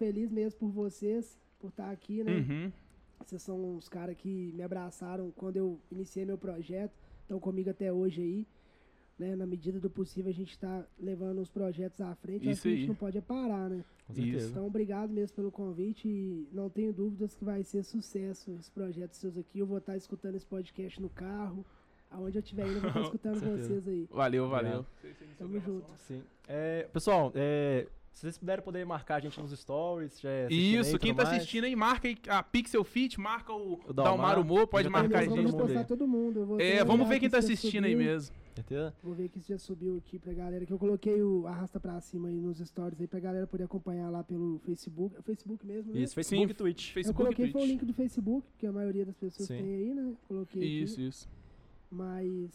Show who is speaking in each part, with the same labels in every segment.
Speaker 1: feliz mesmo por vocês, por estar aqui, né?
Speaker 2: Uhum.
Speaker 1: Vocês são os caras que me abraçaram quando eu iniciei meu projeto, estão comigo até hoje aí. Né? Na medida do possível, a gente está levando os projetos à frente. Acho
Speaker 2: Isso
Speaker 1: que a gente não pode parar, né?
Speaker 3: Com certeza.
Speaker 1: Então, obrigado mesmo pelo convite e não tenho dúvidas que vai ser sucesso esse projeto seus aqui. Eu vou estar escutando esse podcast no carro, aonde eu estiver indo, eu vou estar escutando
Speaker 3: Com certeza.
Speaker 1: vocês aí.
Speaker 2: Valeu, valeu.
Speaker 1: Tamo junto.
Speaker 3: Sim. É, pessoal, é, se vocês puderem poder marcar a gente nos stories, já é
Speaker 2: Isso,
Speaker 3: aí,
Speaker 2: quem tá
Speaker 3: mais.
Speaker 2: assistindo aí, marca aí a Pixel Fit, marca o,
Speaker 3: O
Speaker 2: Dalmar
Speaker 3: Dalmar.
Speaker 2: Humor, pode
Speaker 3: Já tá
Speaker 2: marcar a
Speaker 1: vamos
Speaker 2: gente.
Speaker 3: mundo
Speaker 1: postar todo mundo. Eu vou
Speaker 2: É, vamos ver quem tá assistindo aí mesmo.
Speaker 3: Certeza?
Speaker 1: Vou ver aqui se já subiu aqui pra galera, que eu coloquei o arrasta pra cima aí nos stories aí pra galera poder acompanhar lá pelo Facebook. É o Facebook mesmo, né?
Speaker 3: Isso, Facebook
Speaker 2: Sim,
Speaker 3: e Twitch.
Speaker 1: Eu
Speaker 2: Facebook
Speaker 1: coloquei
Speaker 2: e
Speaker 1: foi o link do Facebook, que a maioria das pessoas
Speaker 3: Sim.
Speaker 1: tem aí, né? Coloquei
Speaker 2: Isso,
Speaker 1: aqui.
Speaker 2: isso.
Speaker 1: Mas.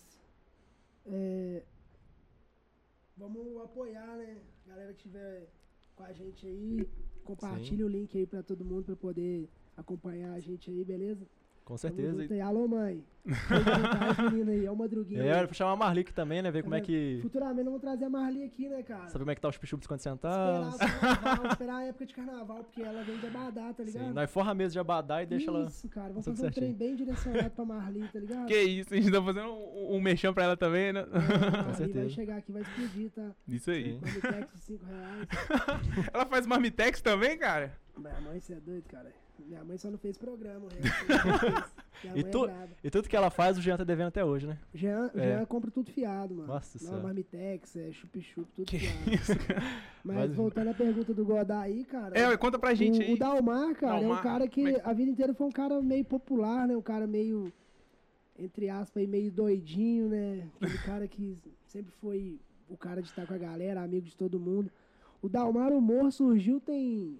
Speaker 1: É, vamos apoiar, né? Galera que estiver com a gente aí, compartilhe o link aí pra todo mundo pra poder acompanhar a gente aí, beleza?
Speaker 3: Com certeza.
Speaker 1: aí. Alô, mãe. As meninas aí, é o Madruguinha.
Speaker 3: É, era pra chamar a Marli aqui também, né? Ver como é que.
Speaker 1: Futuramente vamos trazer a Marli aqui, né, cara?
Speaker 3: Saber como é que tá os pichups quando
Speaker 1: Esperar,
Speaker 3: sentar.
Speaker 1: carnaval, esperar a época de carnaval, porque ela vem de Abadá, tá ligado?
Speaker 3: Sim, nós forra a mesa de abadá e deixa ela.
Speaker 1: Isso, cara. Vamos fazer um trem
Speaker 3: certinho.
Speaker 1: bem direcionado pra Marli, tá ligado?
Speaker 2: Que isso, a gente tá fazendo um, um merchan pra ela também, né?
Speaker 1: É, a Marli vai
Speaker 3: certeza.
Speaker 1: chegar aqui, vai explodir, tá?
Speaker 2: Isso aí.
Speaker 1: Marmitex de 5 reais.
Speaker 2: Ela faz marmitex também, cara?
Speaker 1: Minha mãe, você é doido, cara. Minha mãe só não fez programa, fez. Minha
Speaker 3: E
Speaker 1: mãe
Speaker 3: tu-
Speaker 1: é.
Speaker 3: E tudo que ela faz, o Jean tá devendo até hoje, né?
Speaker 1: Jean,
Speaker 3: É.
Speaker 1: Jean compra tudo fiado, mano.
Speaker 3: Nossa
Speaker 1: Não,
Speaker 3: senhora.
Speaker 1: Marmitex, é chup-chup, tudo
Speaker 2: Que
Speaker 1: fiado.
Speaker 2: isso?
Speaker 1: Mas,
Speaker 3: Mas-
Speaker 1: voltando à pergunta do Godá aí, cara.
Speaker 2: É, conta pra gente
Speaker 1: o,
Speaker 2: aí.
Speaker 1: O Dalmar, cara, é
Speaker 2: Dalmar,
Speaker 1: um cara que
Speaker 2: é que-
Speaker 1: a vida inteira foi um cara meio popular, né? Um cara meio, entre aspas, aí, meio doidinho, né? Aquele cara que sempre foi o cara de estar com a galera, amigo de todo mundo. O Dalmar Humor surgiu tem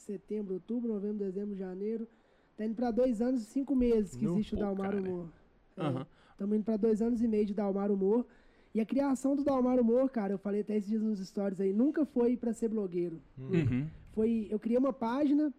Speaker 1: setembro, outubro, novembro, dezembro, janeiro. Tá indo pra dois anos e cinco meses que existe o
Speaker 2: pô,
Speaker 1: Dalmar
Speaker 2: cara.
Speaker 1: Humor. É,
Speaker 2: Aham.
Speaker 1: Estamos indo pra dois anos e meio de Dalmar Humor. E a criação do Dalmar Humor, cara, eu falei até esses dias nos stories aí, nunca foi pra ser blogueiro.
Speaker 2: Uhum.
Speaker 1: Foi, eu criei uma página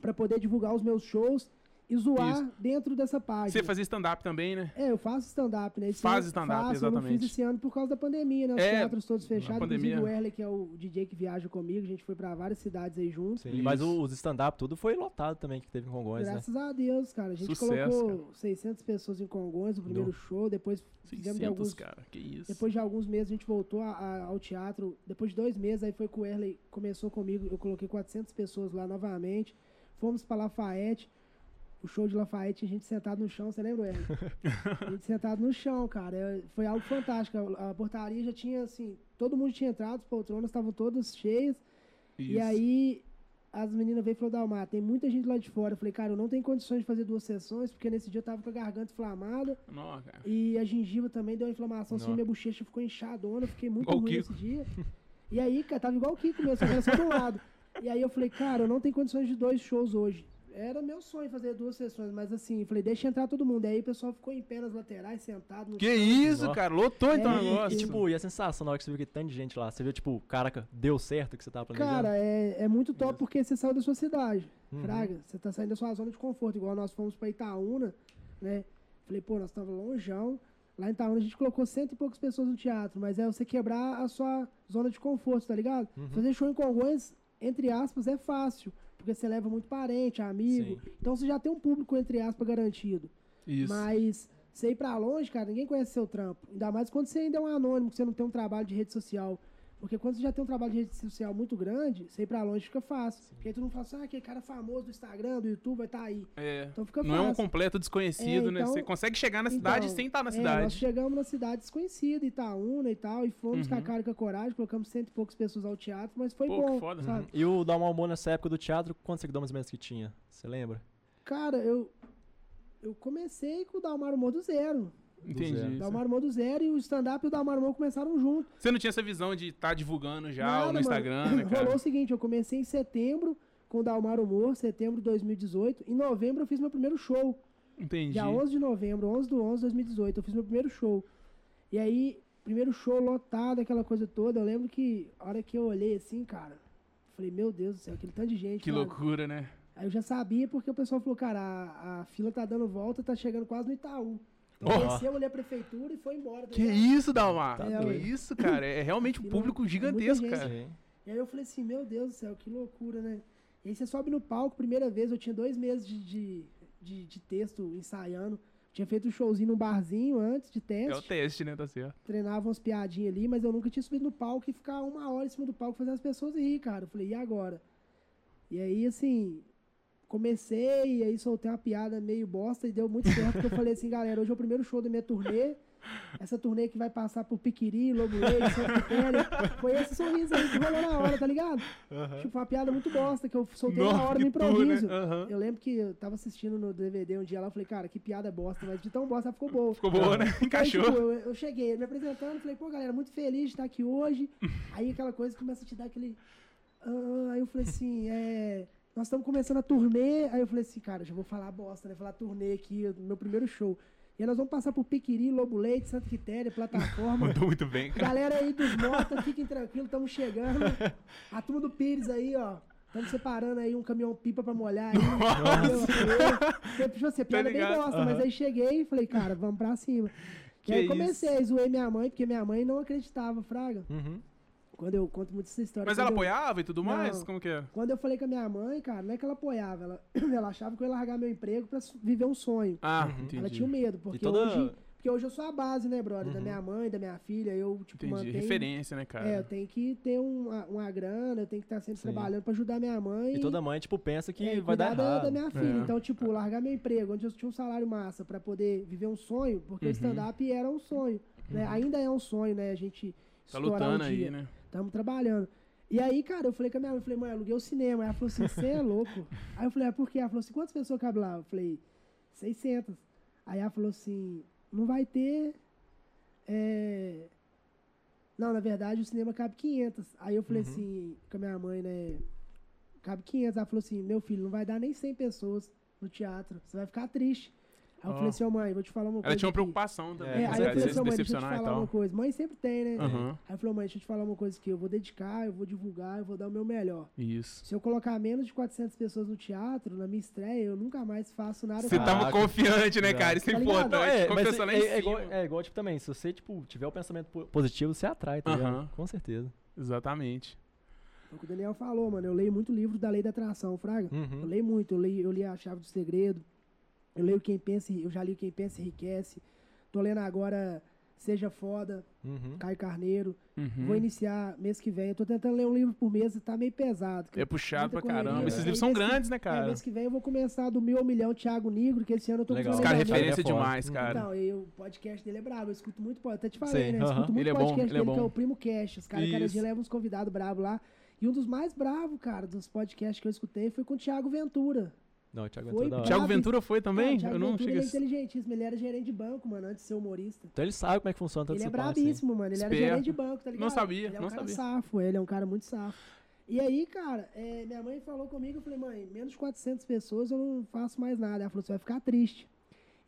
Speaker 1: pra poder divulgar os meus shows e zoar
Speaker 2: Isso.
Speaker 1: dentro dessa página.
Speaker 2: Você fazia stand-up também, né?
Speaker 1: É, eu faço stand-up, né? Esse
Speaker 2: Faz stand-up,
Speaker 1: faço, Eu não
Speaker 2: exatamente.
Speaker 1: fiz esse ano por causa da pandemia, né? Os
Speaker 2: É,
Speaker 1: teatros todos fechados.
Speaker 2: pandemia.
Speaker 1: Inclusive o Erle, que é o DJ que viaja comigo, a gente foi pra várias cidades aí juntos.
Speaker 3: Sim, mas
Speaker 2: Isso.
Speaker 3: o- os stand-up tudo foi lotado também que teve em Congonhas, né?
Speaker 1: Graças a Deus, cara. A gente
Speaker 2: Sucesso,
Speaker 1: colocou 600 pessoas em Congonhas no primeiro show, depois fizemos
Speaker 2: 600,
Speaker 1: alguns
Speaker 2: cara. Que isso.
Speaker 1: Depois de alguns meses a gente voltou a- a- ao teatro. Depois de dois meses, aí foi com o Erley, começou comigo. Eu coloquei 400 pessoas lá novamente. Fomos pra Lafayette. O show de Lafayette, a gente sentado no chão, você lembra, Erley? a gente sentado no chão, cara. É, Foi algo fantástico. A, portaria já tinha, assim, todo mundo tinha entrado, as poltronas estavam todas cheias. E
Speaker 2: Isso.
Speaker 1: aí as meninas veio e falou, Dalmar, tem muita gente lá de fora. Eu falei, cara, eu não tenho condições de fazer duas sessões, porque nesse dia eu tava com a garganta inflamada.
Speaker 2: Não, cara.
Speaker 1: E a gengiva também deu uma inflamação, assim, minha bochecha ficou inchadona, eu fiquei muito
Speaker 2: Igual
Speaker 1: ruim
Speaker 2: Kiko.
Speaker 1: nesse dia. E aí, cara, tava igual o Kiko mesmo, só um lado. E aí eu falei, cara, eu não tenho condições de dois shows hoje. Era meu sonho fazer duas sessões, mas assim, falei, deixa entrar todo mundo. E aí o pessoal ficou em pé nas laterais, sentado no
Speaker 2: Que isso,
Speaker 3: Nó.
Speaker 2: cara? Lotou então o
Speaker 1: É,
Speaker 2: negócio.
Speaker 3: E tipo, e a sensação na hora que você viu que tanta gente lá? Você viu, tipo, caraca, deu certo o que você tava planejando?
Speaker 1: Cara, é, é muito top porque você saiu da sua cidade.
Speaker 3: Uhum.
Speaker 1: Fraga, você tá saindo da sua zona de conforto, igual nós fomos pra Itaúna, né? Falei, pô, nós estávamos longeão. Lá em Itaúna a gente colocou cento e poucas pessoas no teatro, mas é você quebrar a sua zona de conforto, tá ligado?
Speaker 3: Uhum.
Speaker 1: Fazer show em Congonhas, entre aspas, é fácil, porque você leva muito parente, amigo.
Speaker 3: Sim.
Speaker 1: Então você já tem um público, entre aspas, garantido.
Speaker 2: Isso.
Speaker 1: Mas você ir pra longe, cara, ninguém conhece seu trampo. Ainda mais quando você ainda é um anônimo, que você não tem um trabalho de rede social. Porque quando você já tem um trabalho de rede social muito grande, você ir pra longe fica fácil. Porque aí todo mundo fala assim, ah, aquele cara famoso do Instagram, do YouTube, vai estar aí.
Speaker 2: É.
Speaker 1: Então fica
Speaker 2: Não é um
Speaker 1: fácil.
Speaker 2: completo desconhecido,
Speaker 1: É,
Speaker 2: né?
Speaker 1: então-
Speaker 2: Você consegue chegar na cidade
Speaker 1: Então,
Speaker 2: sem estar na
Speaker 1: é, nós
Speaker 2: cidade.
Speaker 1: chegamos na cidade desconhecida, Itaúna e tal, e fomos com a
Speaker 2: Uhum.
Speaker 1: cara e com a coragem, colocamos cento e poucas pessoas ao teatro, mas foi
Speaker 2: Pô, que
Speaker 1: bom,
Speaker 2: foda.
Speaker 1: sabe?
Speaker 3: E o Dalma Humor nessa época do teatro, quantos seguidores menos que tinha? Você lembra?
Speaker 1: Cara, eu, eu comecei com o Dalmar Humor do zero.
Speaker 2: Entendi.
Speaker 1: Dalmar Humor do zero e o stand-up e o Dalmar Humor começaram juntos.
Speaker 2: Você não tinha essa visão de estar divulgando já
Speaker 1: Nada,
Speaker 2: no
Speaker 1: mano.
Speaker 2: Instagram, né,
Speaker 1: Rolou
Speaker 2: cara?
Speaker 1: o seguinte, eu comecei em setembro com o Dalmar Humor, setembro de 2018. Em novembro eu fiz meu primeiro show.
Speaker 2: Entendi.
Speaker 1: Dia 11 de novembro, 11 do 11 de 2018, eu fiz meu primeiro show. E aí, primeiro show lotado, aquela coisa toda. Eu lembro que a hora que eu olhei assim, cara, falei, meu Deus do céu, aquele tanto de gente.
Speaker 2: Que
Speaker 1: mano.
Speaker 2: loucura, né?
Speaker 1: Aí eu já sabia porque o pessoal falou, cara, a, a fila tá dando volta, tá chegando quase no Itaú. Então desceu ali a prefeitura e foi embora. tá
Speaker 2: Que
Speaker 1: ligado?
Speaker 2: isso, Dalmar?
Speaker 1: Tá
Speaker 2: que
Speaker 1: doido.
Speaker 2: isso, cara? É realmente um público gigantesco, cara.
Speaker 3: Sim.
Speaker 1: E aí eu falei assim, meu Deus do céu, que loucura, né? E aí você sobe no palco, primeira vez, eu tinha dois meses de, de, de, de texto ensaiando. Tinha feito um showzinho num barzinho antes de teste.
Speaker 2: É o teste, né? Tá certo.
Speaker 1: Treinava umas piadinhas ali, mas eu nunca tinha subido no palco e ficar uma hora em cima do palco fazendo as pessoas rir, cara. Eu falei, e agora? E aí, assim, comecei, e aí soltei uma piada meio bosta e deu muito certo, porque eu falei assim, galera, hoje é o primeiro show da minha turnê. Essa turnê que vai passar por Piquiri, Lobo Leite. Foi esse sorriso aí que rolou na hora, tá ligado? Tipo, uma piada muito bosta que eu soltei na hora no
Speaker 2: que tu, né?
Speaker 1: improviso.
Speaker 2: Aham.
Speaker 1: Eu lembro que eu tava assistindo no DVD um dia lá, eu falei, cara, que piada bosta, mas de tão bosta ficou boa.
Speaker 2: Ficou boa, né?
Speaker 1: Aí,
Speaker 2: Encaixou.
Speaker 1: tipo, eu, eu cheguei me apresentando, falei, pô, galera, muito feliz de estar aqui hoje. Aí aquela coisa começa a te dar aquele. ah, aí eu falei assim, é. Nós estamos começando a turnê. Aí eu falei assim, cara, já vou falar bosta, né? Falar turnê aqui, meu primeiro show. E aí nós vamos passar por Piquiri, Lobo Leite, Santa Quitéria, plataforma.
Speaker 2: Mandou muito bem, cara.
Speaker 1: Galera aí dos motos, fiquem tranquilos, estamos chegando. A turma do Pires aí, ó. Estamos separando aí um caminhão pipa pra molhar aí. Porque, tipo assim, piada é bem bosta, mas aí cheguei e falei, cara, vamos pra cima.
Speaker 2: Que
Speaker 1: e aí
Speaker 2: isso?
Speaker 1: comecei, zoei minha mãe, porque minha mãe não acreditava, Fraga.
Speaker 3: Uhum.
Speaker 1: Quando eu conto muito essa história.
Speaker 2: Mas ela
Speaker 1: eu-
Speaker 2: apoiava e tudo mais?
Speaker 1: Não.
Speaker 2: Como que é?
Speaker 1: Quando eu falei com a minha mãe, cara, não é que ela apoiava, ela, ela achava que eu ia largar meu emprego pra viver um sonho.
Speaker 2: Ah,
Speaker 3: Uhum.
Speaker 2: entendi.
Speaker 1: Ela tinha um medo, porque
Speaker 3: toda.
Speaker 1: hoje. Porque hoje eu sou a base, né, brother? Da
Speaker 3: Uhum.
Speaker 1: minha mãe, da minha filha, eu, tipo,
Speaker 2: Entendi.
Speaker 1: mantenho.
Speaker 2: Referência, né, cara?
Speaker 1: É, eu tenho que ter uma, uma grana, eu tenho que estar sempre
Speaker 3: Sim.
Speaker 1: trabalhando pra ajudar minha mãe.
Speaker 3: E toda mãe, tipo, pensa que
Speaker 1: é,
Speaker 3: vai dar
Speaker 1: da,
Speaker 3: errado.
Speaker 1: da minha filha.
Speaker 2: É.
Speaker 1: Então, tipo, largar meu emprego, onde eu tinha um salário massa pra poder viver um sonho, porque
Speaker 2: Uhum.
Speaker 1: o stand-up era um sonho. Né? Ainda é um sonho, né? A gente
Speaker 2: Tá lutando
Speaker 1: um
Speaker 2: aí,
Speaker 1: dia.
Speaker 2: né?
Speaker 1: Estamos trabalhando. E aí, cara, eu falei com a minha mãe, eu falei, mãe, aluguei o cinema. Aí ela falou assim, você é louco? Aí eu falei, ah, por quê? Ela falou assim, quantas pessoas cabem lá? Eu falei, 600. Aí ela falou assim, não vai ter... é, Não, na verdade, o cinema cabe 500. Aí eu falei
Speaker 3: Uhum.
Speaker 1: assim, com a minha mãe, né, cabe 500. Ela falou assim, meu filho, não vai dar nem 100 pessoas no teatro, você vai ficar triste. Aí eu
Speaker 2: Ó.
Speaker 1: falei assim, ô mãe, vou te falar uma coisa
Speaker 2: Ela tinha uma
Speaker 1: aqui.
Speaker 2: preocupação também.
Speaker 3: É,
Speaker 1: É,
Speaker 2: com
Speaker 1: aí eu falei
Speaker 2: se
Speaker 1: assim, mãe, deixa eu te
Speaker 2: decepcionar e
Speaker 1: falar
Speaker 2: tal.
Speaker 1: uma coisa. Mãe sempre tem, né?
Speaker 2: Aham.
Speaker 1: Aí falou, mãe, deixa eu te falar uma coisa aqui. Eu vou dedicar, eu vou divulgar, eu vou dar o meu melhor.
Speaker 2: Isso.
Speaker 1: Se eu colocar menos de 400 pessoas no teatro, na minha estreia, eu nunca mais faço nada
Speaker 2: Você tava
Speaker 3: Caraca.
Speaker 2: confiante, né,
Speaker 3: Já.
Speaker 2: cara? Isso é
Speaker 1: Tá
Speaker 2: importante.
Speaker 3: É, mas é, é, igual, é igual, tipo, também, se você, tipo, tiver o pensamento po- positivo, você atrai, tá ligado?
Speaker 2: Aham.
Speaker 3: Com certeza.
Speaker 2: Exatamente.
Speaker 1: É o que o Daniel falou, mano. Eu leio muito livro da lei da atração, Fraga. Eu
Speaker 3: Uhum.
Speaker 1: leio muito. Eu li, eu li A Chave do Segredo. Eu leio Quem Pensa, e- eu já li Quem Pensa Enriquece. Tô lendo agora Seja Foda,
Speaker 3: Uhum.
Speaker 1: Caio Carneiro.
Speaker 2: Uhum.
Speaker 1: Vou iniciar mês que vem. Eu tô tentando ler um livro por mês e tá meio pesado.
Speaker 2: É puxado pra
Speaker 1: correria,
Speaker 2: caramba. Esses livros são
Speaker 1: mês que-
Speaker 2: grandes, né,
Speaker 1: É,
Speaker 2: cara?
Speaker 1: mês que vem eu vou começar do Mil ao Milhão Thiago Negro, que esse ano eu tô
Speaker 3: Legal.
Speaker 1: com
Speaker 2: Os caras
Speaker 1: planejamento.
Speaker 2: referência
Speaker 3: é foda.
Speaker 2: demais,
Speaker 3: Uhum.
Speaker 2: cara.
Speaker 1: Então, e o podcast dele é brabo, eu escuto muito, pô, até te falei,
Speaker 3: Sim,
Speaker 1: né? Eu
Speaker 3: aham.
Speaker 1: escuto muito
Speaker 2: Ele é bom,
Speaker 1: podcast
Speaker 2: ele é
Speaker 1: dele, que é
Speaker 2: bom.
Speaker 1: o Primo Cash. Os caras, cada dia levam uns convidados bravos lá. E um dos mais bravos, cara, dos podcasts que eu escutei foi com o Thiago Ventura.
Speaker 3: Não, o Thiago
Speaker 1: Foi
Speaker 3: Ventura é da hora.
Speaker 1: brabo.
Speaker 2: Thiago Ventura foi também?
Speaker 1: O
Speaker 2: eu não
Speaker 1: Ventura,
Speaker 2: cheguei
Speaker 1: ele é inteligentíssimo, ele era gerente de banco, mano, antes de ser humorista.
Speaker 3: Então ele sabe como é que funciona todo
Speaker 1: ele é brabíssimo, mano, ele era
Speaker 2: Esperto.
Speaker 1: gerente de banco, tá ligado?
Speaker 2: Não sabia,
Speaker 1: ele é um
Speaker 2: não
Speaker 1: cara
Speaker 2: sabia.
Speaker 1: safo, ele é um cara muito safo. E aí, cara, é, minha mãe falou comigo, eu falei, mãe, menos de 400 pessoas eu não faço mais nada. Ela falou, você vai ficar triste.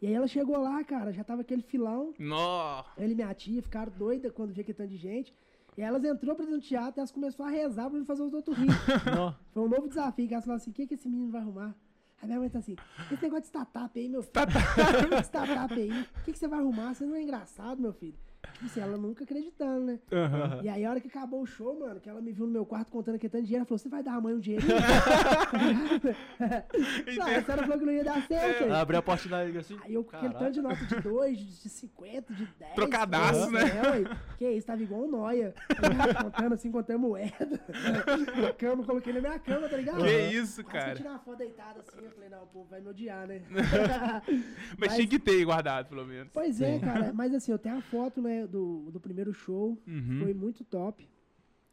Speaker 1: E aí ela chegou lá, cara, já tava aquele filão,
Speaker 2: Nó.
Speaker 1: Ele e minha tia ficaram doidas quando via que tanto de gente. E elas entrou pra dentro do teatro e elas começaram a rezar pra não fazer os outros rir.
Speaker 3: Nó.
Speaker 1: Foi um novo desafio, que elas falaram assim, o que, que esse menino vai arrumar? Aí minha mãe tá assim, esse negócio de startup aí, meu filho. Startup aí, o que, que você vai arrumar? Você não é engraçado, meu filho. Tipo assim, ela nunca acreditando, né?
Speaker 2: Aham.
Speaker 1: E aí, a hora que acabou o show, mano, que ela me viu no meu quarto contando aquele tanto dinheiro, ela falou, você vai dar a mãe um dinheirinho? Claro, a senhora falou que não ia dar certo. hein?
Speaker 3: Abriu a porta da liga assim.
Speaker 1: Aí eu com aquele tanto de nota de 2, de 50, de 10.
Speaker 2: Trocadaço, né?
Speaker 1: É, ué. Que isso, tava igual um noia. contando assim, contando moeda. A cama, coloquei na minha cama, tá ligado?
Speaker 2: Que isso,
Speaker 1: Aí você
Speaker 2: cara.
Speaker 1: tirar uma foto deitada assim, eu falei, não, o povo vai me odiar, né?
Speaker 2: Mas tinha que ter guardado, pelo menos.
Speaker 1: Pois é,
Speaker 3: Sim.
Speaker 1: cara. Mas assim, eu tenho a foto, né, do, do primeiro show.
Speaker 2: Uhum.
Speaker 1: Foi muito top.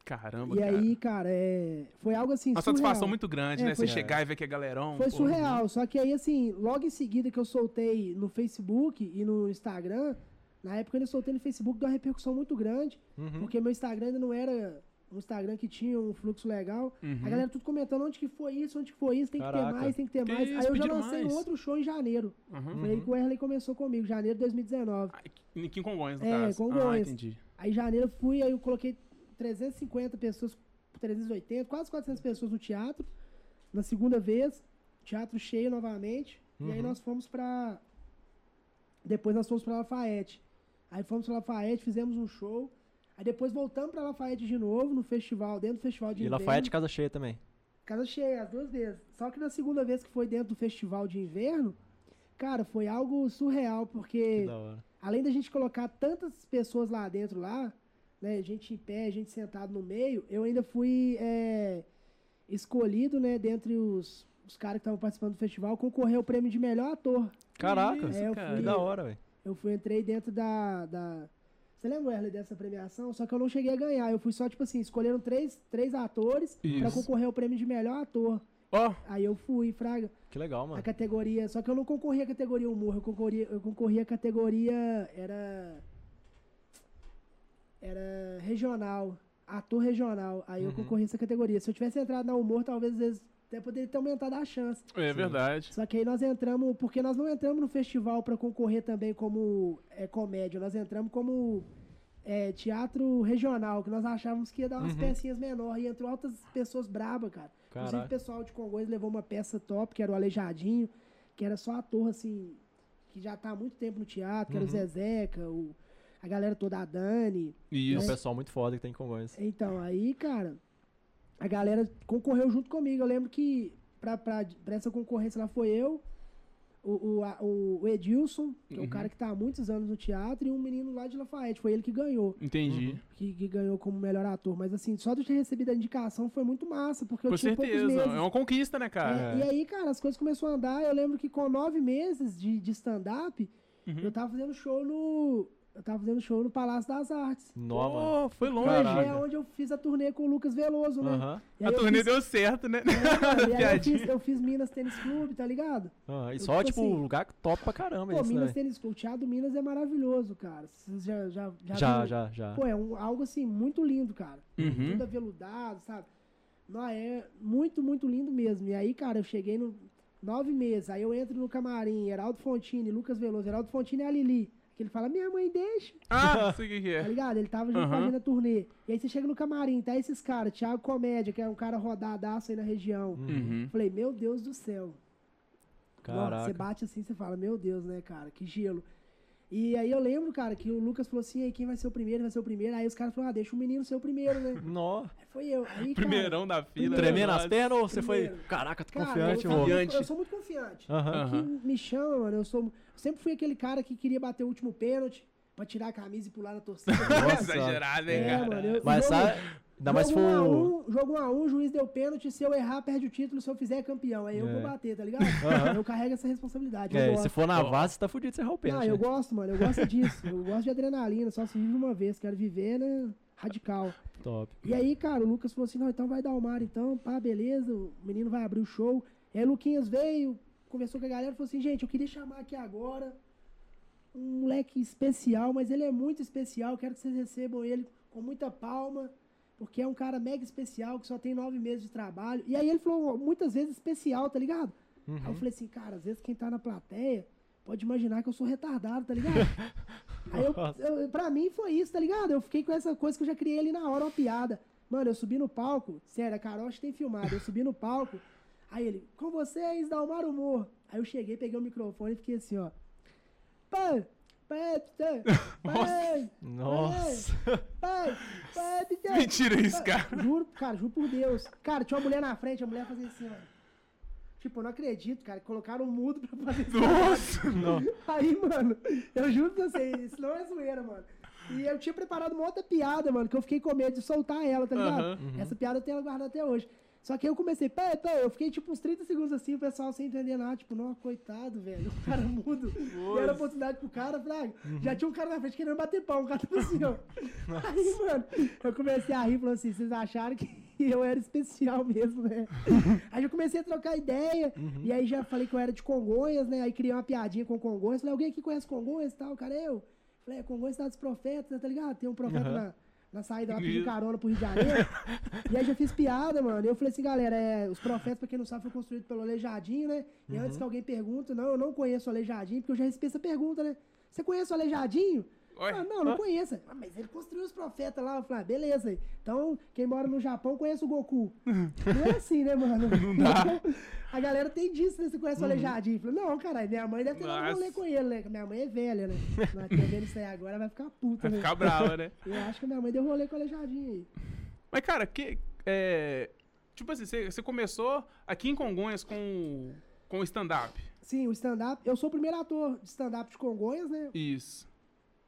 Speaker 2: Caramba,
Speaker 1: E
Speaker 2: cara.
Speaker 1: aí, cara, é... foi algo assim,
Speaker 2: Uma
Speaker 1: surreal.
Speaker 2: satisfação muito grande,
Speaker 1: É,
Speaker 2: né? Você chegar e ver que é galerão.
Speaker 1: Foi
Speaker 2: pô.
Speaker 1: surreal, só que aí, assim, logo em seguida que eu soltei no Facebook e no Instagram, na época eu soltei no Facebook, deu uma repercussão muito grande,
Speaker 3: Uhum.
Speaker 1: porque meu Instagram ainda não era um Instagram que tinha um fluxo legal.
Speaker 2: Uhum.
Speaker 1: A galera tudo comentando onde que foi isso, onde que foi isso, tem que
Speaker 3: Caraca.
Speaker 1: ter mais, tem que ter
Speaker 2: Que
Speaker 1: mais.
Speaker 2: isso,
Speaker 1: aí eu já lancei
Speaker 2: mais.
Speaker 1: um outro show em janeiro.
Speaker 2: Uhum.
Speaker 1: Aí que o Erley começou comigo, janeiro de 2019.
Speaker 2: Ah, Aqui em Congonhas, no
Speaker 1: É,
Speaker 2: caso.
Speaker 1: Congonhas.
Speaker 2: Ah, entendi.
Speaker 1: Aí em janeiro eu fui, aí eu coloquei 350 pessoas, 380, quase 400 pessoas no teatro. Na segunda vez, teatro cheio novamente. E aí
Speaker 3: Uhum.
Speaker 1: nós fomos pra. Depois nós fomos pra Lafayette. Aí fomos pra Lafayette, fizemos um show. Aí depois voltamos pra Lafayette de novo, no festival, dentro do festival de
Speaker 3: E
Speaker 1: inverno.
Speaker 3: Lafayette casa cheia também.
Speaker 1: Casa cheia, as duas vezes. Só que na segunda vez que foi dentro do festival de inverno, cara, foi algo surreal, porque
Speaker 3: Que da hora.
Speaker 1: além da gente colocar tantas pessoas lá dentro, lá, né, gente em pé, gente sentado no meio, eu ainda fui é, escolhido, né, dentre os, os caras que estavam participando do festival, concorrer ao prêmio de melhor ator.
Speaker 3: Caraca,
Speaker 2: isso,
Speaker 1: É, eu
Speaker 2: cara.
Speaker 1: fui-
Speaker 3: que da hora, velho.
Speaker 1: Eu fui, entrei dentro da, da... Você lembra, Erle, dessa premiação? Só que eu não cheguei a ganhar. Eu fui só, tipo assim, escolheram três, três atores pra
Speaker 2: Isso.
Speaker 1: concorrer ao prêmio de melhor ator.
Speaker 2: Ó,
Speaker 1: Aí eu fui, Fraga.
Speaker 3: Que legal,
Speaker 1: A
Speaker 3: mano.
Speaker 1: categoria. Só que eu não concorri à categoria humor, eu concorri, eu concorri à categoria. Era. Era regional. Ator regional. Aí eu
Speaker 3: Uhum.
Speaker 1: concorri a essa categoria. Se eu tivesse entrado na humor, talvez às vezes até poderia ter aumentado a chance.
Speaker 2: é verdade.
Speaker 1: Só que aí nós entramos. Porque nós não entramos no festival pra concorrer também como é, comédia. Nós entramos como. é, teatro regional, que nós achávamos que ia dar umas
Speaker 3: Uhum.
Speaker 1: pecinhas menores. E entrou altas pessoas brabas, cara. Inclusive, o
Speaker 3: Caraca.
Speaker 1: pessoal de Congonhas levou uma peça top, que era o Aleijadinho, que era só ator, assim, que já tá há muito tempo no teatro, que era o
Speaker 3: Uhum.
Speaker 1: Zezeca, o, a galera toda, a Dani.
Speaker 3: É um pessoal muito foda que tem em Congonhas.
Speaker 1: Então, aí, cara, a galera concorreu junto comigo. Eu lembro que pra, pra, pra essa concorrência lá foi eu, o, o, o, Edilson, que é
Speaker 2: Uhum.
Speaker 1: um cara que tá há muitos anos no teatro, e um menino lá de Lafayette. Foi ele que ganhou.
Speaker 2: Entendi.
Speaker 3: Uhum.
Speaker 1: Que, que ganhou como melhor ator. Mas assim, só de ter recebido a indicação foi muito massa, porque eu
Speaker 2: Com
Speaker 1: tinha poucos
Speaker 2: certeza.
Speaker 1: meses.
Speaker 2: É uma conquista, né, cara?
Speaker 1: É, E aí, cara, as coisas começaram a andar. Eu lembro que com nove meses de, de stand-up,
Speaker 2: Uhum.
Speaker 1: eu tava fazendo show no. Eu tava fazendo show no Palácio das Artes.
Speaker 3: Mano.
Speaker 2: Pô, foi longe.
Speaker 3: Caraca.
Speaker 1: É onde eu fiz a turnê com o Lucas Veloso, né?
Speaker 2: A turnê
Speaker 1: fiz-
Speaker 2: deu certo, né?
Speaker 1: É, e eu fiz, eu fiz Minas Tênis Clube, tá ligado?
Speaker 3: Aham. E
Speaker 1: Eu,
Speaker 3: só,
Speaker 1: tipo
Speaker 3: tipo,
Speaker 1: assim,
Speaker 3: lugar top pra caramba
Speaker 1: Pô,
Speaker 3: isso,
Speaker 1: Minas
Speaker 3: né?
Speaker 1: Tênis Clube. O Teatro Minas é maravilhoso, cara. Vocês já, já, já,
Speaker 3: Já,
Speaker 1: viram?
Speaker 3: já, já.
Speaker 1: Pô, é um, algo assim, muito lindo, cara.
Speaker 2: Uhum.
Speaker 1: Tudo aveludado, sabe? Não, é muito, muito lindo mesmo. E aí, cara, eu cheguei no nove meses. Aí eu entro no camarim, Heraldo Fontini, Lucas Veloso. Heraldo Fontini é a Lili. Que ele fala, minha mãe deixa,
Speaker 2: Ah, sei o que, que
Speaker 1: tá
Speaker 2: é.
Speaker 1: ligado? Ele tava junto com a
Speaker 2: Aham.
Speaker 1: gente na turnê. E aí você chega no camarim, tá esses caras, Thiago Comédia, que é um cara rodadaço aí na região.
Speaker 2: Uhum.
Speaker 1: Falei, meu Deus do céu. Nossa, Você
Speaker 3: Caraca.
Speaker 1: bate assim, você fala, meu Deus, né, cara, que gelo. E aí eu lembro, cara, que o Lucas falou assim, aí quem vai ser o primeiro, vai ser o primeiro. Aí os caras falaram, ah, deixa o menino ser o primeiro, né?
Speaker 3: Nó.
Speaker 1: Aí foi eu. Aí, cara,
Speaker 2: Primeirão da fila.
Speaker 3: Tremendo as
Speaker 2: nossa.
Speaker 3: pernas ou você foi. Caraca, tô
Speaker 1: cara,
Speaker 3: confiante,
Speaker 1: eu,
Speaker 3: vô.
Speaker 1: eu, eu sou muito confiante. Que me chama, mano, eu sou... Eu sempre fui aquele cara que queria bater o último pênalti pra tirar a camisa e pular na torcida.
Speaker 3: Nossa.
Speaker 2: Exagerado, hein,
Speaker 1: É,
Speaker 2: cara?
Speaker 1: mano, eu-
Speaker 3: Mas sabe. Ainda mais
Speaker 1: jogo 1 a
Speaker 3: for.
Speaker 1: 1, jogo 1 a 1, o juiz deu pênalti, se eu errar, perde o título, se eu fizer é campeão. Aí eu
Speaker 3: É.
Speaker 1: vou bater, tá ligado?
Speaker 3: Aham.
Speaker 1: Eu carrego essa responsabilidade.
Speaker 3: É, se for na vase, você tá fudido de errar o
Speaker 1: Não,
Speaker 3: pênalti.
Speaker 1: eu
Speaker 3: né?
Speaker 1: gosto, mano. Eu gosto disso. Eu gosto de adrenalina. Só se vive uma vez. Quero viver, né? Radical.
Speaker 3: Top.
Speaker 1: E aí, cara, o Lucas falou assim: não, então vai dar o mar, então. Pá, beleza. O menino vai abrir o show. E aí, o Luquinhas veio, conversou com a galera falou assim: gente, eu queria chamar aqui agora um moleque especial, mas ele é muito especial. Quero que vocês recebam ele com muita palma. Porque é um cara mega especial, que só tem nove meses de trabalho. E aí ele falou muitas vezes especial, tá ligado? Aí eu
Speaker 3: Uhum.
Speaker 1: falei assim, cara, às vezes quem tá na plateia pode imaginar que eu sou retardado, tá ligado? Aí eu, eu, pra mim foi isso, tá ligado? Eu fiquei com essa coisa que eu já criei ali na hora, uma piada. Mano, eu subi no palco, sério, a Caroche tem filmado, eu subi no palco, aí ele, com vocês, Dalmar Humor. Aí eu cheguei, peguei o microfone e fiquei assim, ó. Pai, pai,
Speaker 3: Nossa.
Speaker 1: pai, pai,
Speaker 2: Mentira isso, cara.
Speaker 1: Juro, cara, juro por Deus. Cara, tinha uma mulher na frente, a mulher fazia assim, ó. Tipo, eu não acredito, cara. Colocaram um mudo pra fazer isso.
Speaker 2: Nossa.
Speaker 3: Não.
Speaker 1: Aí, mano, eu juro pra vocês, isso não é zoeira, mano. E eu tinha preparado uma outra piada, mano, que eu fiquei com medo de soltar ela, tá ligado?
Speaker 2: Aham.
Speaker 1: Essa piada eu tenho ela guardada até hoje. Só que aí eu comecei, pé, pé, eu fiquei tipo uns 30 segundos assim, o pessoal sem entender nada, tipo, não, coitado, velho, o cara mudo. Deram a oportunidade pro cara, Fraga. Já tinha um cara na frente querendo bater pau, um cara tava assim, ó. Aí, mano, eu comecei a rir, falando assim, vocês acharam que eu era especial mesmo, né? aí eu comecei a trocar ideia, e aí já falei que eu era de Congonhas, né? Aí criei uma piadinha com Congonhas, falei, alguém aqui conhece Congonhas e tal? Cara, eu. Falei, é, Congonhas cidade dos profetas, tá ligado? Tem um profeta
Speaker 3: Aham.
Speaker 1: na, na saída lá pedindo carona pro Rio de Janeiro. e aí já fiz piada, mano. E eu falei assim, galera, é, os profetas, pra quem não sabe, foi construído pelo Aleijadinho, né? E
Speaker 3: Uhum.
Speaker 1: antes que alguém pergunte, não, eu não conheço o Aleijadinho, porque eu já recebi essa pergunta, né? Você conhece o Aleijadinho?
Speaker 2: Olha,
Speaker 1: Ah, não, não conheço. Ah, mas ele construiu os profetas lá. Eu falei, ah, beleza. Então, quem mora no Japão conhece o Goku. não é assim, né, mano? Não
Speaker 2: dá.
Speaker 1: A galera tem disso, né? Você conhece o Aleijadinho? Eu falei, não, caralho, minha mãe deve ter dado rolê com ele, né? Minha mãe é velha, né? Mas tá vendo isso aí agora, vai ficar puta,
Speaker 2: vai
Speaker 1: né?
Speaker 2: ficar brava, né?
Speaker 1: Eu acho que a minha mãe deu rolê com o Aleijadinho aí.
Speaker 2: Mas, cara, que. É, tipo assim, você, você começou aqui em Congonhas com, com o stand-up.
Speaker 1: Sim, o stand-up. Eu sou o primeiro ator de stand-up de Congonhas, né?
Speaker 2: Isso.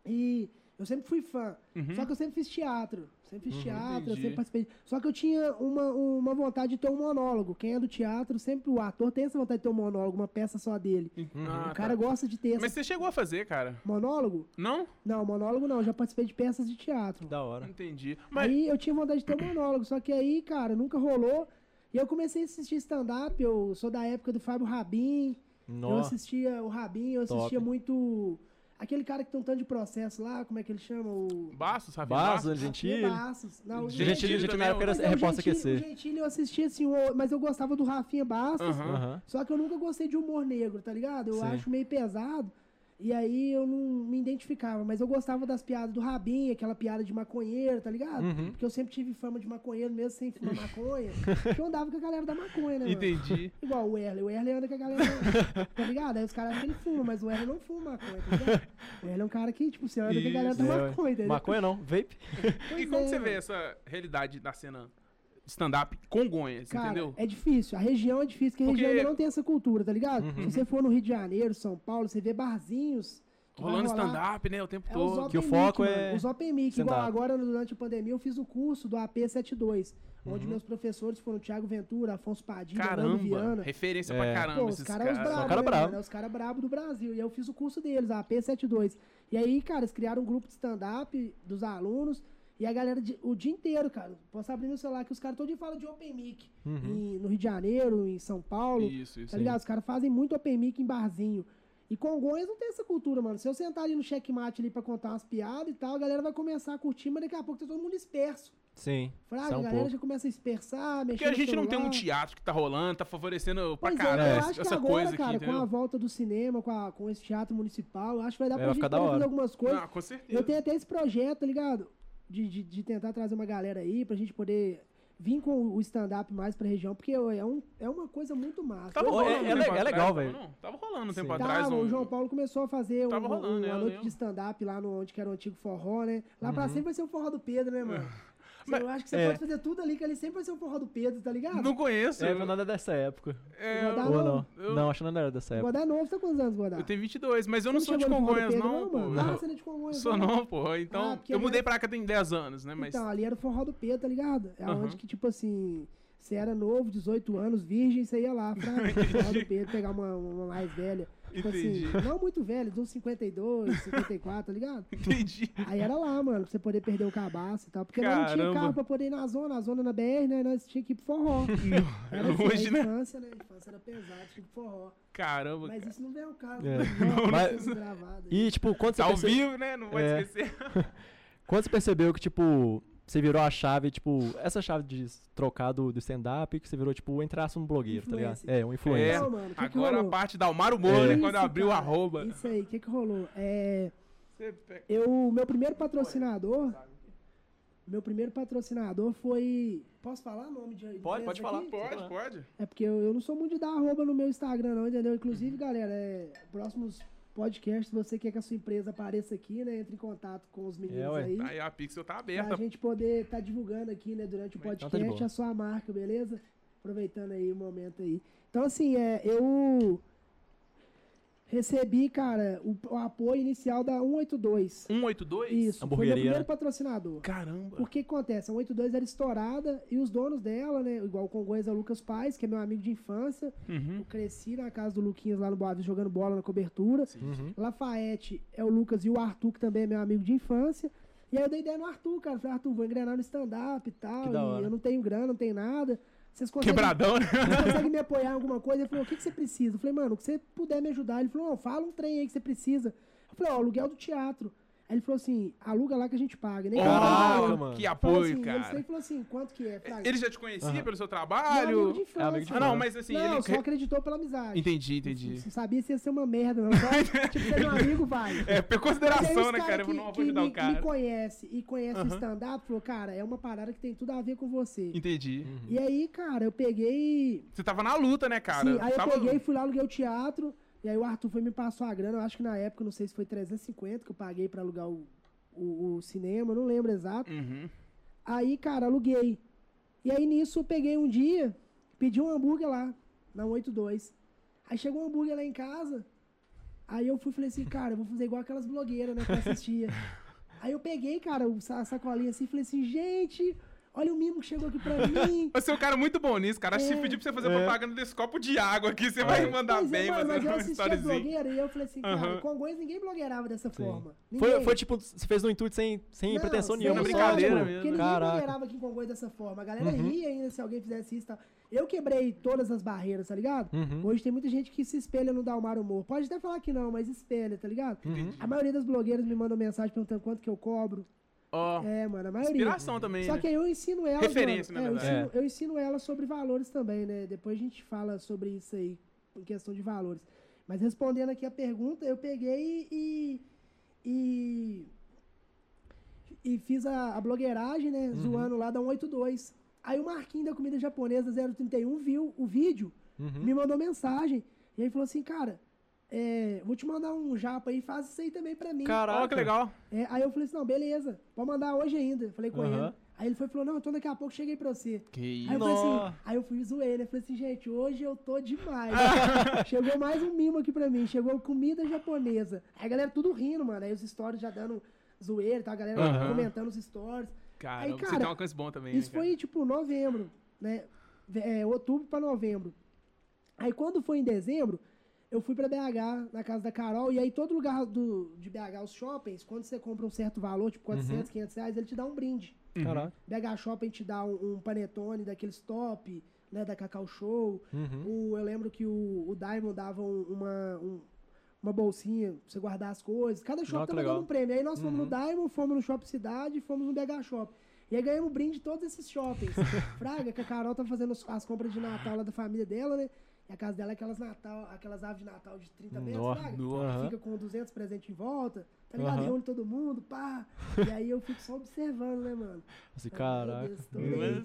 Speaker 1: E eu sempre fui fã.
Speaker 2: Uhum.
Speaker 1: Só que eu sempre fiz teatro. Sempre fiz teatro, eu sempre participei. Só que eu tinha uma, uma vontade de ter um monólogo. Quem é do teatro, sempre o ator tem essa vontade de ter um monólogo, uma peça só dele.
Speaker 2: Ah,
Speaker 1: o cara
Speaker 2: tá.
Speaker 1: gosta de ter essa.
Speaker 2: Mas você chegou a fazer, cara?
Speaker 1: Monólogo?
Speaker 2: Não?
Speaker 1: Não, monólogo não. Eu já participei de peças de teatro.
Speaker 3: Da hora.
Speaker 2: Entendi. Mas.
Speaker 1: Aí eu tinha vontade de ter um monólogo. Só que aí, cara, nunca rolou. E eu comecei a assistir stand-up. Eu sou da época do Fábio Rabin. Eu
Speaker 3: Nossa.
Speaker 1: assistia o Rabin, eu
Speaker 3: Top.
Speaker 1: assistia muito. Aquele cara que tem um tanto de processo lá, como é que ele chama? O.
Speaker 2: Bastos, Rafinha
Speaker 3: Bastos,
Speaker 2: Bastos?
Speaker 3: Gentili.
Speaker 1: Bastos. Não, o
Speaker 2: Gentili
Speaker 3: Gentili, Gentili na
Speaker 2: é
Speaker 3: época era
Speaker 1: é, o
Speaker 3: Repórter
Speaker 1: Gentili- O. Gentili eu assistia assim, mas eu gostava do Rafinha Bastos.
Speaker 2: Aham.
Speaker 3: Aham.
Speaker 1: Só que eu nunca gostei de humor negro, tá ligado? Eu
Speaker 3: Sim.
Speaker 1: acho meio pesado. E aí eu não me identificava. Mas eu gostava das piadas do Rabin, aquela piada de maconheiro, tá ligado?
Speaker 3: Uhum.
Speaker 1: Porque eu sempre tive fama de maconheiro, mesmo sem fumar maconha. Porque eu andava com a galera da maconha, né, mano?
Speaker 2: Entendi.
Speaker 1: Igual o Erle. O Erle anda com a galera, tá ligado? Aí os caras acham que ele fuma, mas o Erle não fuma maconha, tá ligado? O Erle é um cara que, tipo, você anda com a galera da
Speaker 3: É,
Speaker 1: maconha, entendeu?
Speaker 3: Maconha não, vape.
Speaker 1: Pois
Speaker 2: E como
Speaker 1: é,
Speaker 2: você vê
Speaker 1: mano.
Speaker 2: essa realidade da cena stand-up Congonhas,
Speaker 1: Cara,
Speaker 2: entendeu?
Speaker 1: é difícil. A região é difícil, porque a
Speaker 2: Porque-
Speaker 1: região ainda não tem essa cultura, tá ligado?
Speaker 3: Uhum.
Speaker 1: Se você for no Rio de Janeiro, São Paulo, você vê barzinhos.
Speaker 2: Rolando stand-up, né, o tempo
Speaker 1: É
Speaker 2: todo.
Speaker 3: Que o foco
Speaker 1: mic,
Speaker 3: é
Speaker 1: mano. Os open mic. Igual agora, durante a pandemia, eu fiz o curso do AP72, onde
Speaker 3: Uhum.
Speaker 1: meus professores foram Thiago Ventura, Afonso Padilha, Nando
Speaker 2: Caramba,
Speaker 1: Viana.
Speaker 2: referência
Speaker 3: É.
Speaker 2: pra caramba
Speaker 1: Pô, os
Speaker 2: esses
Speaker 1: caras
Speaker 2: caras.
Speaker 1: os bravos,
Speaker 3: cara
Speaker 1: né,
Speaker 3: brabo.
Speaker 1: mano? É os caras brabos do Brasil. E eu fiz o curso deles, a AP72. E aí, cara, eles criaram um grupo de stand-up dos alunos. E a galera, de- o dia inteiro, cara, posso abrir meu celular que os caras todo dia falam de Open Mic.
Speaker 3: Uhum.
Speaker 1: em- no Rio de Janeiro, em São Paulo.
Speaker 2: Isso, isso.
Speaker 1: Tá ligado? Os caras fazem muito Open Mic em barzinho. E Congonhas não tem essa cultura, mano. Se eu sentar ali no checkmate ali pra contar umas piadas e tal, a galera vai começar a curtir, mas daqui a pouco tá todo mundo disperso.
Speaker 3: Sim.
Speaker 1: Fraga,
Speaker 3: é
Speaker 1: a
Speaker 3: um
Speaker 1: galera
Speaker 3: pouco.
Speaker 1: já começa a dispersar, mexer
Speaker 2: Porque a gente não tem um teatro que tá rolando, tá favorecendo pra
Speaker 1: Pois é,
Speaker 2: caralho
Speaker 1: eu acho que
Speaker 2: essa
Speaker 1: agora,
Speaker 2: coisa
Speaker 1: cara,
Speaker 2: aqui,
Speaker 1: com a volta do cinema, com, a- com esse teatro municipal, eu acho que vai dar
Speaker 3: É,
Speaker 1: pra
Speaker 3: vai
Speaker 1: gente fazer algumas coisas.
Speaker 2: Não, com certeza.
Speaker 1: Eu tenho até esse projeto, tá ligado? De, de, de tentar trazer uma galera aí pra gente poder vir com o stand-up mais pra região, porque é, um, é uma coisa muito massa.
Speaker 2: Tava
Speaker 3: é-
Speaker 2: rolando
Speaker 3: é
Speaker 2: um
Speaker 3: é
Speaker 2: atrás,
Speaker 3: legal, velho.
Speaker 2: Tava rolando um tempo
Speaker 3: Sim.
Speaker 2: atrás.
Speaker 1: Tava,
Speaker 2: um-
Speaker 1: o João Paulo começou a fazer um,
Speaker 2: Tava rolando,
Speaker 1: um-
Speaker 2: né,
Speaker 1: uma
Speaker 2: eu
Speaker 1: noite de stand-up lá no, onde que era o antigo forró, né? Lá pra
Speaker 3: Uhum.
Speaker 1: sempre vai ser o forró do Pedro, né, mano?
Speaker 2: Mas-
Speaker 1: eu acho que você
Speaker 3: é.
Speaker 1: pode fazer tudo ali, que ali sempre vai ser o forró do Pedro, tá ligado?
Speaker 2: Não conheço.
Speaker 3: É, nada dessa época.
Speaker 2: É, eu-
Speaker 3: Ou não?
Speaker 2: eu-
Speaker 3: Não, acho que não era dessa época.
Speaker 1: É novo, você tá quantos anos, Godá?
Speaker 2: Eu tenho 22, mas eu não
Speaker 1: Você
Speaker 2: sou de Congonhas,
Speaker 1: Pedro,
Speaker 2: não, pô.
Speaker 1: mano? Ah, você não é de Congonhas,
Speaker 2: Sou não, pô. Então,
Speaker 1: Ah, porque
Speaker 2: eu mudei
Speaker 1: agora-
Speaker 2: pra cá tem 10 anos, né? Mas.
Speaker 1: Então, ali era o forró do Pedro, tá ligado? É
Speaker 2: Aham.
Speaker 1: onde que, tipo assim, você era novo, 18 anos, virgem, você ia lá pra forró do Pedro pegar uma, uma mais velha. Tipo
Speaker 2: Entendi.
Speaker 1: assim, não muito velha, de uns 52, 54, tá ligado?
Speaker 2: Entendi.
Speaker 1: Aí era lá, mano, pra você poder perder o cabaço e tal. Porque nós não tinha
Speaker 2: Caramba.
Speaker 1: carro pra poder ir na zona, a zona na BR, né? Nós tinha que ir pro forró. Era assim,
Speaker 2: Hoje,
Speaker 1: a
Speaker 2: né?
Speaker 1: infância, né? A infância era pesada, tinha que ir pro forró.
Speaker 2: Caramba,
Speaker 1: Mas
Speaker 2: cara.
Speaker 1: isso não vem ao caso,
Speaker 3: É.
Speaker 1: né?
Speaker 3: Mas-
Speaker 1: Mas... gravado.
Speaker 3: E, tipo, quando você,
Speaker 2: Tá ao
Speaker 3: perce-
Speaker 2: vivo, né? Não pode
Speaker 3: É.
Speaker 2: esquecer.
Speaker 3: quando você percebeu que, tipo, você virou a chave, tipo, essa chave de trocar do, do stand-up, que você virou, tipo, entrasse um blogueiro, tá ligado? É, um influencer.
Speaker 1: Não, mano, que que
Speaker 2: Agora a
Speaker 1: rolou?
Speaker 2: parte da Almar Humor,
Speaker 3: É.
Speaker 2: né? Quando eu
Speaker 1: Isso,
Speaker 2: abri o arroba.
Speaker 1: Isso aí, o que que rolou? É, eu, meu primeiro patrocinador, meu primeiro patrocinador foi, posso falar o nome de de
Speaker 3: Pode, pode falar.
Speaker 1: aqui?
Speaker 2: Pode, pode.
Speaker 1: É porque eu, eu não sou muito de dar arroba no meu Instagram não, entendeu? Inclusive, galera, é, próximos podcasts, se você quer que a sua empresa apareça aqui, né, entre em contato com os meninos
Speaker 3: É,
Speaker 1: aí.
Speaker 2: Aí a Pixel tá
Speaker 1: Pra
Speaker 2: aberta.
Speaker 1: gente poder estar divulgando aqui, né, durante o
Speaker 3: Então tá
Speaker 1: podcast a sua marca, beleza? Aproveitando aí o momento aí. Então, assim, é, eu recebi, cara, o, o apoio inicial da 182.
Speaker 2: 182?
Speaker 1: Isso, foi meu primeiro patrocinador.
Speaker 2: Caramba.
Speaker 1: O que acontece? A 182 era estourada e os donos dela, né, igual o Congonhas é o Lucas Paz, que é meu amigo de infância.
Speaker 2: Uhum.
Speaker 1: Eu cresci na casa do Luquinhas lá no Boa Vista jogando bola na cobertura.
Speaker 3: Uhum.
Speaker 1: Lafayette é o Lucas e o Arthur, que também é meu amigo de infância. E aí eu dei ideia no Arthur, cara. Falei, Arthur, vou engrenar no stand-up e tal.
Speaker 3: Que da
Speaker 1: e eu não tenho grana, não tenho nada. Vocês conseguem,
Speaker 2: Quebradão, né?
Speaker 1: vocês conseguem me apoiar em alguma coisa? Ele falou, o que, que você precisa? Eu falei, mano, o que você puder me ajudar. Ele falou, não, fala um trem aí que você precisa. Eu falei, ó, aluguel do teatro. Aí ele falou assim, aluga lá que a gente paga. Nem
Speaker 3: Caraca, mano.
Speaker 2: que apoio,
Speaker 1: assim, Ele
Speaker 2: cara.
Speaker 1: sempre falou assim, quanto que é?
Speaker 2: Ele já te conhecia
Speaker 3: Aham.
Speaker 2: pelo seu
Speaker 1: Meu
Speaker 2: trabalho?
Speaker 1: amigo de infância.
Speaker 3: É, amigo de
Speaker 2: Ah, não, mas assim,
Speaker 1: não,
Speaker 2: ele.
Speaker 1: só acreditou pela amizade.
Speaker 2: Entendi, entendi.
Speaker 1: Não sabia se ia ser uma merda, não. Só, tipo, ser meu amigo, vai.
Speaker 2: É, por consideração, né, cara? Eu
Speaker 1: que,
Speaker 2: não vou ajudar
Speaker 1: me,
Speaker 2: o cara.
Speaker 1: me conhece e conhece o
Speaker 2: Aham.
Speaker 1: stand-up, falou, cara, é uma parada que tem tudo a ver com você.
Speaker 2: Entendi.
Speaker 3: Uhum.
Speaker 1: E aí, cara, eu peguei...
Speaker 2: Você tava na luta, né, cara?
Speaker 1: Sim, aí eu
Speaker 2: Tava-
Speaker 1: peguei e fui lá, aluguei o teatro. E aí o Arthur foi me passou a grana. Eu acho que na época, não sei se foi 350 que eu paguei pra alugar o, o, o cinema, não lembro exato.
Speaker 2: Uhum.
Speaker 1: Aí, cara, aluguei. E aí nisso eu peguei um dia, pedi um hambúrguer lá, na 82. Aí chegou um hambúrguer lá em casa. Aí eu fui e falei assim, cara, eu vou fazer igual aquelas blogueiras, né, que eu assistia. aí eu peguei, cara, o- a sacolinha assim e falei assim, gente, olha o mimo que chegou aqui pra mim.
Speaker 2: Você é um cara muito bom nisso, cara. Se
Speaker 1: É.
Speaker 2: pedir pra você fazer
Speaker 3: É.
Speaker 2: propaganda desse copo de água aqui, você vai mandar
Speaker 1: Pois é,
Speaker 2: bem,
Speaker 1: mano,
Speaker 2: fazer
Speaker 1: mas eu
Speaker 2: uma
Speaker 1: assistia
Speaker 2: storyzinha.
Speaker 1: blogueira e eu falei assim, cara,
Speaker 2: Aham.
Speaker 1: Congonhas ninguém blogueirava dessa
Speaker 3: Sim.
Speaker 1: forma.
Speaker 3: Foi,
Speaker 1: Ninguém.
Speaker 3: foi tipo, você fez no intuito sem, sem
Speaker 1: Não,
Speaker 3: pretensão
Speaker 1: sem
Speaker 3: nenhuma,
Speaker 2: brincadeira
Speaker 3: tipo,
Speaker 2: mesmo.
Speaker 1: Porque ninguém
Speaker 3: Caraca.
Speaker 1: blogueirava aqui em Congonhas dessa forma. A galera
Speaker 3: Uhum.
Speaker 1: ria ainda se alguém fizesse isso e tal. Eu quebrei todas as barreiras, tá ligado?
Speaker 3: Uhum.
Speaker 1: Hoje tem muita gente que se espelha no Dalmar Humor. Pode até falar que não, mas espelha, tá ligado?
Speaker 3: Uhum.
Speaker 1: A maioria das blogueiras me mandam mensagem perguntando quanto que eu cobro.
Speaker 2: Ó,
Speaker 1: É, mano, a maioria.
Speaker 2: inspiração também,
Speaker 1: Só
Speaker 2: né?
Speaker 1: que aí eu ensino elas.
Speaker 2: Referência,
Speaker 1: mano,
Speaker 2: na
Speaker 1: é, eu, ensino, eu ensino elas sobre valores também, né? Depois a gente fala sobre isso aí, em questão de valores. Mas respondendo aqui a pergunta, eu peguei e. e. e fiz a, a blogueiragem, né?
Speaker 3: Uhum.
Speaker 1: Zoando lá da 182. Aí o Marquinhos da Comida Japonesa 031 viu o vídeo,
Speaker 3: Uhum.
Speaker 1: me mandou mensagem. E aí falou assim, cara, é, vou te mandar um japa aí, faz isso aí também pra mim.
Speaker 3: Caraca.
Speaker 2: Que legal.
Speaker 1: É, aí eu falei assim, não, beleza, pode mandar hoje ainda. Falei com
Speaker 3: Aham.
Speaker 1: ele. Aí ele foi e falou, não, então daqui a pouco cheguei pra você.
Speaker 2: Que
Speaker 1: Aí
Speaker 2: isso.
Speaker 1: eu falei
Speaker 3: Nó.
Speaker 1: assim, aí eu fui zoei ele. Eu falei assim, gente, hoje eu tô demais. Chegou mais um mimo aqui pra mim. Chegou comida japonesa. Aí a galera tudo rindo, mano. Aí os stories já dando zoeira, tá? A galera
Speaker 2: Aham.
Speaker 1: comentando os stories.
Speaker 2: Caramba,
Speaker 1: Aí,
Speaker 2: você
Speaker 1: cara,
Speaker 2: tem um alcance bom também,
Speaker 1: Isso
Speaker 2: né, cara?
Speaker 1: foi, tipo, novembro, né? É, outubro pra novembro. Aí quando foi em dezembro, eu fui pra BH, na casa da Carol, e aí todo lugar do, de BH, os shoppings, quando você compra um certo valor, tipo 400, 500 reais, ele te dá um brinde.
Speaker 2: Uhum.
Speaker 3: Caraca.
Speaker 1: BH Shopping te dá um, um panetone daqueles top, né, da Cacau Show.
Speaker 3: Uhum.
Speaker 1: O, eu lembro que o, o Diamond dava um- uma, um- uma bolsinha pra você guardar as coisas. Cada shopping
Speaker 3: Ah,
Speaker 1: tava
Speaker 3: legal.
Speaker 1: dando um prêmio. Aí nós fomos
Speaker 3: Uhum.
Speaker 1: no Diamond, fomos no Shopping Cidade fomos no BH Shopping. E aí ganhamos brinde de todos esses shoppings. Fraga, que a Carol tá fazendo as compras de Natal lá da família dela, né? E a casa dela é aquelas, Natal, aquelas aves de Natal de 30 metros,
Speaker 3: Nó.
Speaker 1: fraga.
Speaker 3: Aham.
Speaker 1: Fica com 200 presentes em volta, tá ligado?
Speaker 3: Aham.
Speaker 1: Reúne todo mundo, pá. E aí eu fico só observando, né, mano?
Speaker 3: Assim, caraca.
Speaker 1: Estourei.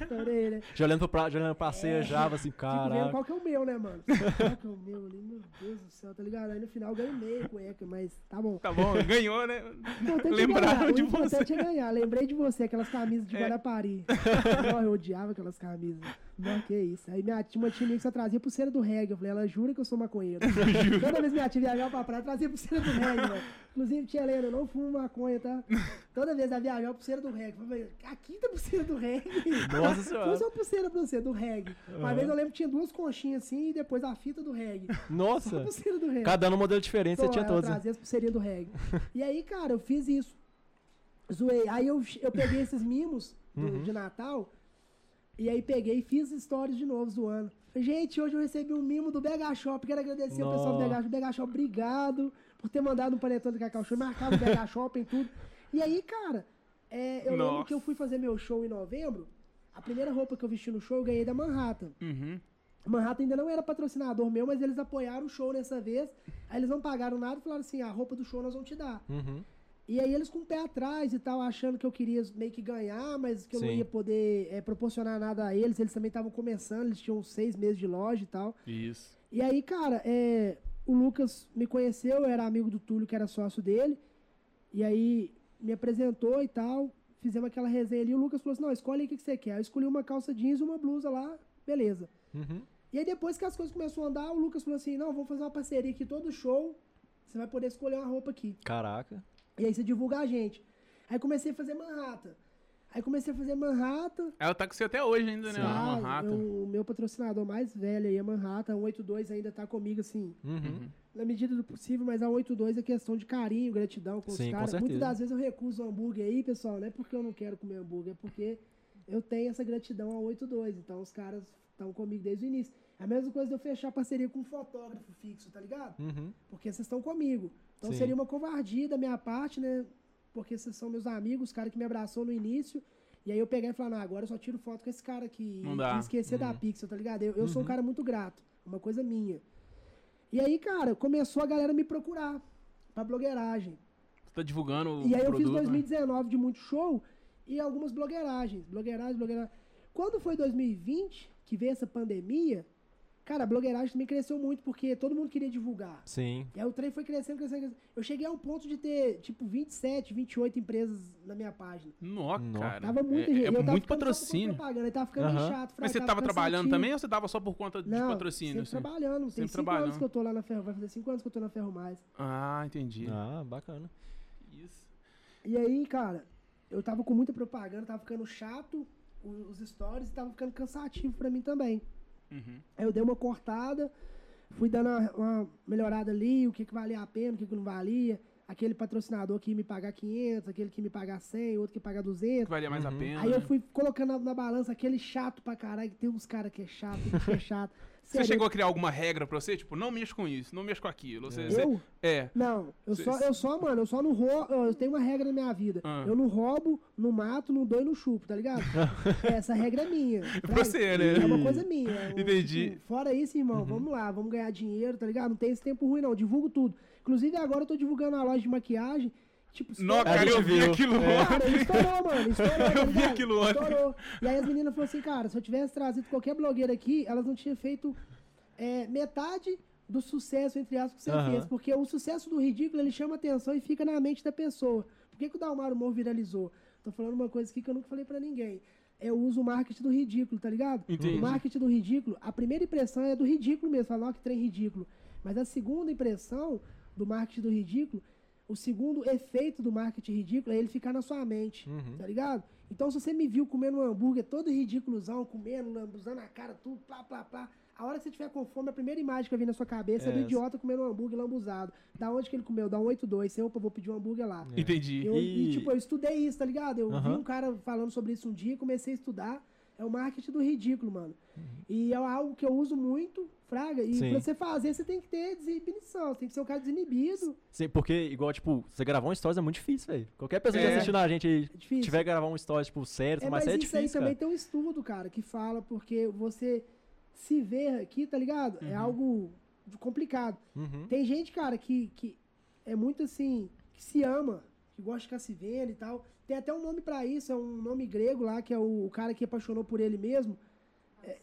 Speaker 1: Estourei, né?
Speaker 3: Já olhando pra, já olhando pra ceia, já, assim,
Speaker 1: Fico vendo
Speaker 3: caraca.
Speaker 1: qual que é o meu, né, mano? Qual que é o meu ali? Meu Deus do céu, tá ligado? Aí no final eu ganhei meio cueca, mas tá bom.
Speaker 2: Tá bom, ganhou, né?
Speaker 1: O importante é
Speaker 2: Lembraram de
Speaker 1: o importante
Speaker 2: você.
Speaker 1: é ganhar. Lembrei de você, aquelas camisas de
Speaker 2: É.
Speaker 1: Guarapari. Eu odiava aquelas camisas. Não, que isso. Aí minha, tinha uma tia minha que só trazia pulseira do reggae. Eu falei, ela jura que eu sou maconheiro. Toda vez que minha tia viajava pra praia, trazia pulseira do reggae, velho. Inclusive, tia Helena, eu não fumo maconha, tá? Toda vez ela viajava, pulseira do reggae. Eu falei, a quinta pulseira do reggae.
Speaker 3: Nossa
Speaker 1: Foi
Speaker 3: senhora.
Speaker 1: só uma pulseira pra você, do reggae. Uma
Speaker 3: Aham.
Speaker 1: vez eu lembro que tinha duas conchinhas assim e depois a fita do reggae. Só
Speaker 3: Nossa.
Speaker 1: pulseira do reggae.
Speaker 3: Cada ano um modelo diferente, você
Speaker 1: Pô,
Speaker 3: tinha
Speaker 1: ela
Speaker 3: todos. né?
Speaker 1: trazia as pulseirinhas do reggae. e aí, cara, eu fiz isso. Zoei. Aí eu, eu peguei esses mimos do-
Speaker 3: Uhum.
Speaker 1: de Natal e aí peguei e fiz stories de novo zoando. Gente, hoje eu recebi um mimo do BH Shop. Quero agradecer ao pessoal do. BH Shop. BH Shop, obrigado por ter mandado um panetone do Cacau Show, marcado o BH Shop e tudo. E aí, cara, é, eu lembro
Speaker 2: Nossa.
Speaker 1: que eu fui fazer meu show em novembro. A primeira roupa que eu vesti no show eu ganhei da Manhattan.
Speaker 2: Uhum.
Speaker 1: Manhattan ainda não era patrocinador meu, mas eles apoiaram o show nessa vez. Aí eles não pagaram nada e falaram assim: a roupa do show nós vamos te dar.
Speaker 3: Uhum.
Speaker 1: E aí eles com o pé atrás e tal, achando que eu queria meio que ganhar, mas que eu não
Speaker 3: Sim.
Speaker 1: ia poder é, proporcionar nada a eles. Eles também estavam começando, eles tinham seis meses de loja e tal.
Speaker 2: Isso.
Speaker 1: E aí, cara, é, o Lucas me conheceu, eu era amigo do Túlio, que era sócio dele. E aí me apresentou e tal. Fizemos aquela resenha ali. O Lucas falou assim: não, escolhe aí o que que você quer. Eu escolhi uma calça jeans e uma blusa lá, beleza.
Speaker 3: Uhum.
Speaker 1: E aí depois que as coisas começaram a andar, o Lucas falou assim, não, vamos fazer uma parceria aqui, todo show, você vai poder escolher uma roupa aqui.
Speaker 3: Caraca.
Speaker 1: E aí você divulga a gente. Aí comecei a fazer Manhattan. Aí comecei a fazer Manhattan.
Speaker 2: Ela tá com você até hoje ainda, né?
Speaker 1: Ah,
Speaker 2: A Manhattan.
Speaker 1: o meu patrocinador mais velho aí é Manhattan, a 182 ainda tá comigo, assim,
Speaker 3: Uhum.
Speaker 1: Na medida do possível, mas a 182 é questão de carinho, gratidão com
Speaker 3: Sim,
Speaker 1: os caras. Muitas das vezes eu recuso o hambúrguer aí, pessoal, não é porque eu não quero comer hambúrguer, é porque eu tenho essa gratidão ao 82. Então os caras estão comigo desde o início. É a mesma coisa de eu fechar parceria com um fotógrafo fixo, tá ligado?
Speaker 3: Uhum.
Speaker 1: Porque vocês estão comigo. Então
Speaker 3: Sim.
Speaker 1: seria uma covardia da minha parte, né? Porque vocês são meus amigos, os caras que me abraçou no início. E aí eu peguei e falei, não, agora eu só tiro foto com esse cara aqui.
Speaker 2: Não dá.
Speaker 1: E esquecer da
Speaker 3: Uhum.
Speaker 1: Pixel, tá ligado? Eu, eu sou um
Speaker 3: Uhum.
Speaker 1: cara muito grato. Uma coisa minha. E aí, cara, começou a galera me procurar pra blogueiragem.
Speaker 2: Você tá divulgando o
Speaker 1: E aí eu
Speaker 2: produto,
Speaker 1: fiz
Speaker 2: né?
Speaker 1: 2019 de muito show e algumas blogueiragens. Blogueiragem, blogueiragem. Quando foi 2020, que veio essa pandemia, cara, a blogueiragem também cresceu muito, porque todo mundo queria divulgar.
Speaker 3: Sim.
Speaker 1: E aí o trem foi crescendo, crescendo, crescendo. Eu cheguei a um ponto de ter, tipo, 27, 28 empresas na minha página.
Speaker 2: Nó. cara.
Speaker 1: Tava muito
Speaker 2: é,
Speaker 1: gente.
Speaker 2: é
Speaker 1: eu tava
Speaker 2: muito patrocínio.
Speaker 1: propaganda, aí tava ficando
Speaker 3: Aham.
Speaker 1: chato.
Speaker 2: Mas você tava trabalhando também ou você tava só por conta de
Speaker 1: Não,
Speaker 2: patrocínio?
Speaker 1: sempre
Speaker 2: assim?
Speaker 1: trabalhando. Tem
Speaker 2: Sempre
Speaker 1: cinco
Speaker 2: trabalhando.
Speaker 1: anos que eu tô lá na Ferro. Vai fazer cinco anos que eu tô na Ferro Mais.
Speaker 2: Ah, entendi.
Speaker 3: Ah, bacana.
Speaker 2: Isso.
Speaker 1: E aí, cara, eu tava com muita propaganda, tava ficando chato os stories e tava ficando cansativo pra mim também.
Speaker 2: Uhum.
Speaker 1: Aí eu dei uma cortada, fui dando uma, uma melhorada ali, o que, que valia a pena, o que, que não valia. Aquele patrocinador que ia me pagar 500, aquele que ia me pagar 100, outro que ia pagar 200.
Speaker 2: Que valia mais a
Speaker 3: Uhum.
Speaker 2: pena.
Speaker 1: Aí eu
Speaker 2: né?
Speaker 1: fui colocando na, na balança aquele chato pra caralho, que tem uns caras que é chato, que é chato.
Speaker 2: Você chegou a criar alguma regra pra você? Tipo, não mexa com isso, não mexa com aquilo. Você, você-
Speaker 1: Eu?
Speaker 2: É.
Speaker 1: Não, eu
Speaker 2: Cê-
Speaker 1: só, eu só, mano, eu só não roubo. Eu tenho uma regra na minha vida.
Speaker 2: Ah.
Speaker 1: Eu não roubo, não mato, não dou e não chupo, tá ligado? Essa regra é minha.
Speaker 2: Pra você, né?
Speaker 1: É uma coisa minha.
Speaker 2: Entendi.
Speaker 1: tipo, fora isso, irmão, vamos lá, vamos ganhar dinheiro, tá ligado? Não tem esse tempo ruim, não. Divulgo tudo. Inclusive, agora eu tô divulgando a loja de maquiagem. Tipo, estourou.
Speaker 2: cara, eu vi aquilo
Speaker 3: É.
Speaker 1: Cara, estourou, mano. Estourou, tá
Speaker 2: Eu vi
Speaker 1: ligado?
Speaker 2: aquilo ontem.
Speaker 1: Estourou. E aí as meninas falaram assim, cara, se eu tivesse trazido qualquer blogueira aqui, elas não tinham feito é, metade do sucesso, entre aspas, que você fez. Porque o sucesso do ridículo, ele chama atenção e fica na mente da pessoa. Por que, que o Dalmar Humor viralizou? Tô falando uma coisa aqui que eu nunca falei pra ninguém. Eu uso o marketing do ridículo, tá ligado?
Speaker 2: Entendi.
Speaker 1: O marketing do ridículo, a primeira impressão é do ridículo mesmo. Fala, ó, que trem ridículo. Mas a segunda impressão do marketing do ridículo, o segundo efeito do marketing ridículo é ele ficar na sua mente.
Speaker 3: Uhum.
Speaker 1: Tá ligado? Então, se você me viu comendo um hambúrguer todo ridículozão, comendo, lambuzando a cara, tudo, plá, plá, plá. A hora que você tiver com fome, a primeira imagem que vai vir na sua cabeça é, do
Speaker 3: É.
Speaker 1: idiota comendo um hambúrguer lambuzado. Da onde que ele comeu? Da 182. Você, opa, vou pedir um hambúrguer lá.
Speaker 2: Entendi.
Speaker 1: Eu, e...
Speaker 3: E-
Speaker 1: tipo, eu estudei isso, tá ligado? Eu vi um cara falando sobre isso um dia, comecei a estudar. É o marketing do ridículo, mano. E é algo que eu uso muito, fraga. E
Speaker 3: Sim.
Speaker 1: pra você fazer, você tem que ter desinibição. Você tem que ser um cara desinibido.
Speaker 3: Sim, porque, igual, tipo, você gravar um stories é muito difícil, velho. Qualquer pessoa que
Speaker 2: É.
Speaker 3: assistindo a gente aí,
Speaker 1: É difícil.
Speaker 3: tiver que gravar um stories, tipo, sério,
Speaker 1: É,
Speaker 3: mas
Speaker 1: mas
Speaker 3: é
Speaker 1: isso aí
Speaker 3: difícil,
Speaker 1: também
Speaker 3: cara.
Speaker 1: tem um estudo, cara, que fala porque você se ver aqui, tá ligado? É algo de- complicado.
Speaker 3: Uhum.
Speaker 1: Tem gente, cara, que, que é muito assim, que se ama, que gosta de ficar se vendo e tal. Tem até um nome pra isso, é um nome grego lá, que é o, o cara que apaixonou por ele mesmo. É,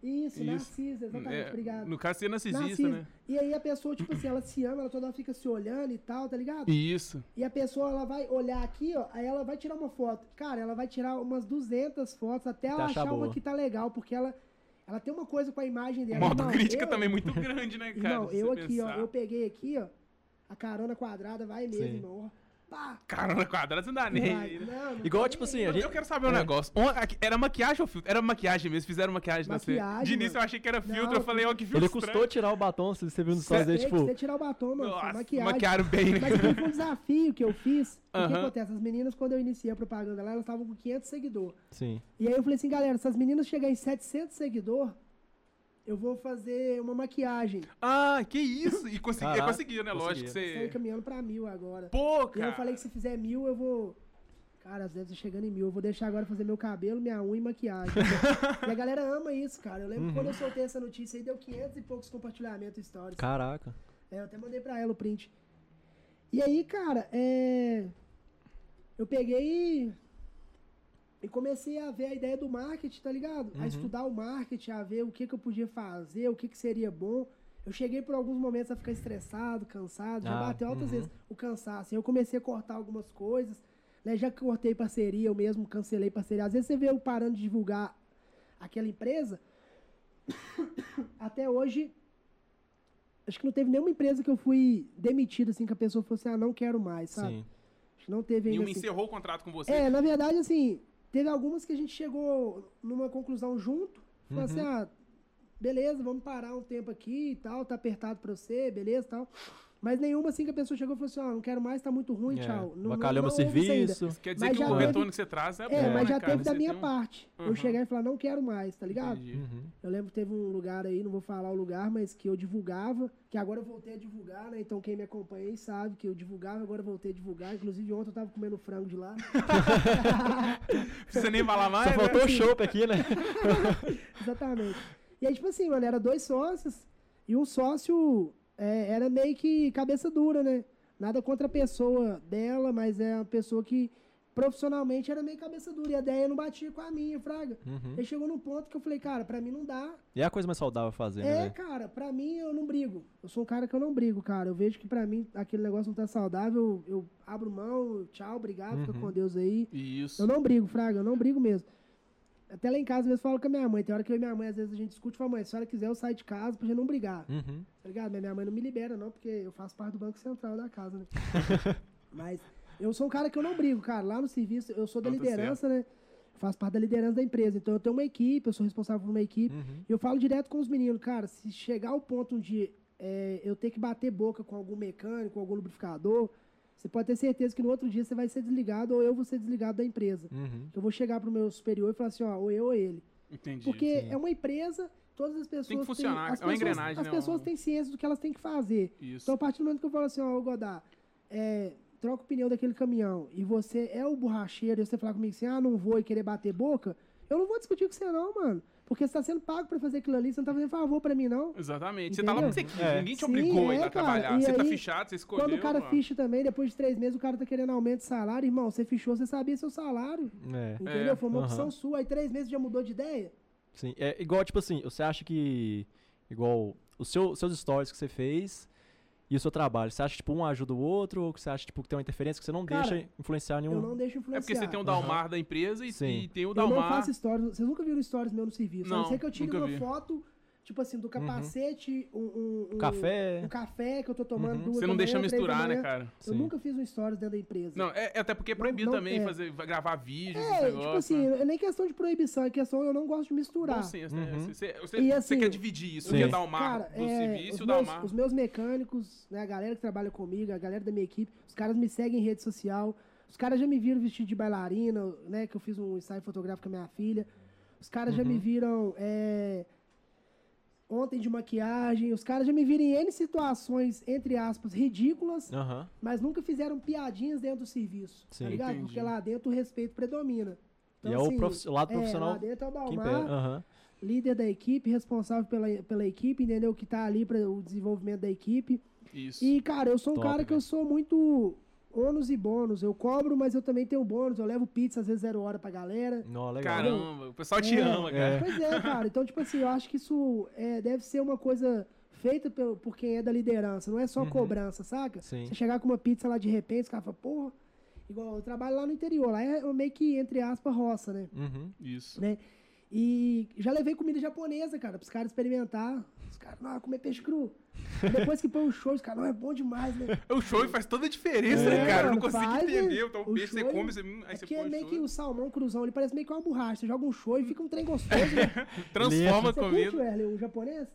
Speaker 1: isso,
Speaker 2: Isso.
Speaker 1: Narciso, exatamente,
Speaker 2: É,
Speaker 1: obrigado.
Speaker 2: no caso, ser narcisista,
Speaker 1: Narciso.
Speaker 2: né?
Speaker 1: E aí a pessoa, tipo assim, ela se ama, ela toda hora fica se olhando e tal, tá ligado?
Speaker 2: Isso.
Speaker 1: E a pessoa, ela vai olhar aqui, ó, aí ela vai tirar uma foto. Cara, ela vai tirar umas 200 fotos até ela
Speaker 3: achar
Speaker 1: achar uma
Speaker 3: boa.
Speaker 1: que tá legal, porque ela, ela tem uma coisa com a imagem
Speaker 2: Uma
Speaker 1: dela.
Speaker 2: autocrítica
Speaker 1: eu-
Speaker 2: também muito grande, né, cara? Se
Speaker 1: eu
Speaker 2: você
Speaker 1: aqui, ó,
Speaker 2: pensar.
Speaker 1: eu peguei aqui, ó, a carona quadrada vai mesmo,
Speaker 3: Sim.
Speaker 1: irmão. ó. Pá!
Speaker 2: Carona quadrada, você não dá nem.
Speaker 1: vai. Não, não
Speaker 3: Igual, tipo
Speaker 1: nem
Speaker 3: assim,
Speaker 2: Eu,
Speaker 3: gente-
Speaker 2: eu quero saber um
Speaker 3: É.
Speaker 2: negócio. Era maquiagem ou filtro? Era maquiagem mesmo, fizeram maquiagem, na.
Speaker 1: Maquiagem,
Speaker 2: De início
Speaker 1: mano.
Speaker 2: eu achei que era filtro,
Speaker 1: Não,
Speaker 2: eu falei, ó, que filtro
Speaker 3: Ele
Speaker 2: estranho.
Speaker 3: custou tirar o batom, se você viu no stories
Speaker 1: que
Speaker 3: tipo...
Speaker 1: você tirar o batom, mano. foi
Speaker 2: Nossa,
Speaker 1: maquiagem.
Speaker 2: maquiaram bem, né?
Speaker 1: Mas foi um desafio que eu fiz. O que
Speaker 2: Aham.
Speaker 1: acontece? As meninas, quando eu iniciei a propaganda lá, elas estavam com 500 seguidores.
Speaker 3: Sim.
Speaker 1: E aí eu falei assim, galera, se as meninas chegarem em 700 seguidores, eu vou fazer uma maquiagem.
Speaker 2: Ah, que isso? E consegui,
Speaker 3: Caraca,
Speaker 2: conseguiu, né? Lógico que
Speaker 1: Estou
Speaker 2: você...
Speaker 1: caminhando pra mil agora.
Speaker 2: Pô,
Speaker 1: E
Speaker 2: cara.
Speaker 1: eu falei que se fizer mil, eu vou. Cara, deve estar chegando em mil. Eu vou deixar agora fazer meu cabelo, minha unha e maquiagem. e a galera ama isso, cara. Eu lembro que quando eu soltei essa notícia aí, deu 500 e poucos compartilhamentos stories.
Speaker 3: Caraca.
Speaker 1: É, eu até mandei pra ela o print. E aí, cara, é. Eu peguei e. E comecei a ver a ideia do marketing, tá ligado? A
Speaker 3: Uhum.
Speaker 1: estudar o marketing, a ver o que, que eu podia fazer, o que, que seria bom. Eu cheguei por alguns momentos a ficar estressado, cansado, já
Speaker 3: Ah,
Speaker 1: bateu altas
Speaker 3: uhum.
Speaker 1: vezes o cansaço. E eu comecei a cortar algumas coisas, né? Já cortei parceria, eu mesmo cancelei parceria. Às vezes você vê eu parando de divulgar aquela empresa. Até hoje, acho que não teve nenhuma empresa que eu fui demitido, assim, que a pessoa falou assim, ah, não quero mais, sabe?
Speaker 3: Sim.
Speaker 1: Acho que não teve ainda,
Speaker 2: Nenhuma
Speaker 1: assim.
Speaker 2: encerrou o contrato com você.
Speaker 1: É, na verdade, assim, teve algumas que a gente chegou numa conclusão junto. Falou
Speaker 3: Uhum.
Speaker 1: assim, ah, beleza, vamos parar um tempo aqui e tal, tá apertado pra você, beleza e tal. Mas nenhuma assim que a pessoa chegou e falou assim, ó, não quero mais, tá muito ruim,
Speaker 3: É,
Speaker 1: tchau. Não,
Speaker 3: Avacalhou
Speaker 1: não,
Speaker 3: meu
Speaker 1: não ainda.
Speaker 3: serviço.
Speaker 2: Isso quer dizer
Speaker 1: Mas
Speaker 2: que
Speaker 1: já
Speaker 2: o
Speaker 1: teve-
Speaker 2: retorno que você traz é,
Speaker 1: É,
Speaker 2: bom,
Speaker 1: mas
Speaker 2: né,
Speaker 1: já
Speaker 2: cara?
Speaker 1: teve da
Speaker 2: Você
Speaker 1: minha
Speaker 2: um-
Speaker 1: parte.
Speaker 2: Uhum.
Speaker 1: Eu chegar e falar, não quero mais, tá ligado?
Speaker 3: Uhum.
Speaker 1: Eu lembro que teve um lugar aí, não vou falar o lugar, mas que eu divulgava, que agora eu voltei a divulgar, né? Então quem me acompanha aí sabe que eu divulgava, agora eu voltei a divulgar. Inclusive ontem eu tava comendo frango de lá.
Speaker 2: Precisa nem falar mais,
Speaker 3: Só
Speaker 2: né?
Speaker 3: faltou o chopp aqui, né?
Speaker 1: Exatamente. E aí, tipo assim, mano, era dois sócios e um sócio é, era meio que cabeça dura, né? Nada contra a pessoa dela, mas é uma pessoa que profissionalmente era meio cabeça dura. E a ideia não batia com a minha, Fraga.
Speaker 3: Uhum.
Speaker 1: Aí chegou num ponto que eu falei, cara, pra mim não dá.
Speaker 3: E é a coisa mais saudável fazer,
Speaker 1: É,
Speaker 3: né?
Speaker 1: cara, pra mim eu não brigo. Eu sou um cara que eu não brigo, cara. Eu vejo que pra mim aquele negócio não tá saudável. Eu, eu abro mão, tchau, obrigado, fica
Speaker 3: Uhum.
Speaker 1: com Deus aí.
Speaker 2: Isso.
Speaker 1: Eu não brigo, Fraga, eu não brigo mesmo. Até lá em casa mesmo falo com a minha mãe. Tem hora que eu e minha mãe, às vezes a gente discute e fala, mãe, se a senhora quiser eu saio de casa pra gente não brigar.
Speaker 3: Uhum.
Speaker 1: Tá ligado? Mas minha mãe não me libera, não, porque eu faço parte do Banco Central da casa, né? Mas eu sou um cara que eu não brigo, cara. Lá no serviço, eu sou da
Speaker 2: tá
Speaker 1: liderança, né? Eu faço parte da liderança da empresa. Então eu tenho uma equipe, eu sou responsável por uma equipe.
Speaker 3: Uhum.
Speaker 1: E eu falo direto com os meninos, cara, se chegar ao ponto de é, eu ter que bater boca com algum mecânico, algum lubrificador, você pode ter certeza que no outro dia você vai ser desligado ou eu vou ser desligado da empresa.
Speaker 3: Uhum.
Speaker 1: Eu vou chegar pro meu superior e falar assim, ó, ou eu ou ele.
Speaker 2: Entendi.
Speaker 1: Porque
Speaker 3: sim.
Speaker 1: é uma empresa, todas as pessoas
Speaker 2: Tem que funcionar,
Speaker 1: as
Speaker 2: é uma
Speaker 1: pessoas-
Speaker 2: engrenagem,
Speaker 1: As
Speaker 2: né,
Speaker 1: pessoas
Speaker 2: um-
Speaker 1: têm ciência do que elas têm que fazer.
Speaker 2: Isso.
Speaker 1: Então, a partir do momento que eu falo assim, ó, ô Godá, é, troca o pneu daquele caminhão e você é o borracheiro e você falar comigo assim, ah, não vou e querer bater boca, eu não vou discutir com você não, mano. Porque você tá sendo pago pra fazer aquilo ali, você não tá fazendo favor pra mim, não.
Speaker 2: Exatamente. Você tá lá porque você
Speaker 1: Entendeu?
Speaker 2: quis,
Speaker 3: É.
Speaker 2: ninguém te
Speaker 1: Sim,
Speaker 2: obrigou a ir
Speaker 1: é, cara.
Speaker 2: trabalhar.
Speaker 1: E
Speaker 2: Você tá
Speaker 1: aí,
Speaker 2: fichado, você escolheu.
Speaker 1: Quando o cara
Speaker 2: mano.
Speaker 1: ficha também, depois de três meses, o cara tá querendo aumento de salário, irmão, você fichou, você sabia seu salário.
Speaker 3: É.
Speaker 1: Entendeu? Foi uma
Speaker 3: aham.
Speaker 1: opção sua, aí três meses já mudou de ideia.
Speaker 3: Sim, é igual, tipo assim, você acha que. Igual, os seu, seus stories que você fez e o seu trabalho, você acha, tipo, um ajuda o outro, ou que você acha, tipo, que tem uma interferência que você não
Speaker 1: Cara,
Speaker 3: deixa influenciar nenhum.
Speaker 1: Eu não deixo
Speaker 2: É
Speaker 1: influenciar.
Speaker 2: porque você tem o Dalmar da empresa e, e tem o
Speaker 1: Eu não
Speaker 2: Dalmar.
Speaker 1: faço stories. Vocês nunca viram stories meu no serviço. a
Speaker 2: Não,
Speaker 1: não ser que eu tire uma
Speaker 2: vi.
Speaker 1: foto, tipo assim, do capacete, um, um, um-
Speaker 3: Café.
Speaker 1: um café que eu tô tomando
Speaker 3: Uhum.
Speaker 1: duas
Speaker 2: Você não deixa
Speaker 1: manhã,
Speaker 2: misturar, né, cara?
Speaker 1: Eu
Speaker 3: Sim.
Speaker 1: nunca fiz um stories dentro da empresa.
Speaker 2: Não, é, é até porque é
Speaker 1: Não-
Speaker 2: proibido
Speaker 1: não-
Speaker 2: também
Speaker 1: é.
Speaker 2: fazer, gravar vídeos,
Speaker 1: É,
Speaker 2: negócio.
Speaker 1: tipo assim,
Speaker 2: né?
Speaker 1: é nem questão de proibição, é questão eu não gosto de misturar.
Speaker 2: Bom senso, né?
Speaker 3: Uhum.
Speaker 2: Você, você, você-
Speaker 1: E
Speaker 2: você
Speaker 1: assim,
Speaker 2: quer dividir isso,
Speaker 3: Sim.
Speaker 2: que é Dalmar
Speaker 1: Cara,
Speaker 2: do
Speaker 1: é,
Speaker 2: serviço e o Dalmar.
Speaker 1: os meus mecânicos, né, a galera que trabalha comigo, a galera da minha equipe, os caras me seguem em rede social. Os caras já me viram vestido de bailarina, né? Que eu fiz um ensaio fotográfico com a minha filha. Os caras já me
Speaker 3: Uhum.
Speaker 1: viram é, ontem de maquiagem. Os caras já me viram em N situações, entre aspas, ridículas, mas nunca fizeram piadinhas dentro do serviço.
Speaker 3: Sim.
Speaker 1: tá ligado?
Speaker 2: Entendi.
Speaker 1: Porque lá dentro o respeito predomina.
Speaker 3: E é o profi- o lado
Speaker 1: é,
Speaker 3: profissional
Speaker 1: lá dentro é o Dalmar, líder da equipe, responsável pela, pela equipe, entendeu? Que tá ali para o desenvolvimento da equipe.
Speaker 2: Isso.
Speaker 1: E, cara, eu sou um
Speaker 3: Top,
Speaker 1: cara que eu sou muito ônus e bônus. Eu cobro, mas eu também tenho bônus. Eu levo pizza, às vezes, zero hora pra galera.
Speaker 3: Não, legal.
Speaker 2: Caramba, o pessoal te
Speaker 1: É,
Speaker 2: ama, cara.
Speaker 1: Pois é, cara. Então, tipo assim, eu acho que isso é, deve ser uma coisa feita pelo, por quem é da liderança. Não é só
Speaker 3: Uhum.
Speaker 1: cobrança, saca?
Speaker 3: Sim.
Speaker 1: Você chegar com uma pizza lá de repente, os caras falam, porra. Igual eu trabalho lá no interior. Lá é meio que, entre aspas, roça, né?
Speaker 3: Uhum.
Speaker 2: Isso.
Speaker 1: né? E já levei comida japonesa, cara, pros caras experimentar. Caras, não, comer peixe cru. Depois que põe o show, os caras, não, é bom demais, né?
Speaker 2: O show faz toda a diferença,
Speaker 1: É,
Speaker 2: né, cara? Eu não consigo
Speaker 1: faz,
Speaker 2: entender.
Speaker 1: né?
Speaker 2: Então, o peixe você come, você, hum, aí
Speaker 1: É
Speaker 2: você
Speaker 1: que é
Speaker 2: põe o
Speaker 1: meio que o salmão cruzão, ele parece meio que uma borracha. Você joga um show e fica um trem gostoso, né?
Speaker 2: Transforma a
Speaker 1: Você curte,
Speaker 2: comida.
Speaker 1: Wesley, o japonês?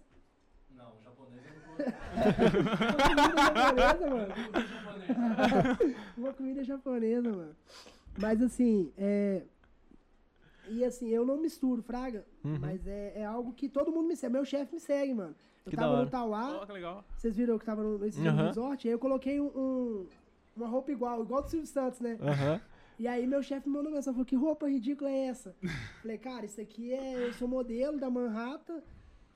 Speaker 4: Não, o japonês eu não vou.
Speaker 1: Uma comida japonesa, mano. Uma comida japonesa, mano. Mas assim, é. E assim, eu não misturo, Fraga.
Speaker 3: Uhum.
Speaker 1: Mas é, é algo que todo mundo me segue. Meu chefe me segue, mano. Eu
Speaker 3: Que
Speaker 1: tava no Tauá,
Speaker 2: que legal.
Speaker 1: vocês viram que tava no, nesse
Speaker 3: Aham.
Speaker 1: resort, aí eu coloquei um, um- uma roupa igual, igual do Silvio Santos, né?
Speaker 3: Aham.
Speaker 1: E aí meu chefe me mandou mensagem, falou, que roupa ridícula é essa? Falei, cara, isso aqui é, eu sou modelo da Manhattan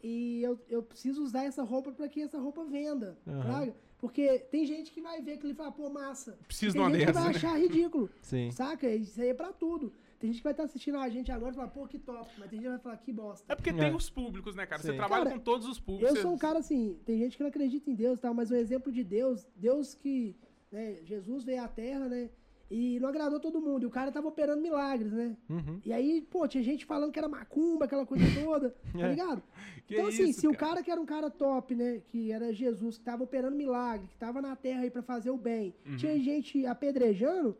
Speaker 1: e eu, eu preciso usar essa roupa pra que essa roupa venda,
Speaker 3: Aham.
Speaker 1: fraga? Porque tem gente que vai ver aquilo e fala, pô, massa.
Speaker 2: Preciso de uma
Speaker 1: gente que
Speaker 2: dessa,
Speaker 1: vai
Speaker 2: né?
Speaker 1: achar ridículo,
Speaker 3: Sim.
Speaker 1: saca? Isso aí é pra tudo. Tem gente que vai estar assistindo a gente agora e falar, pô, que top. Mas tem gente que vai falar, que bosta.
Speaker 2: É porque
Speaker 3: É.
Speaker 2: tem os públicos, né, cara? Você
Speaker 3: Sim.
Speaker 2: trabalha
Speaker 1: Cara,
Speaker 2: com todos os públicos.
Speaker 1: Eu
Speaker 2: você-
Speaker 1: sou um cara assim, tem gente que não acredita em Deus e tal, mas o exemplo de Deus, Deus que, né, Jesus veio à Terra, né, e não agradou todo mundo, e o cara tava operando milagres, né?
Speaker 3: Uhum.
Speaker 1: E aí, pô, tinha gente falando que era macumba, aquela coisa toda, tá
Speaker 3: É.
Speaker 1: ligado?
Speaker 2: Que
Speaker 1: então, assim,
Speaker 2: isso,
Speaker 1: se o
Speaker 2: cara?
Speaker 1: cara que era um cara top, né, que era Jesus, que tava operando milagre, que tava na Terra aí pra fazer o bem,
Speaker 2: Uhum.
Speaker 1: tinha gente apedrejando,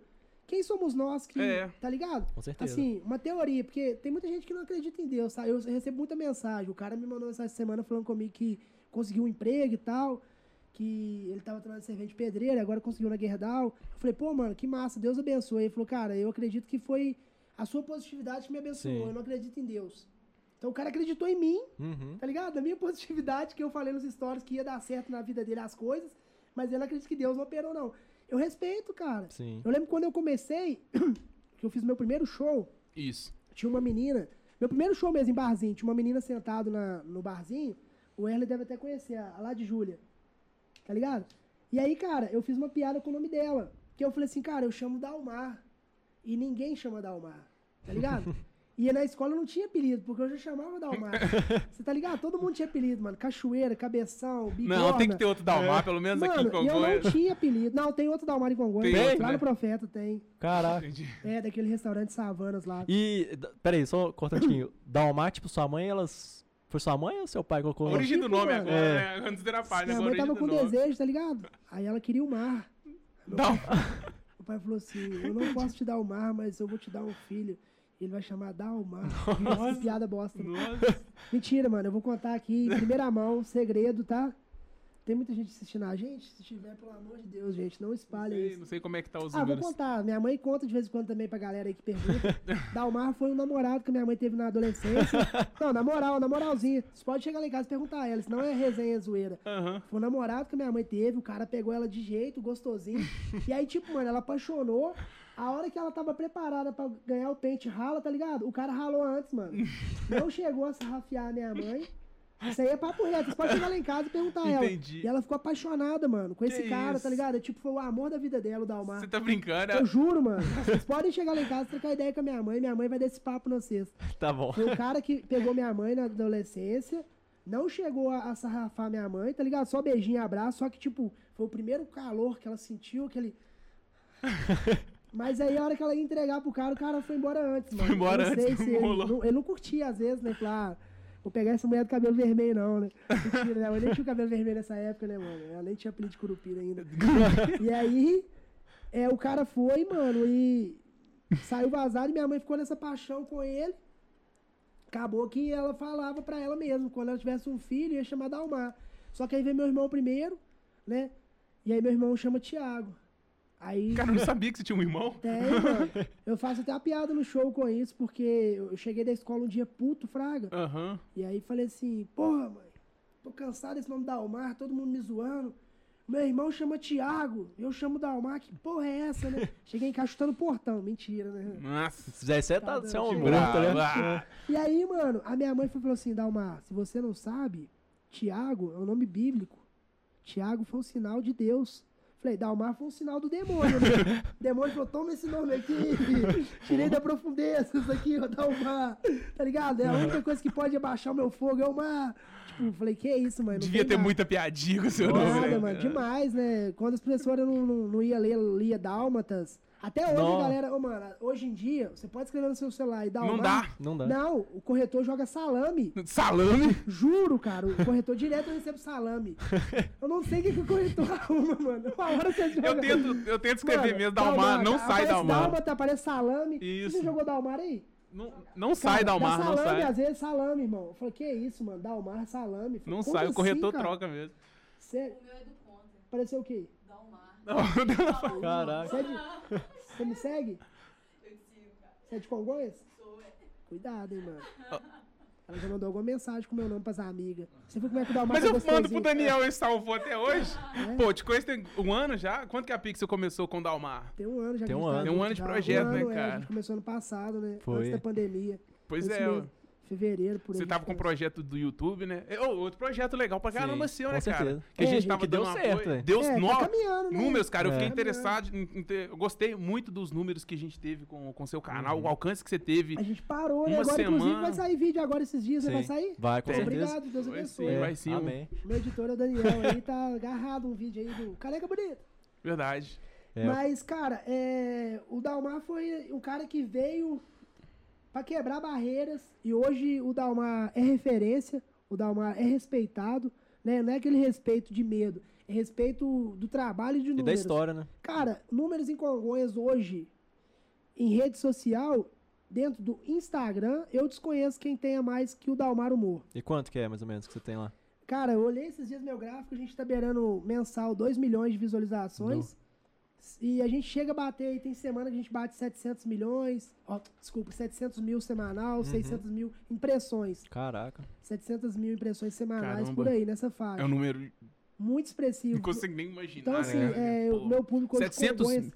Speaker 1: quem somos nós que.
Speaker 2: É.
Speaker 1: Tá ligado?
Speaker 3: Com certeza.
Speaker 1: Assim, uma teoria, porque tem muita gente que não acredita em Deus, sabe? Eu recebo muita mensagem. O cara me mandou essa semana falando comigo que conseguiu um emprego e tal, que ele tava trabalhando de servente pedreiro, e agora conseguiu na Guerdal. Eu falei, pô, mano, que massa, Deus abençoe. Ele falou, cara, eu acredito que foi a sua positividade que me abençoou,
Speaker 3: Sim.
Speaker 1: eu não acredito em Deus. Então o cara acreditou em mim,
Speaker 3: Uhum.
Speaker 1: tá ligado? A minha positividade que eu falei nos stories que ia dar certo na vida dele as coisas, mas ele não acredita que Deus não operou, não. Eu respeito, cara.
Speaker 3: Sim.
Speaker 1: Eu lembro quando eu comecei, que eu fiz meu primeiro show,
Speaker 2: Isso.
Speaker 1: tinha uma menina. Meu primeiro show mesmo em barzinho, tinha uma menina sentada na, no barzinho. O Erle deve até conhecer, a, a lá de Júlia. Tá ligado? E aí, cara, eu fiz uma piada com o nome dela. Que eu falei assim, cara, eu chamo Dalmar. E ninguém chama Dalmar. Tá ligado? E na escola eu não tinha apelido, porque eu já chamava Dalmar. Você tá ligado? Todo mundo tinha apelido, mano. Cachoeira, cabeção, bigorna.
Speaker 2: Não, tem que ter outro Dalmar, pelo menos aqui em
Speaker 1: Mano, e eu não tinha apelido. Não, tem outro Dalmar em Congonhas.
Speaker 2: Tem
Speaker 1: lá
Speaker 2: né?
Speaker 1: no Profeta tem.
Speaker 3: Caraca.
Speaker 2: Entendi.
Speaker 1: É, daquele restaurante Savanas lá.
Speaker 3: E, peraí, só cortando um pouquinho. Dalmar, tipo, sua mãe, elas... Foi sua mãe ou seu pai
Speaker 2: A
Speaker 3: colocou?
Speaker 2: origem do
Speaker 1: Tipo,
Speaker 2: nome
Speaker 1: mano.
Speaker 2: agora,
Speaker 3: É.
Speaker 2: né? Antes era página,
Speaker 1: Minha
Speaker 2: agora
Speaker 1: mãe
Speaker 2: a
Speaker 1: tava com
Speaker 2: nome.
Speaker 1: desejo, tá ligado? Aí ela queria o mar. Meu
Speaker 2: Dal-
Speaker 1: pai- Meu pai falou assim: Eu não posso te dar o mar, mas eu vou te dar um filho. Ele vai chamar Dalmar. Nossa, piada bosta.
Speaker 2: Nossa.
Speaker 1: Mentira, mano. Eu vou contar aqui em primeira mão, segredo, tá? Tem muita gente assistindo a gente. Se tiver, pelo amor de Deus, gente, não
Speaker 2: sei,
Speaker 1: isso.
Speaker 2: não sei como é que tá os
Speaker 1: Ah, vou
Speaker 2: números.
Speaker 1: contar. Minha mãe conta de vez em quando também pra galera aí que pergunta. Dalmar foi um namorado que a minha mãe teve na adolescência. Não, na moral, na moralzinha. Você pode chegar lá em casa e perguntar a ela, senão é resenha zoeira.
Speaker 2: Aham.
Speaker 1: Foi um namorado que a minha mãe teve, o cara pegou ela de jeito, gostosinho. e aí, tipo, mano, ela apaixonou. A hora que ela tava preparada pra ganhar o pente rala, tá ligado? O cara ralou antes, mano. Não chegou a sarrafiar a minha mãe. Isso aí é papo reto. Você pode chegar lá em casa e perguntar a ela.
Speaker 2: Entendi.
Speaker 1: E ela ficou apaixonada, mano, com esse
Speaker 2: Que
Speaker 1: cara,
Speaker 2: isso?
Speaker 1: tá ligado? Tipo, foi o amor da vida dela, o Dalmar.
Speaker 2: Você tá brincando?
Speaker 1: Eu juro, mano. Vocês podem chegar lá em casa e trocar ideia com a minha mãe. Minha mãe vai dar esse papo na sexta.
Speaker 3: Tá bom.
Speaker 1: Foi o cara que pegou minha mãe na adolescência, não chegou a, a sarrafar minha mãe, tá ligado? Só beijinho e abraço, só que, tipo, foi o primeiro calor que ela sentiu, aquele. Mas aí a hora que ela ia entregar pro cara, o cara foi embora antes, mano.
Speaker 2: embora
Speaker 1: Eu não
Speaker 2: antes,
Speaker 1: ele, não, ele não curtia às vezes, né? Falar, ah, vou pegar essa mulher do cabelo vermelho, não, né? Mentira, né? Eu nem tinha o cabelo vermelho nessa época, né, mano? Ela nem tinha apelido de curupira ainda. e aí, é, o cara foi, mano, e saiu vazado e minha mãe ficou nessa paixão com ele. Acabou que ela falava pra ela mesmo, quando ela tivesse um filho, ia chamar Dalmar. Só que aí veio meu irmão primeiro, né? E aí meu irmão chama Tiago. Aí.
Speaker 2: Cara, eu não sabia que você tinha um irmão.
Speaker 1: Tem, mano. Eu faço até uma piada no show com isso, porque eu cheguei da escola um dia puto, fraga.
Speaker 2: Aham.
Speaker 1: E aí falei assim, porra, mãe, tô cansado desse nome Dalmar, todo mundo me zoando. Meu irmão chama Tiago, eu chamo Dalmar, que porra é essa, né? Cheguei em casa chutando o portão, mentira, né?
Speaker 2: Nossa.
Speaker 3: Você tá,
Speaker 1: Tá
Speaker 3: você é um morto,
Speaker 2: brava.
Speaker 3: né?
Speaker 1: E aí, mano, a minha mãe falou assim, Dalmar, se você não sabe, Tiago é um nome bíblico. Tiago foi um sinal de Deus. Falei, Dalmar foi um sinal do demônio, né? O demônio falou, toma esse nome aqui. Tirei da profundeza isso aqui, ó, Dalmar. Tá ligado? É a única coisa que pode abaixar o meu fogo, é o mar. Tipo, falei, que isso, mano?
Speaker 2: Devia ter
Speaker 1: nada.
Speaker 2: muita piadinha com o seu nome,
Speaker 1: Nada,
Speaker 2: né?
Speaker 1: mano, demais, né? Quando as professoras não, não, não ia ler, lia Dálmatas. Até hoje,
Speaker 3: Não.
Speaker 1: galera, ô, mano, hoje em dia, você pode escrever no seu celular e Dalmar.
Speaker 2: Não dá.
Speaker 3: Não dá.
Speaker 1: Não, o corretor joga salame.
Speaker 2: Salame?
Speaker 1: Juro, cara, o corretor direto recebe salame. Eu não sei o que, que o corretor arruma, mano. Uma hora você joga...
Speaker 2: Eu tento, eu tento escrever
Speaker 1: Mano,
Speaker 2: mesmo, Dalmar, não sai
Speaker 1: aparece
Speaker 2: Dalmar.
Speaker 1: Dálmata, aparece salame.
Speaker 2: Isso.
Speaker 1: Você jogou Dalmar aí?
Speaker 2: Não, não sai
Speaker 1: Cara,
Speaker 2: Dalmar,
Speaker 1: dá
Speaker 2: não
Speaker 1: salame,
Speaker 2: sai.
Speaker 1: às vezes salame, irmão. Eu falei, que isso, mano? Dalmar, salame. Falei,
Speaker 2: Não sai, o
Speaker 1: assim,
Speaker 2: corretor
Speaker 1: cara?
Speaker 2: troca mesmo.
Speaker 1: Sério?
Speaker 5: O meu é do contra.
Speaker 1: Apareceu o quê?
Speaker 5: Dá um.
Speaker 2: Não, Dela-
Speaker 3: Caraca.
Speaker 1: Você, é de- você me segue?
Speaker 5: Eu te sigo, cara.
Speaker 1: Você é de Congonhas?
Speaker 5: Sou, é.
Speaker 1: Cuidado, hein, mano. Ela já mandou alguma mensagem com meu nome pras amigas. Você viu como é que o Dalmar
Speaker 2: Mas
Speaker 1: tá
Speaker 2: eu mando pro? Daniel e salvou até hoje.
Speaker 1: É.
Speaker 2: Pô, te conheço tem um ano já? Quanto que a Pixel começou com o Dalmar?
Speaker 1: Tem um ano já.
Speaker 3: Tem um
Speaker 1: gente
Speaker 3: ano.
Speaker 1: tá
Speaker 2: Tem um ano de projeto,
Speaker 1: um
Speaker 2: né,
Speaker 1: ano, é,
Speaker 2: cara?
Speaker 1: a gente começou ano passado, né?
Speaker 3: Foi.
Speaker 1: Antes da pandemia.
Speaker 2: Pois
Speaker 1: Esse
Speaker 2: é,
Speaker 1: mês, Fevereiro, por aí.
Speaker 2: você
Speaker 1: a
Speaker 2: tava com um projeto do YouTube, né? É, ô, outro projeto legal pra caramba
Speaker 3: Sim,
Speaker 2: seu,
Speaker 3: com
Speaker 2: né, cara?
Speaker 3: certeza.
Speaker 2: Que a
Speaker 1: É,
Speaker 2: gente
Speaker 1: gente,
Speaker 2: tava
Speaker 3: que deu
Speaker 2: dando
Speaker 3: certo,
Speaker 2: apoio. Deu
Speaker 1: É, tá né?
Speaker 2: números, cara. Eu
Speaker 3: É.
Speaker 2: fiquei interessado. Em, em ter- eu gostei muito dos números que a gente teve com o seu canal,
Speaker 3: Uhum.
Speaker 2: o alcance que você teve.
Speaker 1: A gente parou, né?
Speaker 2: Uma
Speaker 1: Agora, inclusive,
Speaker 2: semana.
Speaker 1: vai sair vídeo agora esses dias, né? Vai
Speaker 3: Sim.
Speaker 1: sair?
Speaker 3: Vai, com
Speaker 2: É.
Speaker 3: certeza.
Speaker 1: Obrigado, Deus
Speaker 2: Vai
Speaker 1: abençoe.
Speaker 2: sim,
Speaker 3: É,
Speaker 2: vai sim. um-
Speaker 3: Amém.
Speaker 1: Meu editor é o Daniel aí, tá agarrado um vídeo aí do Careca Bonito.
Speaker 2: Verdade.
Speaker 3: É.
Speaker 1: Mas, cara, é, o Dalmar foi um cara que veio pra quebrar barreiras e hoje o Dalmar é referência, o Dalmar é respeitado, né? Não é aquele respeito de medo, é respeito do trabalho e de
Speaker 3: E
Speaker 1: números.
Speaker 3: da história, né?
Speaker 1: Cara, números em Congonhas hoje, em rede social, dentro do Instagram, eu desconheço quem tenha mais que o Dalmar Humor.
Speaker 3: E quanto que é, mais ou menos, que você tem lá?
Speaker 1: Cara, eu olhei esses dias meu gráfico, a gente tá beirando mensal 2 milhões de visualizações. E a gente chega a bater aí, tem semana que a gente bate 700 milhões, ó, desculpa, 700 mil semanal, 600 mil impressões.
Speaker 3: Caraca.
Speaker 1: 700 mil impressões semanais
Speaker 2: Caramba.
Speaker 1: por aí, nessa faixa.
Speaker 2: É um número.
Speaker 1: Muito expressivo.
Speaker 2: Não consigo nem imaginar.
Speaker 1: Então, assim,
Speaker 2: né?
Speaker 1: é, o meu público hoje
Speaker 2: 700.
Speaker 1: Congonhas...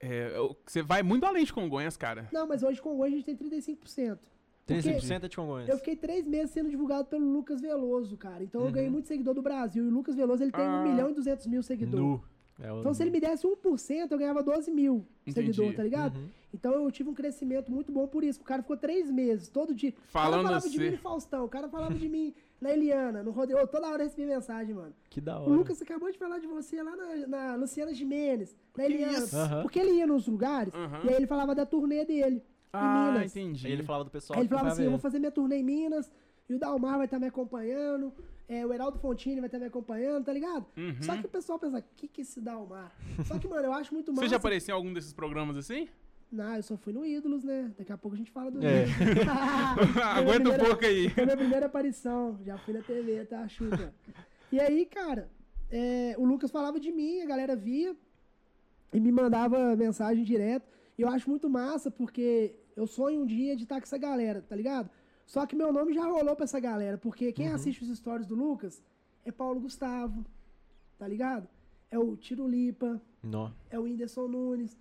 Speaker 2: é, eu- você vai muito além de Congonhas, cara.
Speaker 1: Não, mas hoje Congonhas a gente tem 35%. Porque
Speaker 3: 35% é de Congonhas.
Speaker 1: Eu fiquei três meses sendo divulgado pelo Lucas Veloso, cara. Então eu
Speaker 3: Uhum.
Speaker 1: ganhei muito seguidor do Brasil. E o Lucas Veloso, ele tem
Speaker 2: Ah.
Speaker 1: 1 milhão e 200 mil seguidores.
Speaker 3: É o-
Speaker 1: Então se ele me desse 1%, eu ganhava 12 mil
Speaker 2: Entendi.
Speaker 1: seguidores, tá ligado?
Speaker 3: Uhum.
Speaker 1: Então eu tive um crescimento muito bom por isso. O cara ficou três meses, todo dia.
Speaker 2: Falando
Speaker 1: o cara falava de
Speaker 2: você.
Speaker 1: mim no Faustão, o cara falava de mim na Eliana, no Rodrigo. Ô, toda hora eu recebi mensagem, mano.
Speaker 3: Que da
Speaker 1: O
Speaker 3: hora.
Speaker 1: Lucas acabou de falar de você lá na, na Luciana Gimenez, na Eliana.
Speaker 2: isso?
Speaker 3: Aham.
Speaker 1: Porque ele ia nos lugares
Speaker 2: Aham.
Speaker 1: e aí ele falava da turnê dele.
Speaker 2: Ah,
Speaker 1: Minas.
Speaker 2: entendi.
Speaker 3: Aí ele falava do pessoal
Speaker 1: Aí ele
Speaker 3: que
Speaker 1: falava assim: eu vou fazer minha turnê em Minas, e o Dalmar vai estar me acompanhando, é, o Heraldo Fontini vai estar me acompanhando, tá ligado?
Speaker 2: Uhum.
Speaker 1: Só que o pessoal pensa, o que que é esse Dalmar? Só que, mano, eu acho muito massa.
Speaker 2: Você já apareceu em algum desses programas assim?
Speaker 1: Não, eu só fui no Ídolos, né? Daqui a pouco a gente fala do
Speaker 3: É.
Speaker 1: Ídolos.
Speaker 2: Aguenta um pouco aí.
Speaker 1: Foi minha primeira aparição. Já fui na TV, tá? Chupa. E aí, cara, é, o Lucas falava de mim, a galera via e me mandava mensagem direto. E eu acho muito massa, porque eu sonho um dia de estar com essa galera, tá ligado? Só que meu nome já rolou pra essa galera, porque quem assiste os stories do Lucas é Paulo Gustavo, tá ligado? É o Tiro Lipa,
Speaker 3: Nó.
Speaker 1: é o Whindersson Nunes.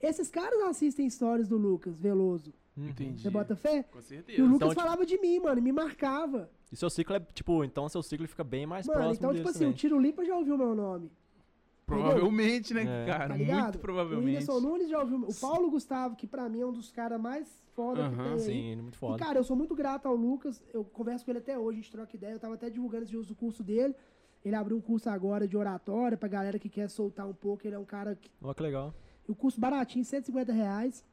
Speaker 1: Esses caras assistem stories do Lucas Veloso.
Speaker 3: Uhum.
Speaker 2: Entendi.
Speaker 1: Você bota fé?
Speaker 2: Com
Speaker 1: E o
Speaker 2: certeza.
Speaker 1: Lucas
Speaker 3: Então, tipo-
Speaker 1: falava de mim, mano, e me marcava.
Speaker 3: E seu ciclo é, tipo, então seu ciclo fica bem mais
Speaker 1: Mano,
Speaker 3: próximo
Speaker 1: então,
Speaker 3: deles
Speaker 1: tipo assim, o
Speaker 3: também.
Speaker 1: Tiro Lipa já ouviu meu nome,
Speaker 2: Provavelmente, né,
Speaker 3: É.
Speaker 2: cara?
Speaker 1: tá?
Speaker 2: Muito
Speaker 1: O
Speaker 2: provavelmente.
Speaker 1: Whindersson Nunes já ouviu. O Paulo Gustavo, que pra mim é um dos caras mais foda que
Speaker 2: Aham,
Speaker 1: tem.
Speaker 3: Sim, ele é muito
Speaker 1: E,
Speaker 3: foda.
Speaker 1: cara, eu sou muito grato ao Lucas. Eu converso com ele até hoje, a gente troca ideia. Eu tava até divulgando esse uso o curso dele. Ele abriu um curso agora de oratória pra galera que quer soltar um pouco. Ele é um cara que.
Speaker 3: Ó, que legal.
Speaker 1: O curso baratinho, 150 reais.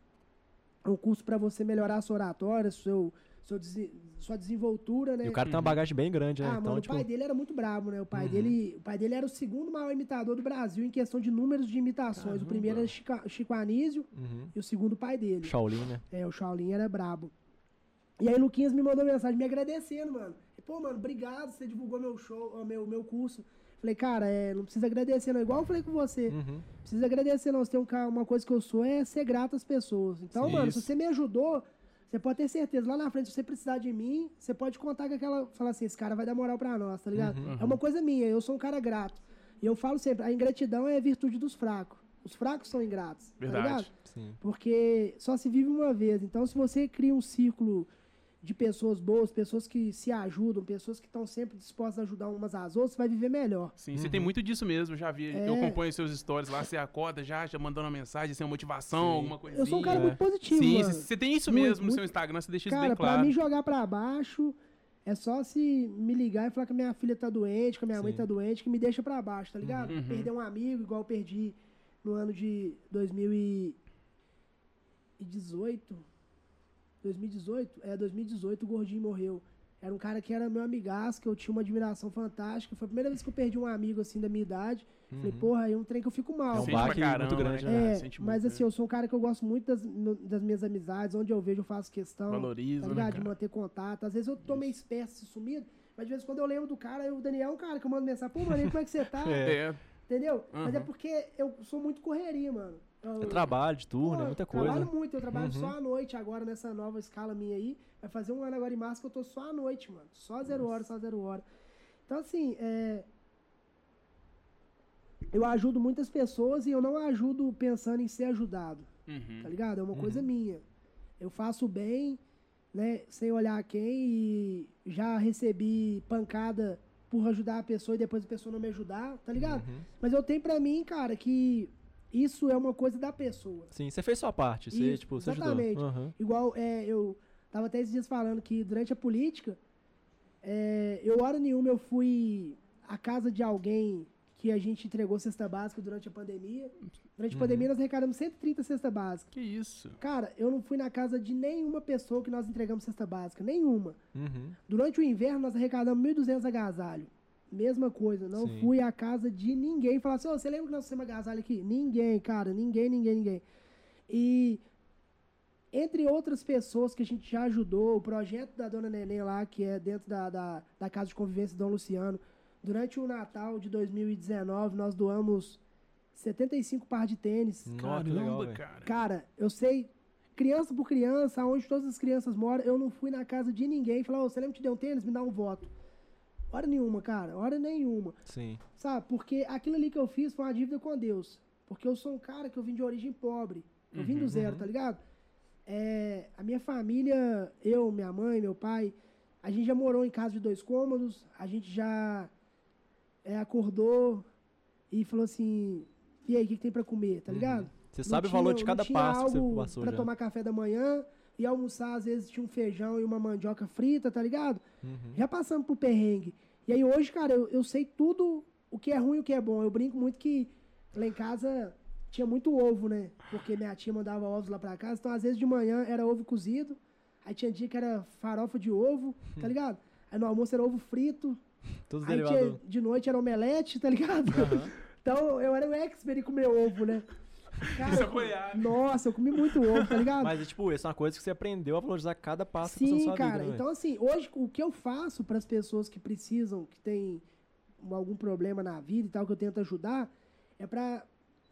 Speaker 1: É um curso pra você melhorar a sua oratória, seu, seu desi- sua desenvoltura, né?
Speaker 3: E o cara tem uma bagagem bem grande, né?
Speaker 1: Ah,
Speaker 3: então,
Speaker 1: mano,
Speaker 3: tipo,
Speaker 1: o pai dele era muito brabo, né? O pai,
Speaker 3: Uhum.
Speaker 1: dele, o pai dele era o segundo maior imitador do Brasil em questão de números de imitações.
Speaker 3: Caramba.
Speaker 1: O primeiro era Chico, Chico Anísio
Speaker 3: uhum.
Speaker 1: e o segundo o pai dele.
Speaker 3: Shaolin, né?
Speaker 1: É, o Shaolin era brabo. E aí o Luquinhas me mandou mensagem me agradecendo, mano. Pô, mano, obrigado, você divulgou meu show, ó, meu, meu curso. Falei, cara, é, não precisa agradecer não, igual eu falei com você.
Speaker 3: Uhum.
Speaker 1: Não precisa agradecer não, você tem um, uma coisa que eu sou é ser grato às pessoas. Então,
Speaker 3: Sim,
Speaker 1: mano,
Speaker 2: isso.
Speaker 1: se você me ajudou, você pode ter certeza, lá na frente, se você precisar de mim, você pode contar com aquela, falar assim, esse cara vai dar moral pra nós, tá ligado?
Speaker 3: Uhum.
Speaker 1: É uma coisa minha, eu sou um cara grato. E eu falo sempre, a ingratidão é a virtude dos fracos. Os fracos são ingratos, tá ligado?
Speaker 2: Verdade.
Speaker 3: Sim.
Speaker 1: Porque só se vive uma vez. Então, se você cria um círculo de pessoas boas, pessoas que se ajudam, pessoas que estão sempre dispostas a ajudar umas às outras, você vai viver melhor.
Speaker 2: Sim, você tem muito disso mesmo, eu já vi.
Speaker 1: É.
Speaker 2: Eu acompanho seus stories lá, você acorda já, já mandando uma mensagem, sem uma motivação,
Speaker 3: Sim.
Speaker 2: alguma coisinha.
Speaker 1: Eu sou um cara
Speaker 3: é.
Speaker 1: muito positivo,
Speaker 2: Sim,
Speaker 1: mano.
Speaker 2: você tem isso
Speaker 1: Muito,
Speaker 2: mesmo no
Speaker 1: muito.
Speaker 2: seu Instagram, você deixa isso
Speaker 1: Cara,
Speaker 2: bem claro.
Speaker 1: pra mim jogar pra baixo, é só se me ligar e falar que a minha filha tá doente, que a minha mãe
Speaker 3: Sim.
Speaker 1: tá doente, que me deixa pra baixo, tá ligado?
Speaker 2: Uhum.
Speaker 1: Perder um amigo, igual eu perdi no ano de 2018. 2018? É, 2018 o Gordinho morreu. Era um cara que era meu amigaço, que eu tinha uma admiração fantástica. Foi a primeira vez que eu perdi um amigo assim da minha idade. Falei,
Speaker 3: Uhum.
Speaker 1: porra, aí é um trem que eu fico mal.
Speaker 3: É um baque
Speaker 2: caramba,
Speaker 3: muito grande,
Speaker 2: né,
Speaker 3: né?
Speaker 1: É, mas assim,
Speaker 2: né?
Speaker 1: eu sou um cara que eu gosto muito das, das minhas amizades, onde eu vejo eu faço questão,
Speaker 2: Valoriza,
Speaker 1: tá
Speaker 2: né,
Speaker 1: ligado? De manter contato. Às vezes eu tô meio espécie sumido, mas de vez em quando eu lembro do cara, e o Daniel é um cara que eu mando mensagem, pô, mano, como é que você tá?
Speaker 2: É,
Speaker 1: Entendeu? Mas é
Speaker 2: Uhum.
Speaker 1: porque eu sou muito correria, mano. Eu,
Speaker 3: É trabalho de turno,
Speaker 1: Pô,
Speaker 3: é muita
Speaker 1: eu
Speaker 3: coisa.
Speaker 1: Trabalho muito, eu trabalho
Speaker 3: Uhum.
Speaker 1: só à noite agora nessa nova escala minha aí. Vai fazer um ano agora em março que eu tô só à noite, mano. Só zero hora, só zero hora. Então, assim, é. Eu ajudo muitas pessoas e eu não ajudo pensando em ser ajudado,
Speaker 2: uhum.
Speaker 1: tá ligado? É uma coisa
Speaker 3: Uhum.
Speaker 1: minha. Eu faço bem, né, sem olhar quem e já recebi pancada por ajudar a pessoa e depois a pessoa não me ajudar, tá ligado?
Speaker 3: Uhum.
Speaker 1: Mas eu tenho pra mim, cara, que isso é uma coisa da pessoa.
Speaker 3: Sim, você fez sua parte, você,
Speaker 1: Isso,
Speaker 3: tipo, você
Speaker 1: exatamente.
Speaker 3: ajudou. Uhum.
Speaker 1: Igual, é, eu tava até esses dias falando que durante a política, é, eu hora nenhuma eu fui à casa de alguém que a gente entregou cesta básica durante a pandemia. Durante a
Speaker 3: Uhum.
Speaker 1: pandemia nós arrecadamos 130 cesta básica.
Speaker 2: Que isso?
Speaker 1: Cara, eu não fui na casa de nenhuma pessoa que nós entregamos cesta básica, nenhuma.
Speaker 3: Uhum.
Speaker 1: Durante o inverno nós arrecadamos 1.200 agasalho. Mesma coisa, não
Speaker 3: Sim.
Speaker 1: fui à casa de ninguém falar assim, "Ô, você lembra que nós fizemos agasalho aqui? Ninguém, cara, ninguém, ninguém, ninguém. E entre outras pessoas que a gente já ajudou, o projeto da Dona Neném lá, que é dentro da, da, da Casa de Convivência Dom Luciano, durante o Natal de 2019, nós doamos 75 par de tênis.
Speaker 3: Nossa, legal,
Speaker 2: Caramba, cara.
Speaker 1: Cara, eu sei, criança por criança, onde todas as crianças moram, eu não fui na casa de ninguém e falei, ô, você lembra que te deu um tênis? Me dá um voto. Hora nenhuma, cara, hora nenhuma.
Speaker 3: Sim.
Speaker 1: Sabe? Porque aquilo ali que eu fiz foi uma dívida com Deus. Porque eu sou um cara que eu vim de origem pobre. Eu vim do
Speaker 2: Uhum,
Speaker 1: zero, tá ligado? É, a minha família, eu, minha mãe, meu pai, a gente já morou em casa de dois cômodos, a gente já é, acordou e falou assim, e aí, o que, que tem pra comer, tá ligado?
Speaker 3: Você
Speaker 1: Não
Speaker 3: sabe o
Speaker 1: tinha-
Speaker 3: valor de cada passo que você passou
Speaker 1: pra
Speaker 3: já.
Speaker 1: tomar café da manhã e almoçar, às vezes tinha um feijão e uma mandioca frita, tá ligado?
Speaker 3: Uhum.
Speaker 1: Já passamos por perrengue. E aí hoje, cara, eu, eu sei tudo o que é ruim e o que é bom. Eu brinco muito que lá em casa tinha muito ovo, né? Porque minha tia mandava ovos lá pra casa. Então, às vezes, de manhã era ovo cozido. Aí tinha dia que era farofa de ovo, tá ligado? Aí no almoço era ovo frito.
Speaker 3: Todos
Speaker 1: Aí tinha, de noite era omelete, tá ligado?
Speaker 3: Aham.
Speaker 1: Então eu era o expert em comer ovo, né? Cara,
Speaker 2: Isso é
Speaker 1: nossa, eu comi muito ovo, tá ligado?
Speaker 3: Mas, tipo, essa é uma coisa que você aprendeu a valorizar cada passo que passou na
Speaker 1: Sim,
Speaker 3: sua
Speaker 1: cara.
Speaker 3: vida, né,
Speaker 1: então, assim, hoje o que eu faço para as pessoas que precisam, que têm algum problema na vida e tal, que eu tento ajudar, é para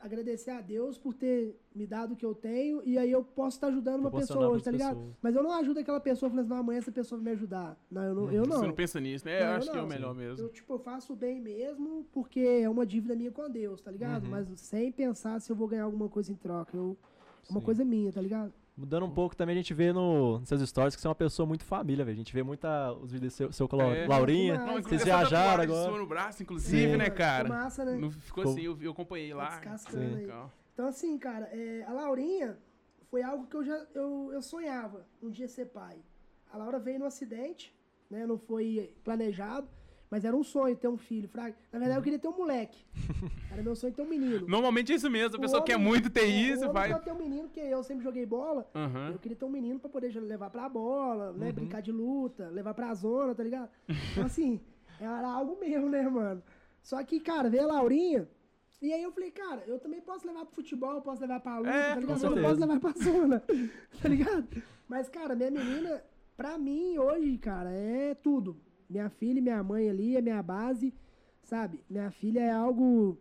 Speaker 1: agradecer a Deus por ter me dado o que eu tenho e aí eu posso estar ajudando uma pessoa hoje, tá ligado?
Speaker 3: pessoas.
Speaker 1: Mas eu não ajudo aquela pessoa falando assim, não, amanhã essa pessoa vai me ajudar. Não, eu não. Eu não.
Speaker 2: Você não pensa nisso, né?
Speaker 1: Não,
Speaker 2: eu
Speaker 1: eu
Speaker 2: acho que é o melhor mesmo.
Speaker 1: Eu, tipo, eu faço bem mesmo porque é uma dívida minha com Deus, tá ligado?
Speaker 3: Uhum.
Speaker 1: Mas sem pensar se eu vou ganhar alguma coisa em troca. Eu, é uma
Speaker 3: Sim.
Speaker 1: coisa minha, tá ligado?
Speaker 3: Mudando um pouco também, a gente vê no, nos seus stories que você é uma pessoa muito família, velho. A gente vê muita os vídeos do seu, seu com a
Speaker 2: É.
Speaker 3: Laurinha.
Speaker 1: Não,
Speaker 3: Vocês viajaram agora.
Speaker 2: sua no braço, inclusive,
Speaker 3: Sim.
Speaker 2: né,
Speaker 1: Ficou
Speaker 2: cara?
Speaker 1: massa, né?
Speaker 2: Não ficou
Speaker 3: Ficou-
Speaker 2: assim, eu, eu acompanhei lá.
Speaker 1: descascando
Speaker 3: Sim.
Speaker 1: aí. Então, assim, cara, é, a Laurinha foi algo que eu já eu, eu sonhava um dia ser pai. A Laura veio no acidente, né? Não foi planejado, mas era um sonho ter um filho. Fraga. Na verdade, eu queria ter um moleque. Era meu sonho ter um menino.
Speaker 2: Normalmente é isso mesmo, a pessoa quer
Speaker 1: homem-
Speaker 2: muito ter isso, vai.
Speaker 1: quer ter um menino, porque eu sempre joguei bola.
Speaker 2: Aham.
Speaker 1: Eu queria ter um menino pra poder levar pra bola, né?
Speaker 3: Uhum.
Speaker 1: Brincar de luta, levar pra zona, tá ligado? Então, assim, era algo meu, né, mano? Só que, cara, veio a Laurinha. E aí eu falei, cara, eu também posso levar pro futebol, posso levar pra luta,
Speaker 2: É,
Speaker 1: tá ligado? Eu não posso levar pra zona, tá ligado? Mas, cara, minha menina, pra mim, hoje, cara, é tudo. Minha filha e minha mãe ali é minha base, sabe? Minha filha é algo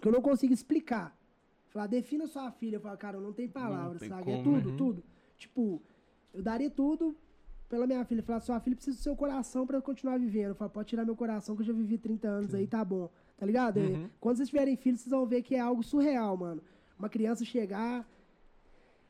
Speaker 1: que eu não consigo explicar. Falar, defina sua filha. Eu falo, cara, não tem palavras,
Speaker 2: tem
Speaker 1: sabe? É
Speaker 2: como,
Speaker 1: tudo,
Speaker 3: né?
Speaker 1: tudo. Tipo, eu daria tudo pela minha filha. Falar, sua filha precisa do seu coração pra eu continuar vivendo. Eu falo, pode tirar meu coração que eu já vivi 30 anos aí, tá bom. Tá ligado? É,
Speaker 3: Uhum.
Speaker 1: Quando vocês tiverem filhos, vocês vão ver que é algo surreal, mano. Uma criança chegar,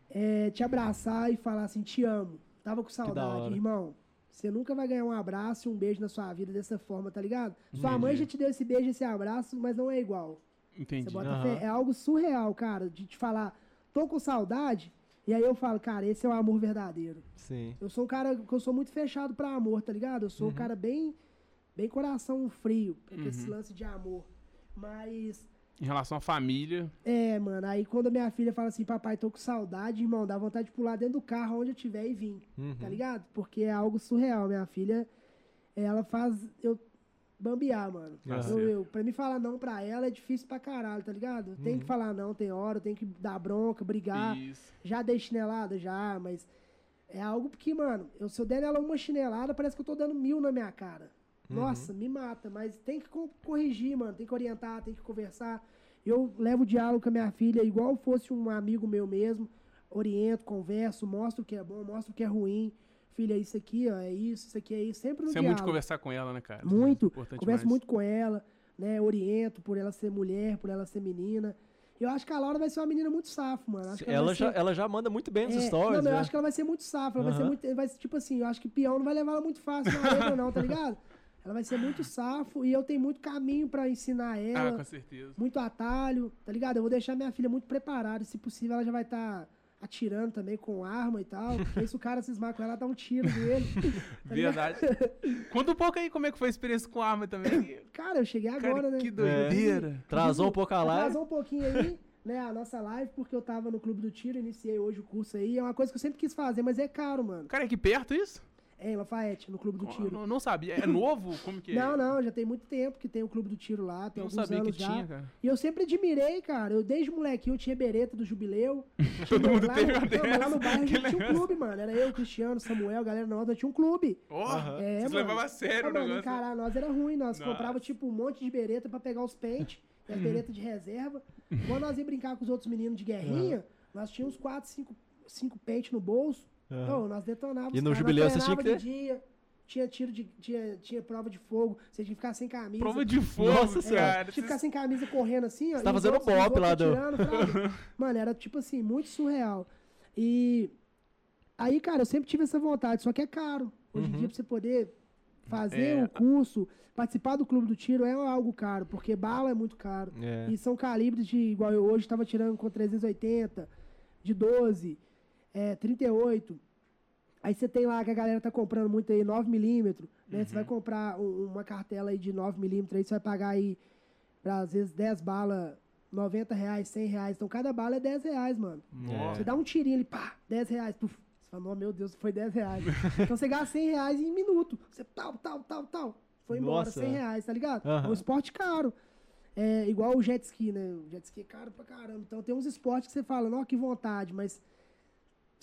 Speaker 1: é, te abraçar e falar assim, te amo. Tava com
Speaker 3: da
Speaker 1: saudade, irmão. Você nunca vai ganhar um abraço e um beijo na sua vida dessa forma, tá ligado? Sua
Speaker 2: Entendi.
Speaker 1: mãe já te deu esse beijo, esse abraço, mas não é igual. Você
Speaker 2: Entendi.
Speaker 1: bota
Speaker 3: Aham.
Speaker 1: fé. É algo surreal, cara, de te falar, tô com saudade, e aí eu falo, cara, esse é o amor verdadeiro.
Speaker 3: Sim.
Speaker 1: Eu sou um cara que eu sou muito fechado pra amor, tá ligado? Eu sou um
Speaker 3: Uhum.
Speaker 1: cara bem, bem coração frio, com esse
Speaker 2: Uhum.
Speaker 1: lance de amor. Mas,
Speaker 2: Em relação à família,
Speaker 1: é, mano, aí quando a minha filha fala assim, papai, tô com saudade, irmão, dá vontade de pular dentro do carro onde eu tiver e vir,
Speaker 3: Uhum.
Speaker 1: tá ligado? Porque é algo surreal. Minha filha, ela faz eu bambear, mano.
Speaker 2: Tá
Speaker 1: Eu, eu, pra mim falar não pra ela é difícil pra caralho, tá ligado? Tem
Speaker 3: Uhum.
Speaker 1: que falar não, tem hora, tem que dar bronca, brigar.
Speaker 2: isso.
Speaker 1: Já dei chinelada, já, mas é algo que, mano, eu, se eu der nela uma chinelada, parece que eu tô dando mil na minha cara.
Speaker 3: Uhum.
Speaker 1: Nossa, me mata, mas tem que co- corrigir, mano, tem que orientar, tem que conversar. Eu levo o diálogo com a minha filha igual fosse um amigo meu mesmo, oriento, converso, mostro o que é bom, mostro o que é ruim. Filha, isso aqui, ó, é isso, isso aqui é isso, sempre no
Speaker 2: Você é muito de
Speaker 1: diálogo.
Speaker 2: conversar com ela, né, cara?
Speaker 1: Muito.
Speaker 2: Importante
Speaker 1: Converso
Speaker 2: demais.
Speaker 1: muito com ela, né? Oriento por ela ser mulher, por ela ser menina. Eu acho que a Laura vai ser uma menina muito safo, mano. Acho que
Speaker 3: Ela
Speaker 1: vai
Speaker 3: já,
Speaker 1: ser-
Speaker 3: ela já manda muito bem nos
Speaker 1: é,
Speaker 3: stories,
Speaker 1: não, mas eu
Speaker 3: né?
Speaker 1: acho que ela vai ser muito safa. Ela vai ser muito. Vai tipo assim, eu acho que peão não vai levar ela muito fácil na letra, não, tá ligado? Ela vai ser muito safo e eu tenho muito caminho pra ensinar
Speaker 2: Ah,
Speaker 1: ela.
Speaker 2: com certeza.
Speaker 1: muito atalho, tá ligado? Eu vou deixar minha filha muito preparada. Se possível, ela já vai estar atirando também com arma e tal. Porque se o cara cismar com ela, dá um tiro nele. tá?
Speaker 2: Verdade. Conta um pouco aí como é que foi a experiência com arma também.
Speaker 1: Cara, eu cheguei
Speaker 2: Cara,
Speaker 1: agora, né?
Speaker 2: que doideira.
Speaker 3: Trazou um pouco a live.
Speaker 1: Atrasou um pouquinho aí, né, a nossa live, porque eu tava no Clube do Tiro, iniciei hoje o curso aí. É uma coisa que eu sempre quis fazer, mas é caro, mano.
Speaker 2: Cara, é aqui perto isso?
Speaker 1: É, em Lafayette, no Clube do
Speaker 2: Eu
Speaker 1: Tiro.
Speaker 2: Não, não sabia. É novo? Como que é?
Speaker 1: Não, não, já tem muito tempo que tem o Clube do Tiro lá, tem
Speaker 2: Eu não
Speaker 1: alguns
Speaker 2: sabia que
Speaker 1: anos já.
Speaker 2: tinha, cara.
Speaker 1: E eu sempre admirei, cara. Eu desde molequinho tinha bereta do jubileu.
Speaker 2: Todo mundo
Speaker 1: lá,
Speaker 2: teve uma
Speaker 1: mas lá
Speaker 2: dessa.
Speaker 1: no bairro a
Speaker 2: Que
Speaker 1: gente tinha um clube, mano. Era eu, Cristiano, Samuel, a galera nós tinha um clube.
Speaker 2: Ó,
Speaker 1: É,
Speaker 2: vocês levavam a sério o
Speaker 1: mano,
Speaker 2: negócio.
Speaker 1: encarar nós era ruim. Nós
Speaker 2: Nossa.
Speaker 1: comprava, tipo, um monte de bereta pra pegar os pentes. E as beretas de reserva. Quando nós ia brincar com os outros meninos de guerrinha, nós tínhamos uns 4, 5, cinco pentes no bolso. Ô, nós detonávamos.
Speaker 3: E
Speaker 1: os
Speaker 3: no
Speaker 1: caras,
Speaker 3: jubileu tinham
Speaker 1: treinava
Speaker 3: que
Speaker 1: de dia, tinha tiro de. Tinha, tinha prova de fogo. Você tinha que ficar sem camisa.
Speaker 2: Prova de fogo,
Speaker 3: Nossa
Speaker 1: É,
Speaker 2: cara.
Speaker 1: tinha que ficar sem camisa correndo assim, ó.
Speaker 3: Você tá fazendo
Speaker 1: outros- os
Speaker 3: bop lá do-.
Speaker 1: Mano, era tipo assim, muito surreal. E aí, cara, eu sempre tive essa vontade, só que é caro. Hoje em
Speaker 3: Uhum.
Speaker 1: dia, pra você poder fazer
Speaker 2: É.
Speaker 1: o curso, participar do clube do tiro é algo caro, porque bala é muito caro.
Speaker 3: É.
Speaker 1: E são calibres de, igual eu hoje estava tirando com 380, de 12, é, 38. Aí você tem lá que a galera tá comprando muito aí 9mm, né? Você vai comprar um- uma cartela aí de 9mm, aí você vai pagar aí, pra, às vezes, 10 balas, 90 reais, 100 reais. Então cada bala é 10 reais, mano.
Speaker 3: É.
Speaker 1: Você dá um tirinho ali, pá, 10 reais. Puf. Você fala, oh, meu Deus, foi 10 reais. então você gasta 100 reais em minuto. Você tal, tal, tal, tal. Foi embora,
Speaker 3: Nossa.
Speaker 1: 100 reais, tá ligado?
Speaker 3: Aham.
Speaker 1: É um esporte caro. É igual o jet ski, né? O jet ski é caro pra caramba. Então tem uns esportes que você fala, não, que vontade, mas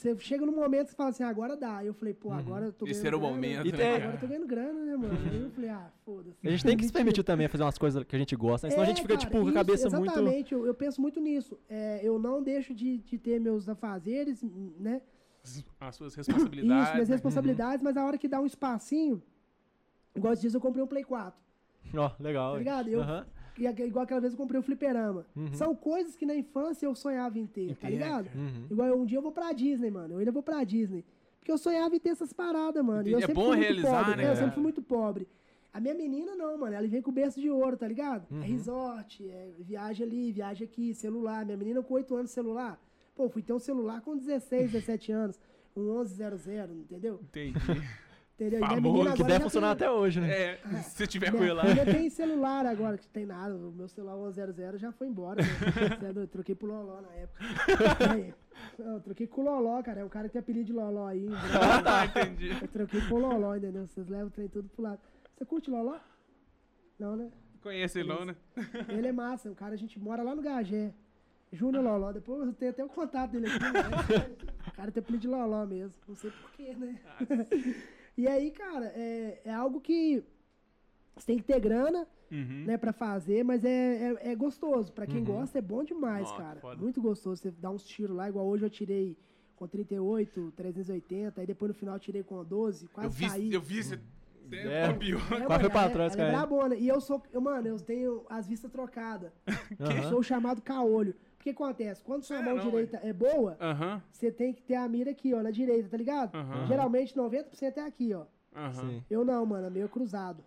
Speaker 1: você chega num momento você fala assim, agora dá. Aí eu falei, pô, agora eu tô ganhando
Speaker 2: Esse era o
Speaker 1: grana.
Speaker 2: momento,
Speaker 3: E
Speaker 2: né,
Speaker 3: tem-
Speaker 1: Agora eu tô ganhando grana, né, mano? Aí eu falei, ah, foda-se.
Speaker 3: A gente tem que se permitir também a fazer umas coisas que a gente gosta, né? senão a gente
Speaker 1: É,
Speaker 3: fica,
Speaker 1: cara,
Speaker 3: tipo, com a
Speaker 1: isso,
Speaker 3: cabeça muito.
Speaker 1: Exatamente, eu, eu penso muito nisso. É, eu não deixo de, de ter meus afazeres, né?
Speaker 2: As suas
Speaker 1: Isso,
Speaker 2: responsabilidades.
Speaker 1: minhas
Speaker 2: né?
Speaker 1: responsabilidades, mas a hora que dá um espacinho, igual esses dias eu comprei um Play 4.
Speaker 3: Ó, legal.
Speaker 1: Tá
Speaker 3: hein?
Speaker 1: ligado? Eu-
Speaker 3: Aham.
Speaker 1: E igual aquela vez eu comprei o fliperama.
Speaker 3: Uhum.
Speaker 1: São coisas que na infância eu sonhava em ter, tá ligado?
Speaker 2: cara.
Speaker 3: Uhum.
Speaker 1: Igual eu- um dia eu vou pra Disney, mano. Eu ainda vou pra Disney. Porque eu sonhava em ter essas paradas, mano. E eu
Speaker 2: Entendi. É
Speaker 1: sempre
Speaker 2: bom
Speaker 1: fui muito
Speaker 2: realizar,
Speaker 1: pobre.
Speaker 2: né,
Speaker 1: É, eu sempre fui muito pobre. A minha menina não, mano. Ela vem com berço de ouro, tá ligado?
Speaker 3: Uhum.
Speaker 1: É resort, é viagem ali, viagem aqui, celular. Minha menina com 8 anos celular. Pô, fui ter um celular com 16, 17 anos. Um 1100, entendeu?
Speaker 2: Entendi.
Speaker 1: Entendeu? E minha
Speaker 2: Famoso,
Speaker 3: Que deve funcionar
Speaker 1: tem-
Speaker 3: até hoje, né?
Speaker 2: É, se tiver com ele lá.
Speaker 1: filha tem celular agora, que tem nada. O meu celular 100 já foi embora. Né? Eu troquei pro Loló na época. Aí, eu troquei com o Loló, cara. É um cara que tem apelido de Loló aí. né?
Speaker 2: Ah, tá, entendi.
Speaker 1: Eu troquei com o Loló, entendeu? Vocês levam o trem tudo pro lado. Você curte Loló? Não, né?
Speaker 2: Conhece ele não, né?
Speaker 1: Ele é massa. O cara, a gente mora lá no Gagé. Júnior Loló. Depois eu tenho até o contato dele aqui. Né? O cara tem apelido de Loló mesmo. Não sei porquê, né? E aí, cara, é, é algo que você tem que ter grana,
Speaker 2: Uhum.
Speaker 1: né, pra fazer, mas é, é, é gostoso. Pra quem
Speaker 3: Uhum.
Speaker 1: gosta, é bom demais,
Speaker 2: Nossa,
Speaker 1: cara.
Speaker 2: foda.
Speaker 1: Muito gostoso. Você dá uns tiros lá, igual hoje eu tirei com 38, 380, aí depois no final eu tirei com 12, quase
Speaker 2: Eu vi,
Speaker 1: saí.
Speaker 2: eu vi você.
Speaker 3: É.
Speaker 2: é pior.
Speaker 1: É,
Speaker 3: Quase
Speaker 1: mano,
Speaker 3: foi pra
Speaker 1: ela-
Speaker 3: trás,
Speaker 1: é
Speaker 3: cara.
Speaker 1: brabona. E eu sou, eu, mano, eu tenho as vistas trocadas. Eu sou o chamado caolho. O que acontece? Quando sua
Speaker 2: É,
Speaker 1: mão
Speaker 2: não,
Speaker 1: direita é boa,
Speaker 2: Aham,
Speaker 1: você tem que ter a mira aqui, ó, na direita, tá ligado?
Speaker 2: Aham.
Speaker 1: Geralmente 90% é aqui, ó. Eu não, mano, é meio cruzado.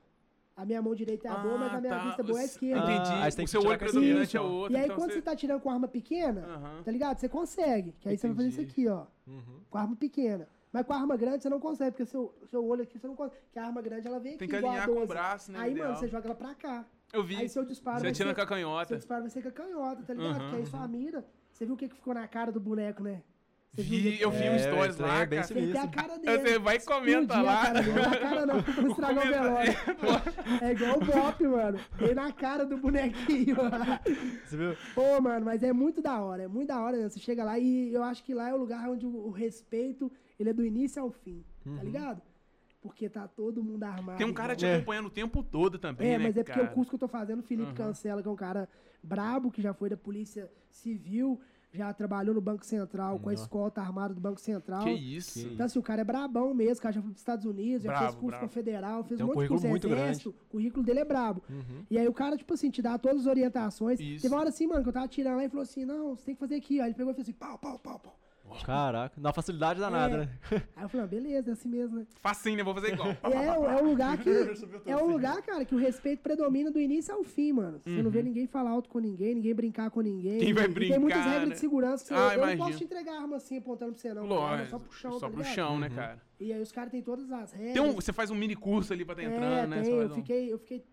Speaker 1: A minha mão direita é a boa,
Speaker 2: Ah,
Speaker 1: mas a minha
Speaker 2: tá.
Speaker 1: vista boa é a
Speaker 2: Os-
Speaker 1: esquerda.
Speaker 2: Entendi.
Speaker 3: Ah, tem
Speaker 2: o
Speaker 3: que
Speaker 2: seu olho predominante é o outro.
Speaker 1: E aí,
Speaker 2: então
Speaker 1: quando
Speaker 2: você...
Speaker 1: você tá tirando com arma pequena, tá ligado? Você consegue. Que aí você vai fazer isso
Speaker 2: Entendi.
Speaker 1: aqui, ó.
Speaker 3: Uhum.
Speaker 1: Com arma pequena. Mas com a arma grande você não consegue, porque seu, seu olho aqui você não consegue. Porque a arma grande ela vem aqui
Speaker 2: Tem que
Speaker 1: igual a
Speaker 2: alinhar com o
Speaker 1: 12.
Speaker 2: braço, né?
Speaker 1: Aí,
Speaker 2: ideal.
Speaker 1: mano, você joga ela pra cá.
Speaker 2: Eu vi.
Speaker 1: Aí seu disparo
Speaker 2: Você
Speaker 1: vai
Speaker 2: atira
Speaker 1: ser...
Speaker 2: com a canhota.
Speaker 1: Seu disparo vai ser com a canhota, tá ligado?
Speaker 2: Aham,
Speaker 1: Que aí sua mira... Você viu o que que ficou na cara do boneco, né? Você
Speaker 2: Vi, eu vi
Speaker 3: É,
Speaker 2: um stories lá,
Speaker 3: é bem
Speaker 2: cara.
Speaker 1: Cara dele.
Speaker 2: Você vai e comenta
Speaker 1: Explodir a
Speaker 2: lá.
Speaker 1: cara dele. Na cara não, pra não estragar o velório. É igual o Bop, mano. Dei na cara do bonequinho.
Speaker 3: Você viu?
Speaker 1: Pô, mano, mas é muito da hora. É muito da hora. né? Você chega lá e eu acho que lá é o lugar onde o, o respeito, ele é do início ao fim. Tá ligado? Porque tá todo mundo armado.
Speaker 2: Tem um cara te.
Speaker 3: É.
Speaker 2: acompanhando o tempo todo também,
Speaker 1: É,
Speaker 2: né,
Speaker 1: mas é porque
Speaker 2: cara?
Speaker 1: o curso que eu tô fazendo, o Felipe
Speaker 2: Aham.
Speaker 1: Cancela, que é um cara brabo, que já foi da Polícia Civil, já trabalhou no Banco Central, com a escolta armada do Banco Central.
Speaker 2: Que isso?
Speaker 3: Que
Speaker 1: Então, assim, o cara é brabão mesmo, o cara já foi pros Estados Unidos, já
Speaker 2: Brabo,
Speaker 1: fez curso com a Federal, fez
Speaker 3: Tem
Speaker 1: um monte de curso
Speaker 3: muito
Speaker 1: exército, o currículo dele é brabo.
Speaker 3: Uhum.
Speaker 1: E aí o cara, tipo assim, te dá todas as orientações.
Speaker 2: Isso.
Speaker 1: Teve uma hora assim, mano, que eu tava tirando lá e falou assim, não, você tem que fazer aqui, ó. Ele pegou e fez assim, pau, pau, pau, pau.
Speaker 3: Caraca, na facilidade danada,
Speaker 1: É.
Speaker 3: né?
Speaker 1: Aí eu falei, ah, beleza, é assim mesmo, né?
Speaker 2: Facinho, né? Vou fazer igual.
Speaker 1: E é, é um lugar que. É um lugar, cara, que o respeito predomina do início ao fim, mano. Você não vê ninguém falar alto com ninguém, ninguém brincar com ninguém.
Speaker 2: Uhum. Quem vai
Speaker 1: E Tem muitas
Speaker 2: brincar,
Speaker 1: regras
Speaker 2: né?
Speaker 1: de segurança que você,
Speaker 2: Ah,
Speaker 1: eu não
Speaker 2: imagino.
Speaker 1: posso te entregar a arma assim apontando pra você, não. cara,
Speaker 2: Lógico.
Speaker 1: É só pro chão,
Speaker 2: Só
Speaker 1: tá
Speaker 2: pro chão, né, cara?
Speaker 1: E aí os caras têm todas as regras.
Speaker 2: Tem um, você faz um mini curso ali pra tá entrando,
Speaker 1: é,
Speaker 2: né?
Speaker 1: tem, eu
Speaker 2: um-
Speaker 1: fiquei, eu fiquei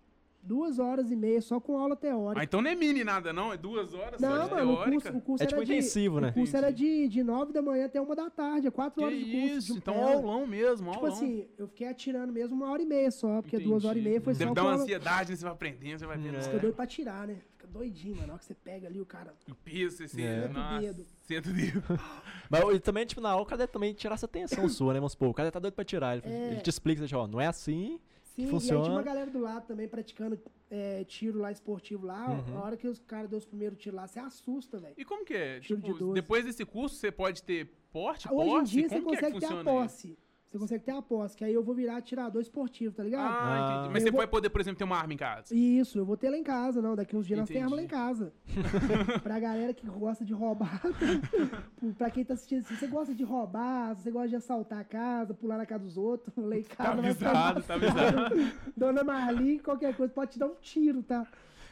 Speaker 1: Duas horas e meia só com aula teórica.
Speaker 2: Ah, então não é mini nada, não. É duas horas só
Speaker 1: Não,
Speaker 2: de
Speaker 1: mano, o
Speaker 2: teórica.
Speaker 1: curso, o curso
Speaker 3: É
Speaker 1: era
Speaker 3: tipo
Speaker 1: de,
Speaker 3: intensivo, né?
Speaker 1: O curso era de, de 9 da manhã até uma da tarde, é quatro
Speaker 2: Que
Speaker 1: horas de curso.
Speaker 2: isso,
Speaker 1: de
Speaker 2: então
Speaker 1: tela.
Speaker 2: aulão mesmo,
Speaker 1: Tipo
Speaker 2: aulão.
Speaker 1: assim, eu fiquei atirando mesmo uma hora e meia só, porque duas horas e meia foi
Speaker 2: Deve
Speaker 1: só
Speaker 2: dar
Speaker 1: com
Speaker 2: uma
Speaker 1: aula-
Speaker 2: ansiedade, né? Você vai aprendendo, você vai vendo.
Speaker 3: É.
Speaker 1: Fica doido pra tirar, né? Fica doidinho, mano. Na hora que você pega ali o cara.
Speaker 2: O peso, esse...
Speaker 3: É.
Speaker 2: Nossa,
Speaker 1: Dedo.
Speaker 2: senta o dedo.
Speaker 3: Mas também, tipo, na aula, o cara deve também tirar essa atenção sua, né? Vamos supor, o cara tá doido pra tirar. Ele,
Speaker 1: É.
Speaker 3: ele te explica, tipo, ó, não é assim.
Speaker 1: Sim, e aí
Speaker 3: funciona.
Speaker 1: tinha uma galera do lado também praticando é, tiro lá esportivo lá.
Speaker 3: Uhum.
Speaker 1: A hora que os caras deu os primeiros tiros lá, você assusta, velho.
Speaker 2: E como que é?
Speaker 1: Tiro de
Speaker 2: Tipo,
Speaker 1: 12.
Speaker 2: depois desse curso, você pode ter porte,
Speaker 1: Hoje em
Speaker 2: posse?
Speaker 1: dia você
Speaker 2: como que é
Speaker 1: consegue ter a
Speaker 2: funciona isso?
Speaker 1: Você consegue ter a posse, que aí eu vou virar atirador esportivo, tá ligado?
Speaker 2: Ah,
Speaker 3: Ah.
Speaker 2: entendi. Mas
Speaker 1: Eu
Speaker 2: você
Speaker 1: vou-
Speaker 2: vai poder, por exemplo, ter uma arma em casa?
Speaker 1: Isso, eu vou ter lá em casa, não. Daqui uns dias nós temos arma lá em
Speaker 2: Entendi.
Speaker 1: casa. pra galera que gosta de roubar. pra quem tá assistindo, se você gosta de roubar, se você gosta de assaltar a casa, pular na casa dos outros, lá em
Speaker 2: Tá
Speaker 1: casa. ficar
Speaker 2: avisado, tá avisado.
Speaker 1: Dona Marli, qualquer coisa, pode te dar um tiro, tá?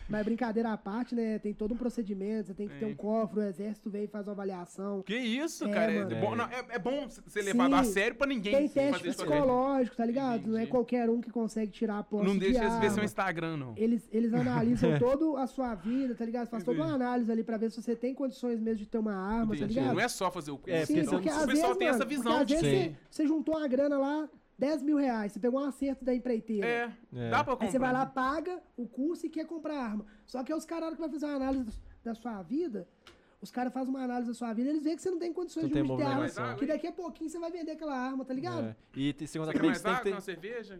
Speaker 1: Mas brincadeira à parte, né? Tem todo um procedimento, você tem que ter
Speaker 2: Tem.
Speaker 1: um cofre, o exército vem e faz uma avaliação.
Speaker 2: Que isso,
Speaker 1: É,
Speaker 2: cara? É, bom, não, é, é bom ser levado
Speaker 1: Sim.
Speaker 2: a sério pra ninguém
Speaker 1: Tem teste
Speaker 2: a
Speaker 1: psicológico, tá ligado? Não é
Speaker 2: Entendi.
Speaker 1: qualquer um que consegue tirar a posse
Speaker 2: Não
Speaker 1: de
Speaker 2: deixa eles ver seu Instagram, não.
Speaker 1: Eles, eles analisam toda a sua vida, tá ligado? Faz toda uma análise ali pra ver se você tem condições mesmo de ter uma arma,
Speaker 2: Entendi.
Speaker 1: tá ligado?
Speaker 2: Não é só fazer o curso.
Speaker 3: É,
Speaker 1: Sim,
Speaker 3: porque
Speaker 1: porque
Speaker 2: então, o pessoal
Speaker 1: vezes,
Speaker 2: tem essa
Speaker 1: mano,
Speaker 2: visão
Speaker 1: porque
Speaker 2: de
Speaker 1: às vezes você, você juntou uma grana lá, 10 mil reais, você pegou um acerto da empreiteira.
Speaker 2: É,
Speaker 3: É.
Speaker 2: dá pra comprar.
Speaker 1: Aí você vai lá, paga o curso e quer comprar arma. Só que é os caras que vai fazer uma análise da sua vida, os caras fazem uma análise da sua vida, eles veem que você não tem condições
Speaker 3: Não
Speaker 1: de
Speaker 3: tem
Speaker 1: arma.
Speaker 3: movimentação.
Speaker 1: Que daqui a pouquinho você vai vender aquela arma, tá ligado?
Speaker 3: É. E sem contar
Speaker 2: Você quer
Speaker 3: também que
Speaker 2: mais
Speaker 3: você tem
Speaker 2: água,
Speaker 3: que
Speaker 2: uma
Speaker 3: ter.
Speaker 2: cerveja?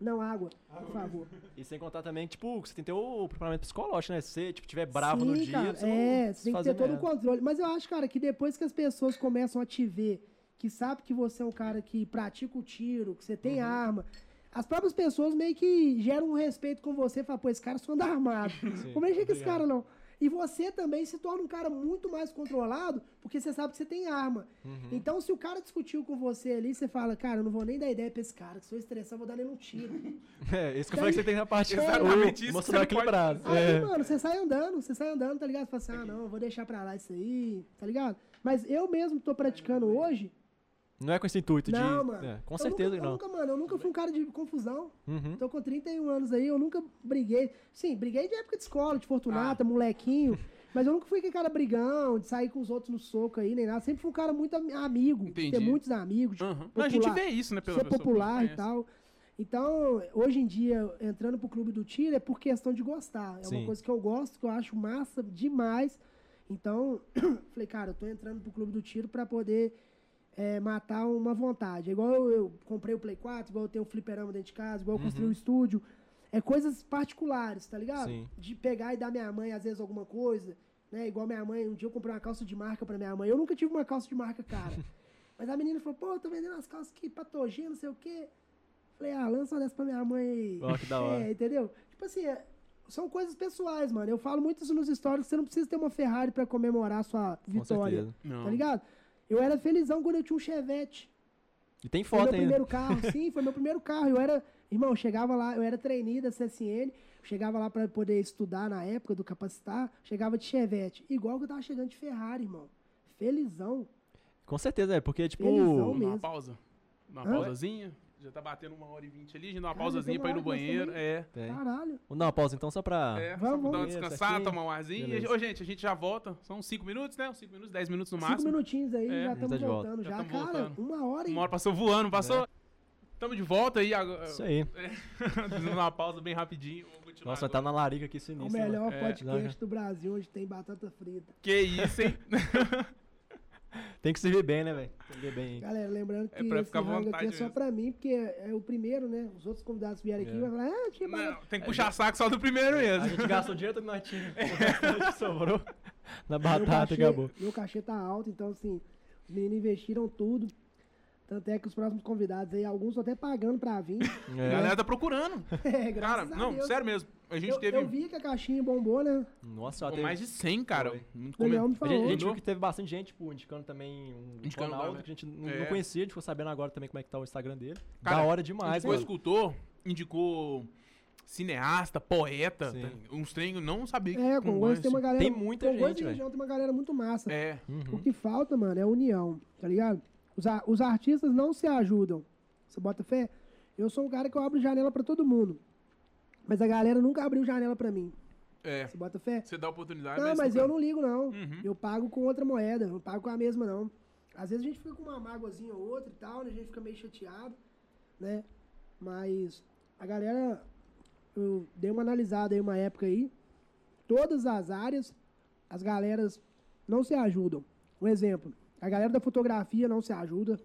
Speaker 1: Não, água, por favor.
Speaker 3: E sem contar também que, tipo, você tem que ter o preparamento psicológico, né? Se você tipo, tiver bravo
Speaker 1: Sim,
Speaker 3: no dia,
Speaker 1: cara,
Speaker 3: você não
Speaker 1: é, você tem que
Speaker 3: fazer
Speaker 1: ter todo o controle. Mas eu acho, cara, que depois que as pessoas começam a te ver, que sabe que você é um cara que pratica o tiro, que você tem
Speaker 3: Uhum.
Speaker 1: arma, as próprias pessoas meio que geram um respeito com você, falam, pô, esse cara só anda armado.
Speaker 3: Sim,
Speaker 1: Como mexer com esse cara, não? E você também se torna um cara muito mais controlado, porque você sabe que você tem arma.
Speaker 3: Uhum.
Speaker 1: Então, se o cara discutiu com você ali, você fala, cara, eu não vou nem dar ideia pra esse cara, que se eu estressar, eu vou dar nele um tiro.
Speaker 3: É, isso que eu falei que você tem na parte
Speaker 2: Exatamente isso
Speaker 3: o
Speaker 2: que você
Speaker 3: emocional
Speaker 2: não pode
Speaker 3: equilibrado.
Speaker 1: Aí,
Speaker 3: É.
Speaker 1: mano, você sai andando, você sai andando, tá ligado? Você fala assim, ah, não, eu vou deixar pra lá isso aí, tá ligado? Mas eu mesmo tô praticando hoje.
Speaker 3: Não é com esse intuito
Speaker 1: Não,
Speaker 3: de.
Speaker 1: mano.
Speaker 3: é, com
Speaker 1: eu
Speaker 3: certeza
Speaker 1: nunca,
Speaker 3: que não.
Speaker 1: Eu nunca, mano, eu nunca fui um cara de confusão.
Speaker 3: Uhum.
Speaker 1: Tô com 31 anos aí, eu nunca briguei. Sim, briguei de época de escola, de
Speaker 3: Ah.
Speaker 1: Fortunata, molequinho. Mas eu nunca fui aquele cara brigão, de sair com os outros no soco aí, nem nada. Sempre fui um cara muito am- amigo, de ter
Speaker 2: Entendi.
Speaker 1: muitos amigos,
Speaker 2: Aham. Não, a gente
Speaker 1: popular-
Speaker 2: vê isso, né? Pela
Speaker 1: ser popular e tal. Então, hoje em dia, entrando pro clube do tiro é por questão de gostar. É
Speaker 3: Sim.
Speaker 1: uma coisa que eu gosto, que eu acho massa demais. Então, falei, cara, eu tô entrando pro clube do tiro pra poder é, matar uma vontade. É igual eu, eu comprei o Play 4, igual eu tenho um fliperama dentro de casa, igual eu construí um estúdio. É coisas particulares, tá ligado?
Speaker 3: Sim.
Speaker 1: De pegar e dar minha mãe, às vezes, alguma coisa. Né? Igual minha mãe, um dia eu comprei uma calça de marca pra minha mãe. Eu nunca tive uma calça de marca cara. Mas a menina falou, pô, eu tô vendendo as calças aqui, patogênio, não sei o quê. Falei, ah, lança uma dessa pra minha mãe aí.
Speaker 3: Que da hora.
Speaker 1: É, entendeu? Tipo assim, é- são coisas pessoais, mano. Eu falo muito isso nos stories, você não precisa ter uma Ferrari pra comemorar a sua
Speaker 3: Com
Speaker 1: vitória.
Speaker 3: certeza.
Speaker 2: Não.
Speaker 1: Tá ligado? Eu era felizão quando eu tinha um Chevette.
Speaker 3: E tem
Speaker 1: Foi
Speaker 3: foto
Speaker 1: meu
Speaker 3: ainda.
Speaker 1: primeiro carro, sim, foi meu primeiro carro. Eu era, irmão, eu chegava lá, eu era trainee da CSN, chegava lá pra poder estudar na época do capacitar, chegava de Chevette, igual que eu tava chegando de Ferrari, irmão. Felizão.
Speaker 3: Com certeza, é, porque, tipo.
Speaker 1: Felizão
Speaker 2: uma
Speaker 1: mesmo.
Speaker 2: pausa? Dar
Speaker 1: Hã?
Speaker 2: uma pausazinha? Já tá batendo uma hora e vinte ali, a gente dá uma
Speaker 1: Cara,
Speaker 2: pausazinha pra ir no banheiro. É.
Speaker 3: Tem.
Speaker 1: Caralho.
Speaker 3: Vamos dar uma pausa então, só pra.
Speaker 2: É,
Speaker 1: Vamos,
Speaker 2: só pra dar uma
Speaker 3: vamos.
Speaker 2: descansada,
Speaker 3: Certinho.
Speaker 2: tomar um arzinho.
Speaker 3: Beleza.
Speaker 2: Ô, gente, a gente já volta. São uns 5 minutos, né? Uns 5 minutos, 10 minutos no
Speaker 1: Cinco
Speaker 2: máximo.
Speaker 1: minutinhos aí,
Speaker 2: É,
Speaker 1: já
Speaker 3: tá
Speaker 1: estamos
Speaker 3: de volta.
Speaker 1: voltando.
Speaker 2: Já
Speaker 1: Já,
Speaker 2: tamo
Speaker 1: cara,
Speaker 2: voltando.
Speaker 1: uma hora e
Speaker 2: Uma hora passou voando, passou.
Speaker 3: É.
Speaker 2: Tamo de volta aí agora.
Speaker 3: Isso aí.
Speaker 2: Fazendo uma pausa bem rapidinho. Vamos continuar
Speaker 3: Nossa, vai tá
Speaker 2: agora.
Speaker 3: na larica aqui
Speaker 1: o
Speaker 3: sinistro.
Speaker 1: melhor
Speaker 2: É.
Speaker 1: podcast do Brasil, onde tem batata frita.
Speaker 2: Que isso, hein?
Speaker 3: Tem que servir bem, né, velho? Servir bem. hein?
Speaker 1: Galera, lembrando que
Speaker 2: É pra
Speaker 1: esse
Speaker 2: ficar à
Speaker 1: rango aqui é só
Speaker 2: mesmo.
Speaker 1: pra mim, porque é o primeiro, né? Os outros convidados vierem aqui
Speaker 3: É.
Speaker 1: e vai falar, ah, tinha
Speaker 2: Não, tem que puxar saco só do primeiro
Speaker 3: A
Speaker 2: mesmo.
Speaker 3: gente gastou dinheiro que nós tínhamos. O sobrou na
Speaker 1: Meu
Speaker 3: batata e
Speaker 1: cachê-
Speaker 3: acabou.
Speaker 1: Meu cachê tá alto, então assim, os meninos investiram tudo. Tanto é que os próximos convidados aí, alguns estão até pagando pra vir.
Speaker 2: A
Speaker 3: É.
Speaker 2: galera tá procurando.
Speaker 1: É,
Speaker 2: Cara,
Speaker 1: graças a
Speaker 2: não,
Speaker 1: Deus.
Speaker 2: sério mesmo. A gente
Speaker 1: eu,
Speaker 2: teve
Speaker 1: eu vi que a caixinha bombou, né?
Speaker 3: Nossa,
Speaker 2: pô,
Speaker 3: teve...
Speaker 2: mais de 100, cara.
Speaker 3: Foi.
Speaker 2: Muito
Speaker 1: O
Speaker 2: coment-
Speaker 3: A gente, a
Speaker 1: falou.
Speaker 3: gente viu que teve bastante gente, tipo, indicando também um
Speaker 2: Indicando
Speaker 3: Ronaldo,
Speaker 2: lá,
Speaker 3: que a gente não,
Speaker 2: É.
Speaker 3: não conhecia, a gente ficou sabendo agora também como é que tá o Instagram dele.
Speaker 2: Cara,
Speaker 3: da hora demais,
Speaker 2: indicou escultor, indicou cineasta, poeta.
Speaker 3: Sim.
Speaker 2: tem uns treinos, não sabia que
Speaker 1: É,
Speaker 2: com
Speaker 1: Congonhas tem uma galera.
Speaker 3: Tem muita
Speaker 1: Congonhas
Speaker 3: gente,
Speaker 1: região tem uma galera muito massa.
Speaker 2: É.
Speaker 1: O
Speaker 3: Uhum.
Speaker 1: que falta, mano, é união, tá ligado? Os, os artistas não se ajudam. Você bota fé? Eu sou um cara que eu abro janela pra todo mundo. Mas a galera nunca abriu janela pra mim.
Speaker 2: É.
Speaker 1: Você bota fé?
Speaker 2: Você dá oportunidade,
Speaker 1: Não, mas eu não ligo, não.
Speaker 2: Uhum.
Speaker 1: Eu pago com outra moeda, eu não pago com a mesma, não. Às vezes a gente fica com uma mágoazinha ou outra e tal, né? A gente fica meio chateado, né? Mas a galera, eu dei uma analisada aí uma época aí, todas as áreas, as galeras não se ajudam. Um exemplo, a galera da fotografia não se ajuda.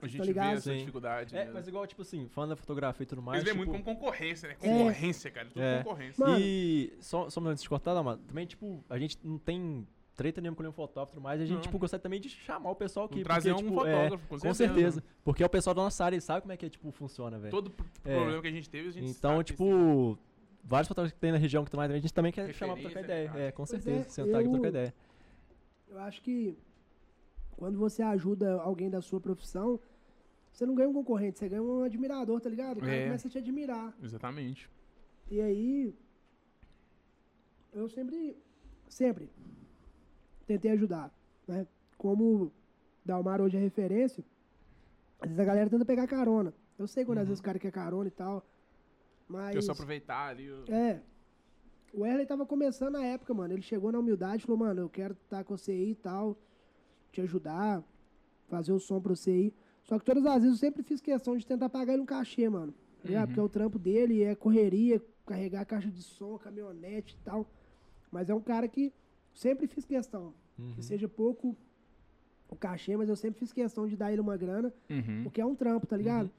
Speaker 2: A gente
Speaker 1: Tá
Speaker 2: vê
Speaker 1: ligado?
Speaker 2: essa
Speaker 3: Sim.
Speaker 2: dificuldade.
Speaker 3: É,
Speaker 2: mesmo.
Speaker 3: mas igual, tipo assim, falando da fotografia e tudo mais.
Speaker 2: Eles
Speaker 3: tipo,
Speaker 2: muito como concorrência, né?
Speaker 1: É.
Speaker 2: Concorrência, cara. Tudo
Speaker 3: É.
Speaker 2: concorrência.
Speaker 1: Mano.
Speaker 3: E só, só um antes de cortar, não, mano, também, tipo, a gente não tem treta nenhuma com nenhum fotógrafo e tudo mais, a gente,
Speaker 2: Não.
Speaker 3: tipo, gostaria também de chamar o pessoal aqui.
Speaker 2: Trazer
Speaker 3: porque,
Speaker 2: um
Speaker 3: tipo, é,
Speaker 2: fotógrafo, com
Speaker 3: com
Speaker 2: certeza.
Speaker 3: certeza. Porque é o pessoal da nossa área sabe como é que, tipo, funciona, velho.
Speaker 2: Todo
Speaker 3: É.
Speaker 2: problema que a gente teve, a gente
Speaker 3: Então,
Speaker 2: sabe
Speaker 3: tipo, vários fotógrafos que tem na região que mais, a gente também quer chamar pra trocar
Speaker 2: Referência,
Speaker 3: ideia.
Speaker 2: cara.
Speaker 3: É, com
Speaker 1: Pois
Speaker 3: certeza.
Speaker 1: é,
Speaker 3: sentar aqui e
Speaker 1: eu-
Speaker 3: trocar ideia.
Speaker 1: Eu acho que quando você ajuda alguém da sua profissão, você não ganha um concorrente, você ganha um admirador, tá ligado? O cara
Speaker 2: É.
Speaker 1: começa a te admirar.
Speaker 2: Exatamente.
Speaker 1: E aí, eu sempre, sempre tentei ajudar, né? Como Dalmar hoje é referência, às vezes a galera tenta pegar carona. Eu sei quando às
Speaker 2: Uhum.
Speaker 1: vezes o cara quer carona e tal, mas...
Speaker 2: Eu só aproveitar ali. o-
Speaker 1: É. O Erley tava começando na época, mano. Ele chegou na humildade e falou, mano, eu quero estar com você aí e tal, te ajudar, fazer o som pra você aí. Só que todas as vezes eu sempre fiz questão de tentar pagar ele um cachê, mano. Ligado?
Speaker 2: Uhum.
Speaker 1: Porque o trampo dele é correria, carregar caixa de som, caminhonete e tal. Mas é um cara que sempre fiz questão.
Speaker 3: Uhum.
Speaker 1: Que seja pouco o cachê, mas eu sempre fiz questão de dar ele uma grana,
Speaker 2: Uhum.
Speaker 1: porque é um trampo, tá ligado?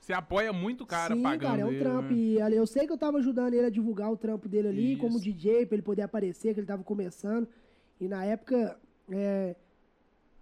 Speaker 2: Você apoia muito o cara
Speaker 1: Sim,
Speaker 2: pagando
Speaker 1: cara, é um
Speaker 2: ele,
Speaker 1: trampo.
Speaker 2: né?
Speaker 1: E eu sei que eu tava ajudando ele a divulgar o trampo dele ali,
Speaker 2: Isso.
Speaker 1: como DJ, pra ele poder aparecer, que ele tava começando. E na época, é,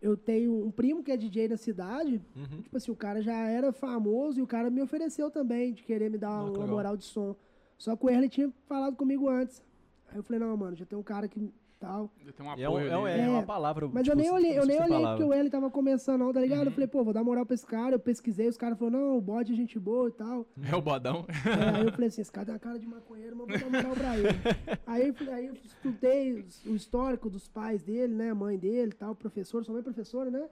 Speaker 1: eu tenho um primo que é DJ na cidade.
Speaker 3: Uhum.
Speaker 1: Tipo assim, o cara já era famoso e o cara me ofereceu também de querer me dar
Speaker 3: Ah,
Speaker 1: uma
Speaker 3: legal.
Speaker 1: moral de som. Só que o Erle tinha falado comigo antes. Aí eu falei, não, mano, já tem um cara que tal.
Speaker 2: Tem um
Speaker 3: é, um-
Speaker 2: apoio
Speaker 3: é, um-
Speaker 2: ali.
Speaker 3: é
Speaker 1: É,
Speaker 3: uma palavra.
Speaker 1: Mas
Speaker 3: tipo,
Speaker 1: eu nem olhei, eu nem olhei
Speaker 3: palavra.
Speaker 1: porque o L tava começando, não, tá ligado?
Speaker 2: Uhum.
Speaker 1: Eu falei, pô, vou dar moral pra esse cara. Eu pesquisei, os caras falaram, não, o bode é gente boa e tal.
Speaker 2: É o bodão.
Speaker 1: É, aí eu falei assim, esse cara tem uma cara de maconheiro, mas vou dar moral pra ele. Aí, eu falei- aí eu estudei o histórico dos pais dele, né? A mãe dele e tal, professor, sua mãe é professora, né?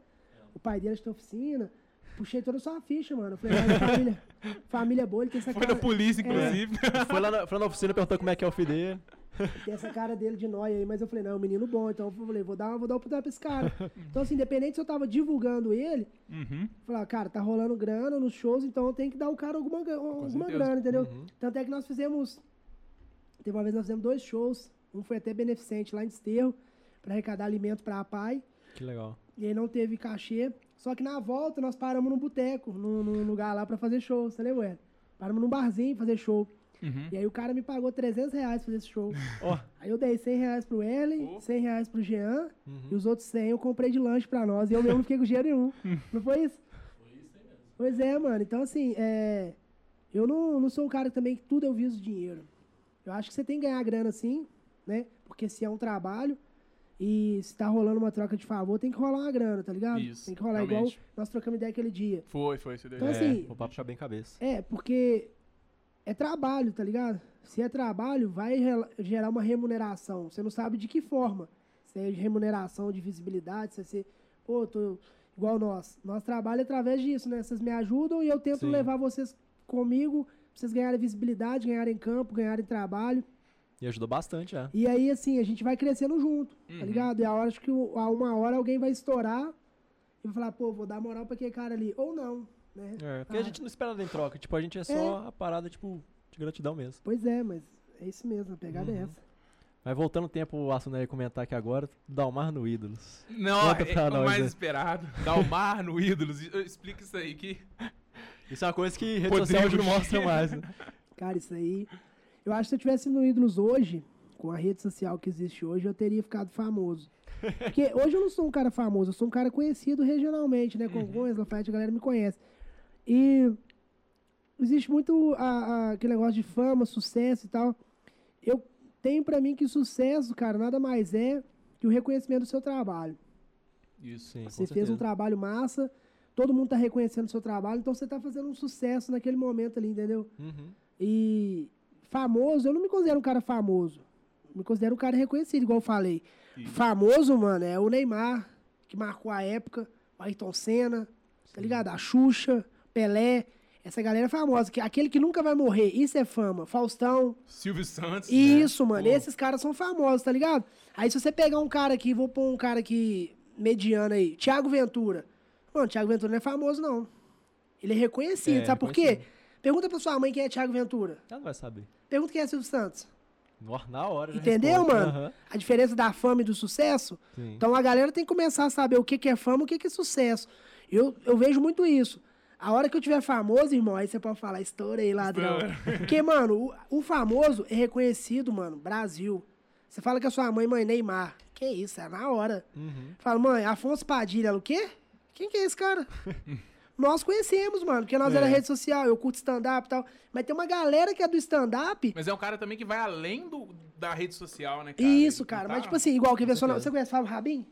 Speaker 1: O pai dele tem oficina. Puxei toda a sua ficha, mano. Eu falei, "Mas família, família boa, ele tem essa
Speaker 2: Foi
Speaker 1: cara.
Speaker 2: da polícia,
Speaker 1: É.
Speaker 2: inclusive.
Speaker 3: Foi lá, na, foi lá na oficina perguntou como é que é o filho dele.
Speaker 1: Tem essa cara dele de nóia aí, mas eu falei, não, é um menino bom, então eu falei, vou dar, vou dar uma oportunidade pra esse cara. Então, assim, independente se eu tava divulgando ele,
Speaker 2: Uhum.
Speaker 1: falei, ah, cara, tá rolando grana nos shows, então eu tenho que dar o cara alguma, alguma grana, entendeu?
Speaker 3: Uhum.
Speaker 1: Tanto é que nós fizemos. Teve uma vez nós fizemos dois shows. Um foi até beneficente lá em Desterro, pra arrecadar alimento pra pai.
Speaker 3: Que legal.
Speaker 1: E aí não teve cachê. Só que na volta nós paramos num boteco, num, num lugar lá pra fazer show, você lembra? Paramos num barzinho fazer show.
Speaker 2: Uhum.
Speaker 1: E aí o cara me pagou 300 reais pra fazer esse show.
Speaker 3: Ó.
Speaker 1: Aí eu dei 100 reais pro Ellen,
Speaker 2: Oh.
Speaker 1: 100 reais pro Jean,
Speaker 3: Uhum.
Speaker 1: e os outros 100 eu comprei de lanche pra nós. E eu mesmo não fiquei com dinheiro nenhum. não foi isso?
Speaker 4: Foi isso aí mesmo.
Speaker 1: Pois é, mano. Então, assim, é... eu não, não sou um cara também que tudo eu viso dinheiro. Eu acho que você tem que ganhar grana sim, né? Porque se é um trabalho e se tá rolando uma troca de favor, tem que rolar uma grana, tá ligado?
Speaker 2: Isso,
Speaker 1: tem que rolar
Speaker 2: realmente.
Speaker 1: igual nós trocamos ideia aquele dia.
Speaker 2: Foi, foi. Você deu
Speaker 1: Então,
Speaker 2: ideia.
Speaker 1: assim,
Speaker 3: É, o papo tá bem cabeça.
Speaker 1: É, porque é trabalho, tá ligado? Se é trabalho, vai gerar uma remuneração. Você não sabe de que forma. Se é de remuneração, de visibilidade, se é ser, pô, tô igual nós. Nós trabalhamos através disso, né? Vocês me ajudam e eu tento
Speaker 3: Sim.
Speaker 1: levar vocês comigo, pra vocês ganharem visibilidade, ganharem campo, ganharem trabalho.
Speaker 3: E ajudou bastante, já.
Speaker 1: E aí, assim, a gente vai crescendo junto,
Speaker 2: Uhum.
Speaker 1: tá ligado? E a hora acho que a uma hora alguém vai estourar e vai falar, pô, vou dar moral pra aquele cara ali. Ou não, né?
Speaker 3: É, porque
Speaker 1: Ah.
Speaker 3: a gente não espera nada em troca. Tipo, a gente é só a parada, tipo, de gratidão mesmo.
Speaker 1: Pois é, mas é isso mesmo, a pegada é
Speaker 3: Uhum.
Speaker 1: essa.
Speaker 3: Mas voltando o tempo, o assunto aí comentar aqui agora, Dalmar no Ídolos.
Speaker 2: Não,
Speaker 3: Conta
Speaker 2: é,
Speaker 3: pra
Speaker 2: o
Speaker 3: nós,
Speaker 2: mais
Speaker 3: né?
Speaker 2: esperado. Dalmar no Ídolos. Explica isso aí. Que...
Speaker 3: Isso é uma coisa que rede
Speaker 2: Rodrigo
Speaker 3: social hoje não mostra mais. né?
Speaker 1: Cara, isso aí. Eu acho que se eu tivesse no Ídolos hoje, com a rede social que existe hoje, eu teria ficado famoso. Porque hoje eu não sou um cara famoso, eu sou um cara conhecido regionalmente, né? Congonhas, Lafayette, a galera me conhece. E existe muito a- a- aquele negócio de fama, sucesso e tal. Eu tenho pra mim que sucesso, cara, nada mais é que o reconhecimento do seu trabalho.
Speaker 2: Isso.
Speaker 3: Sim,
Speaker 1: Você fez
Speaker 3: certeza.
Speaker 1: um trabalho massa, todo mundo tá reconhecendo o seu trabalho, então você tá fazendo um sucesso naquele momento ali, entendeu?
Speaker 3: Uhum.
Speaker 1: E famoso, eu não me considero um cara famoso. Me considero um cara reconhecido, igual eu falei. Famoso, mano, é o Neymar, que marcou a época, o Ayrton Senna, tá ligado? A Xuxa, Pelé. Essa galera é famosa. Que, aquele que nunca vai morrer, isso é fama. Faustão,
Speaker 2: Silvio Santos.
Speaker 1: isso,
Speaker 2: né?
Speaker 1: mano.
Speaker 2: Pô,
Speaker 1: Esses caras são famosos, tá ligado? Aí se você pegar um cara aqui, vou pôr um cara aqui mediano aí, Thiago Ventura. Mano, Thiago Ventura não é famoso, não. Ele é reconhecido,
Speaker 3: É,
Speaker 1: sabe por quê? Pergunta pra sua mãe quem é Thiago Ventura.
Speaker 3: Ela não vai saber.
Speaker 1: Pergunta quem é Silvio Santos.
Speaker 3: Na hora. já
Speaker 1: Entendeu,
Speaker 3: responde.
Speaker 1: mano?
Speaker 3: Aham,
Speaker 1: A diferença da fama e do sucesso.
Speaker 3: sim.
Speaker 1: Então a galera tem que começar a saber o que, que é fama e o que, que é sucesso. Eu, eu vejo muito isso. A hora que eu tiver famoso, irmão, aí você pode falar, estourei, ladrão. Porque, mano, o, o famoso é reconhecido, mano, Brasil. Você fala que a sua mãe, mãe, Neymar. Que isso, é na hora.
Speaker 3: Uhum.
Speaker 1: Fala, mãe, Afonso Padilha, o quê? Quem que é esse cara? nós conhecemos, mano, porque nós
Speaker 3: É.
Speaker 1: era rede social, eu curto stand-up e tal. Mas tem uma galera que é do stand-up.
Speaker 2: Mas é um cara também que vai além do, da rede social, né, cara?
Speaker 1: Isso, cara.
Speaker 2: não
Speaker 1: Mas,
Speaker 2: tá-
Speaker 1: tipo assim, igual que
Speaker 3: certeza.
Speaker 1: Você conhece Fábio Rabin?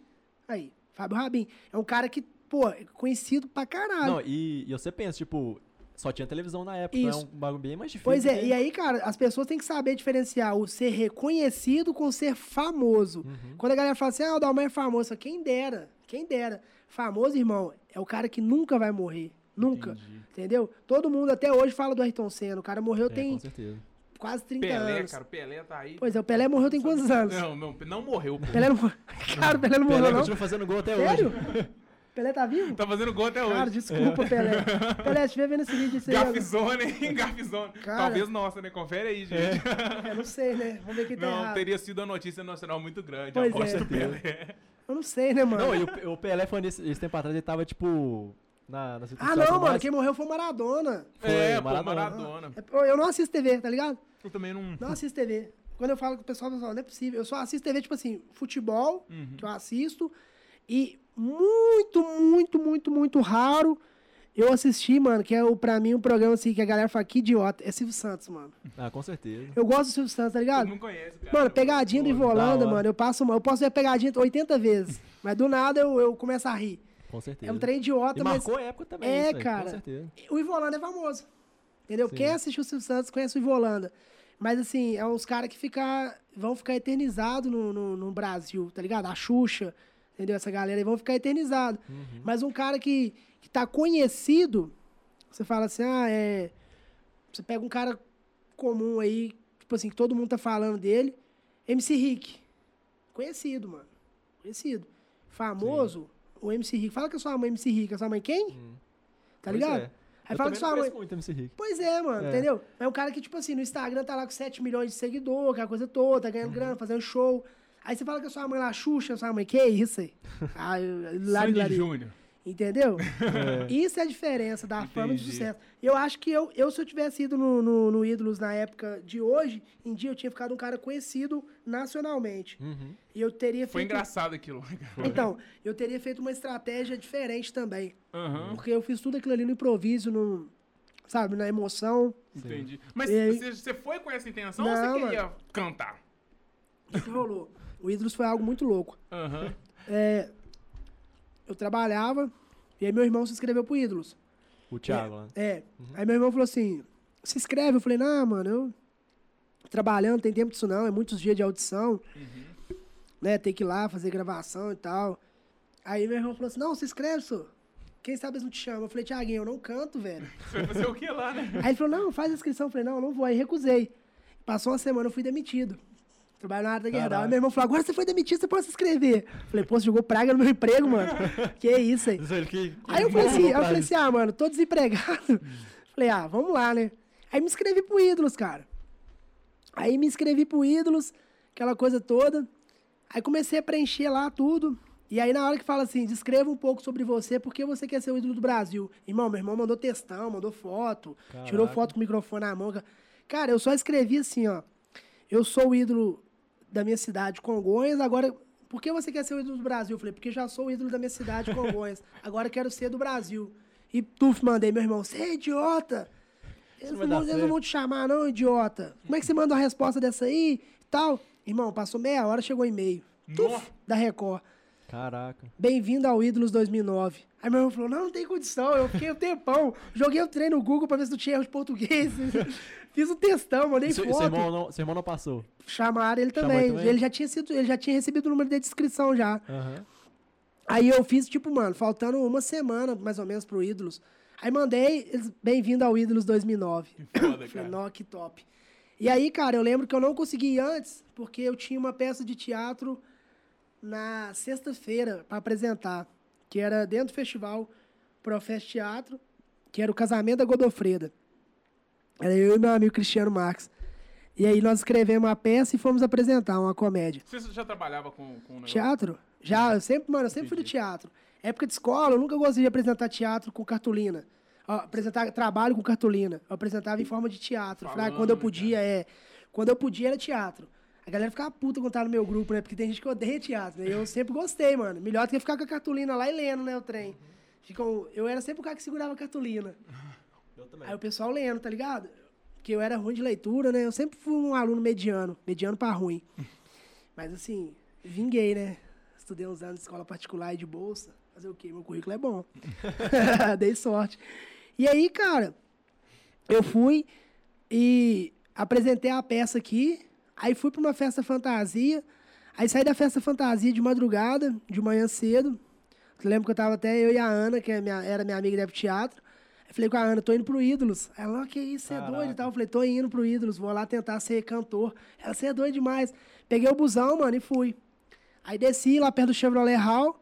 Speaker 1: Aí, Fábio Rabin. É um cara que, pô, é conhecido pra caralho.
Speaker 3: Não, e, e você pensa, tipo, só tinha televisão na época,
Speaker 1: Isso.
Speaker 3: então é um bagulho bem mais difícil.
Speaker 1: Pois é,
Speaker 3: que-
Speaker 1: e aí, cara, as pessoas têm que saber diferenciar o ser reconhecido com o ser famoso.
Speaker 3: Uhum.
Speaker 1: Quando a galera fala assim, ah, o Dalmar é famoso, quem dera, quem dera. Famoso, irmão, é o cara que nunca vai morrer. Nunca.
Speaker 2: Entendi.
Speaker 1: Entendeu? Todo mundo até hoje fala do Ayrton Senna. O cara morreu
Speaker 3: É,
Speaker 1: tem
Speaker 3: com certeza.
Speaker 1: quase 30
Speaker 2: Pelé,
Speaker 1: anos.
Speaker 2: cara, o Pelé tá aí.
Speaker 1: Pois é, o Pelé morreu tem quantos anos?
Speaker 2: Não, não, não morreu, pô.
Speaker 1: Pelé não morreu. Cara, o Pelé não morreu,
Speaker 3: Pelé
Speaker 1: não.
Speaker 3: continua fazendo gol até
Speaker 1: Sério?
Speaker 3: hoje.
Speaker 1: Pelé tá vivo?
Speaker 2: Tá fazendo gol até
Speaker 1: Cara,
Speaker 2: hoje.
Speaker 1: desculpa, Pelé. Pelé, se estiver vendo esse vídeo, isso aí.
Speaker 2: Gafzone, hein? Gafzone.
Speaker 1: Cara.
Speaker 2: Talvez nossa, né? Confere aí, gente.
Speaker 1: Eu não sei, né? Vamos ver quem tá
Speaker 2: Não,
Speaker 1: errado.
Speaker 2: teria sido uma notícia nacional muito grande.
Speaker 1: Pois
Speaker 2: aposto
Speaker 1: é.
Speaker 2: do Pelé.
Speaker 1: Eu não sei, né, mano?
Speaker 3: Não, e o, o Pelé foi nesse, esse tempo atrás, ele tava, tipo, na, na
Speaker 1: Ah, não, mano. Quem morreu foi o Maradona.
Speaker 3: Foi,
Speaker 2: é,
Speaker 3: Maradona.
Speaker 2: Maradona.
Speaker 1: É, pô, Eu não assisto TV, tá ligado?
Speaker 2: Eu também não...
Speaker 1: Não assisto TV. Quando eu falo com o pessoal, o pessoal não é possível. Eu só assisto TV, tipo assim, futebol,
Speaker 2: Uhum.
Speaker 1: que eu assisto. E muito, muito, muito, muito raro eu assisti, mano, que é o, pra mim um programa assim que a galera fala que idiota. É Silvio Santos, mano.
Speaker 3: Ah, com certeza.
Speaker 1: Eu gosto do Silvio Santos, tá
Speaker 2: Eu
Speaker 1: ligado?
Speaker 2: não conheço, cara.
Speaker 1: Mano, pegadinha do
Speaker 3: Pô,
Speaker 1: Ivolanda,
Speaker 3: da hora.
Speaker 1: mano. Eu passo uma. Eu posso ver a pegadinha 80 vezes. Mas do nada eu, eu começo a rir.
Speaker 3: Com certeza.
Speaker 1: É um trem idiota,
Speaker 3: E
Speaker 1: mas.
Speaker 3: marcou a época também,
Speaker 1: É,
Speaker 3: isso aí,
Speaker 1: cara.
Speaker 3: Com certeza.
Speaker 1: O Ivolanda é famoso. Entendeu?
Speaker 3: Sim.
Speaker 1: Quem assistiu o Silvio Santos conhece o Ivolanda. Mas assim, é uns caras que ficar, vão ficar eternizados no, no, no Brasil, tá ligado? A Xuxa, entendeu? Essa galera aí vão ficar eternizados.
Speaker 3: Uhum.
Speaker 1: Mas um cara que, que tá conhecido, você fala assim, ah, é. Você pega um cara comum aí, tipo assim, que todo mundo tá falando dele. MC Rick. Conhecido, mano. Conhecido. Famoso, o MC Rick. Fala que a sua mãe é MC Rick. A sua mãe quem?
Speaker 3: Hum.
Speaker 1: Tá
Speaker 3: Pois
Speaker 1: ligado?
Speaker 3: é.
Speaker 1: Aí
Speaker 3: Eu
Speaker 1: fala que sua mãe.
Speaker 3: muito MC Rick.
Speaker 1: Pois é, mano,
Speaker 3: É.
Speaker 1: entendeu? É um cara que, tipo assim, no Instagram tá lá com 7 milhões de seguidores, aquela coisa toda, tá
Speaker 3: Uhum.
Speaker 1: ganhando grana, fazendo show. Aí você fala que a sua mãe lá, Xuxa, sua mãe, que isso aí? Ah, lari,
Speaker 2: Sandy
Speaker 1: lari.
Speaker 2: Júnior.
Speaker 1: Entendeu?
Speaker 3: É.
Speaker 1: Isso é a diferença da fama e do
Speaker 2: Entendi.
Speaker 1: sucesso. Eu acho que eu, eu se eu tivesse ido no, no, no Ídolos na época de hoje, em dia eu tinha ficado um cara conhecido nacionalmente.
Speaker 3: Uhum.
Speaker 1: E eu teria
Speaker 2: Foi
Speaker 1: feito.
Speaker 2: engraçado aquilo.
Speaker 1: Então, eu teria feito uma estratégia diferente também.
Speaker 2: Aham,
Speaker 1: Porque eu fiz tudo aquilo ali no improviso, no, sabe, na emoção.
Speaker 2: entendi. Mas
Speaker 1: E
Speaker 2: você, você foi com essa intenção ou
Speaker 1: Não,
Speaker 2: você queria cantar?
Speaker 1: O que rolou? O Ídolos foi algo muito louco.
Speaker 2: Aham.
Speaker 1: É, eu trabalhava, e aí meu irmão se inscreveu pro Ídolos.
Speaker 3: O Thiago lá.
Speaker 1: É. Aí meu irmão falou assim: se inscreve. Eu falei: não, mano, eu trabalhando, não tem tempo disso não, é muitos dias de audição,
Speaker 2: Uhum.
Speaker 1: né? Tem que ir lá fazer gravação e tal. Aí meu irmão falou assim: não, se inscreve, só. Quem sabe eles não te chamam? Eu falei: Tiaguinho, eu não canto, velho.
Speaker 2: Você vai fazer o que lá, né?
Speaker 1: Aí ele falou: não, faz a inscrição. Eu falei: não, eu não vou. Aí recusei. Passou uma semana, eu fui demitido. Trabalho na área da Guerra. Aí meu irmão falou: agora você foi demitido, você pode se inscrever. Falei: pô, você jogou praga no meu emprego, mano. que isso aí.
Speaker 3: Ele que-
Speaker 1: Aí eu falei assim, aí eu falei assim, ah, mano, tô desempregado. Falei, ah, vamos lá, né? Aí me inscrevi pro Ídolos, cara. Aí me inscrevi pro Ídolos, aquela coisa toda. Aí comecei a preencher lá tudo. E aí na hora que fala assim, descreva um pouco sobre você, por que você quer ser o ídolo do Brasil? Irmão, meu irmão mandou textão, mandou foto, tirou
Speaker 3: Caraca.
Speaker 1: foto com o microfone na mão. Cara, eu só escrevi assim, ó. Eu sou o ídolo da minha cidade, Congonhas, agora... Por que você quer ser o ídolo do Brasil? Eu falei, porque já sou o ídolo da minha cidade, Congonhas. Agora quero ser do Brasil. E tuf, mandei, meu irmão, você é idiota. Eles, não, eles não vão te chamar, não, idiota. Como é que você manda uma resposta dessa aí e tal? Irmão, passou meia hora, chegou e-mail. Tuf, da Record.
Speaker 3: Caraca.
Speaker 1: Bem-vindo ao Ídolos 2009. Aí meu irmão falou, não, não tem condição. Eu fiquei um tempão. Joguei o treino no Google pra ver se não tinha erro de português. Fiz o textão, mandei
Speaker 3: Seu,
Speaker 1: foto.
Speaker 3: seu, irmão não, seu irmão não passou.
Speaker 1: Chamaram ele também.
Speaker 3: ele também?
Speaker 1: Ele já tinha sido, ele já tinha recebido o número de inscrição já.
Speaker 3: Aham.
Speaker 1: Aí eu fiz, tipo, mano, faltando uma semana, mais ou menos, pro Ídolos. Aí mandei, eles, bem-vindo ao Ídolos 2009.
Speaker 2: Que foda,
Speaker 1: Falei,
Speaker 2: cara.
Speaker 1: que top. E aí, cara, eu lembro que eu não consegui ir antes, porque eu tinha uma peça de teatro na sexta-feira para apresentar, que era dentro do festival Profest Teatro, que era o casamento da Godofreda. Era eu e meu amigo Cristiano Marques. E aí nós escrevemos a peça e fomos apresentar uma comédia.
Speaker 2: Você já trabalhava com, com um?
Speaker 1: Teatro? Já, eu sempre, mano, eu sempre fui do teatro. Época de escola, eu nunca gostei de apresentar teatro com cartolina. Ó, apresentar trabalho com cartolina. Eu apresentava em forma de teatro. Falei, ah,
Speaker 2: Falando,
Speaker 1: quando eu
Speaker 2: né,
Speaker 1: podia, é. Quando eu podia era teatro. A galera ficava puta quando tava no meu grupo, né? Porque tem gente que odeia teatro, né? Eu sempre gostei, mano. Melhor do que ficar com a cartolina lá e lendo, né? O trem. Ficam, eu era sempre o cara que segurava a cartolina.
Speaker 3: Eu também.
Speaker 1: Aí o pessoal lendo, tá ligado? Porque eu era ruim de leitura, né? Eu sempre fui um aluno mediano, mediano pra ruim. Mas assim, vinguei, né? Estudei uns anos de escola particular e de bolsa. Fazer o quê? Meu currículo é bom. Dei sorte. E aí, cara, eu fui e apresentei a peça aqui. Aí fui pra uma festa fantasia. Aí saí da festa fantasia de madrugada, de manhã cedo. Eu lembro que eu tava até eu e a Ana, que é minha- era minha amiga de teatro. Aí falei com a Ana, tô indo pro Ídolos. Ela, "Ah, que isso, você é doido e tal. Eu falei, tô indo pro Ídolos, vou lá tentar ser cantor. Ela, você é doido demais. Peguei o busão, mano, e fui. Aí desci lá perto do Chevrolet Hall.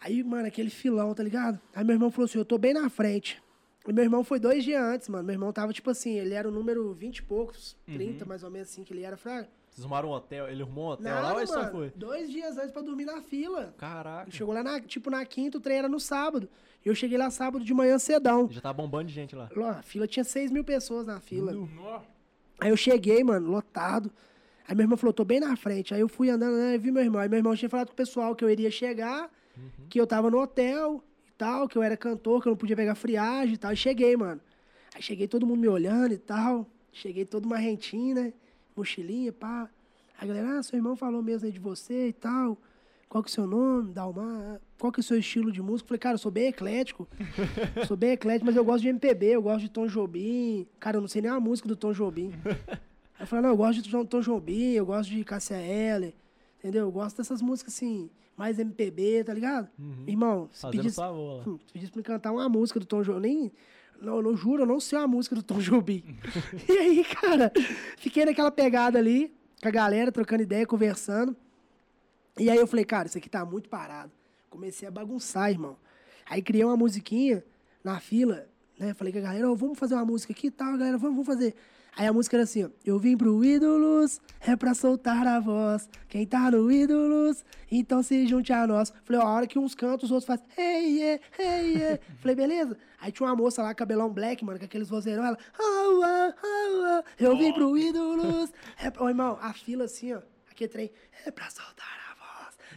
Speaker 1: Aí, mano, aquele filão, tá ligado? Aí meu irmão falou assim, eu tô bem na frente. E meu irmão foi dois dias antes, mano. Meu irmão tava, tipo assim, ele era o número 20 e poucos, 30 mais ou menos assim, que ele era. Falei, ah,
Speaker 3: Vocês arrumaram um hotel, ele arrumou um hotel
Speaker 1: nada,
Speaker 3: lá ou ele só
Speaker 1: mano.
Speaker 3: foi?
Speaker 1: Dois dias antes pra dormir na fila.
Speaker 3: Caraca.
Speaker 1: Chegou lá, na, tipo, na quinta, o trem era no sábado. E eu cheguei lá sábado de manhã cedão.
Speaker 3: Já tá bombando de gente lá.
Speaker 1: Lá, A fila tinha 6 mil pessoas na fila.
Speaker 2: Nó.
Speaker 1: Aí eu cheguei, mano, lotado. Aí meu irmão falou, tô bem na frente. Aí eu fui andando, né, e vi meu irmão. Aí meu irmão tinha falado com o pessoal que eu iria chegar, que eu tava no hotel tal, que eu era cantor, que eu não podia pegar friagem e tal. E cheguei, mano. Aí cheguei todo mundo me olhando e tal. Cheguei todo marrentinho, né? Mochilinha, pá. Aí a galera, ah, seu irmão falou mesmo aí de você e tal. Qual que é o seu nome? Dalmar. Qual que é o seu estilo de música? Eu falei, cara, eu sou bem eclético. sou bem eclético, mas eu gosto de MPB, eu gosto de Tom Jobim. Cara, eu não sei nem a música do Tom Jobim. Aí eu falei, não, eu gosto de Tom, Jobim, eu gosto de Cássia Eller, entendeu? Eu gosto dessas músicas assim, mais MPB, tá ligado? Irmão, se
Speaker 3: Fazendo
Speaker 1: pedisse,
Speaker 3: favor
Speaker 1: hum, se pedisse pra me cantar uma música do Tom Jobim, nem, não, não juro, eu não sei uma música do Tom Jobim. e aí, cara, fiquei naquela pegada ali, com a galera, trocando ideia, conversando. E aí eu falei, cara, isso aqui tá muito parado. Comecei a bagunçar, irmão. Aí criei uma musiquinha na fila, né? Falei com a galera, "Ô, vamos fazer uma música aqui e tal, galera, vamos, vamos fazer. Aí a música era assim, ó. Eu vim pro Ídolos, é pra soltar a voz. Quem tá no Ídolos, então se junte a nós. Falei, ó, a hora que uns cantam, os outros fazem, hey, yeah, hey, yeah. Falei, beleza. Aí tinha uma moça lá, cabelão black, mano, com aqueles vozeirão, ela, oh, oh, oh, oh, eu vim pro Ídolos. É, ô, irmão, a fila assim, ó, aquele trem, é pra soltar a voz.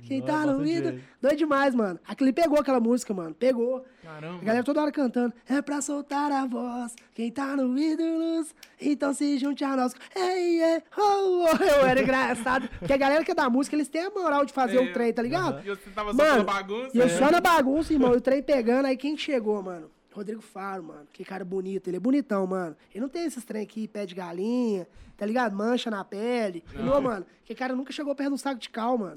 Speaker 1: Quem tá no
Speaker 3: gente.
Speaker 1: Doido demais, mano. Aquele pegou aquela música, mano, pegou.
Speaker 2: Caramba.
Speaker 1: A galera toda hora cantando. É pra soltar a voz. Quem tá no ídolos, então se junte a nós. Ei, ei, oh, oh. Eu era engraçado. Porque a galera que é da música, eles têm a moral de fazer
Speaker 2: É,
Speaker 1: o trem, tá ligado?
Speaker 2: E você tava só
Speaker 1: Mano,
Speaker 2: pela bagunça?
Speaker 1: E eu
Speaker 2: né?
Speaker 1: só na bagunça, irmão. E o trem pegando. Aí quem chegou, mano? Rodrigo Faro, mano. Que cara bonito. Ele é bonitão, mano. Ele não tem esses trem aqui, pé de galinha, tá ligado? Mancha na pele. Ele, Não, mano. Que cara nunca chegou perto de um saco de cal, mano.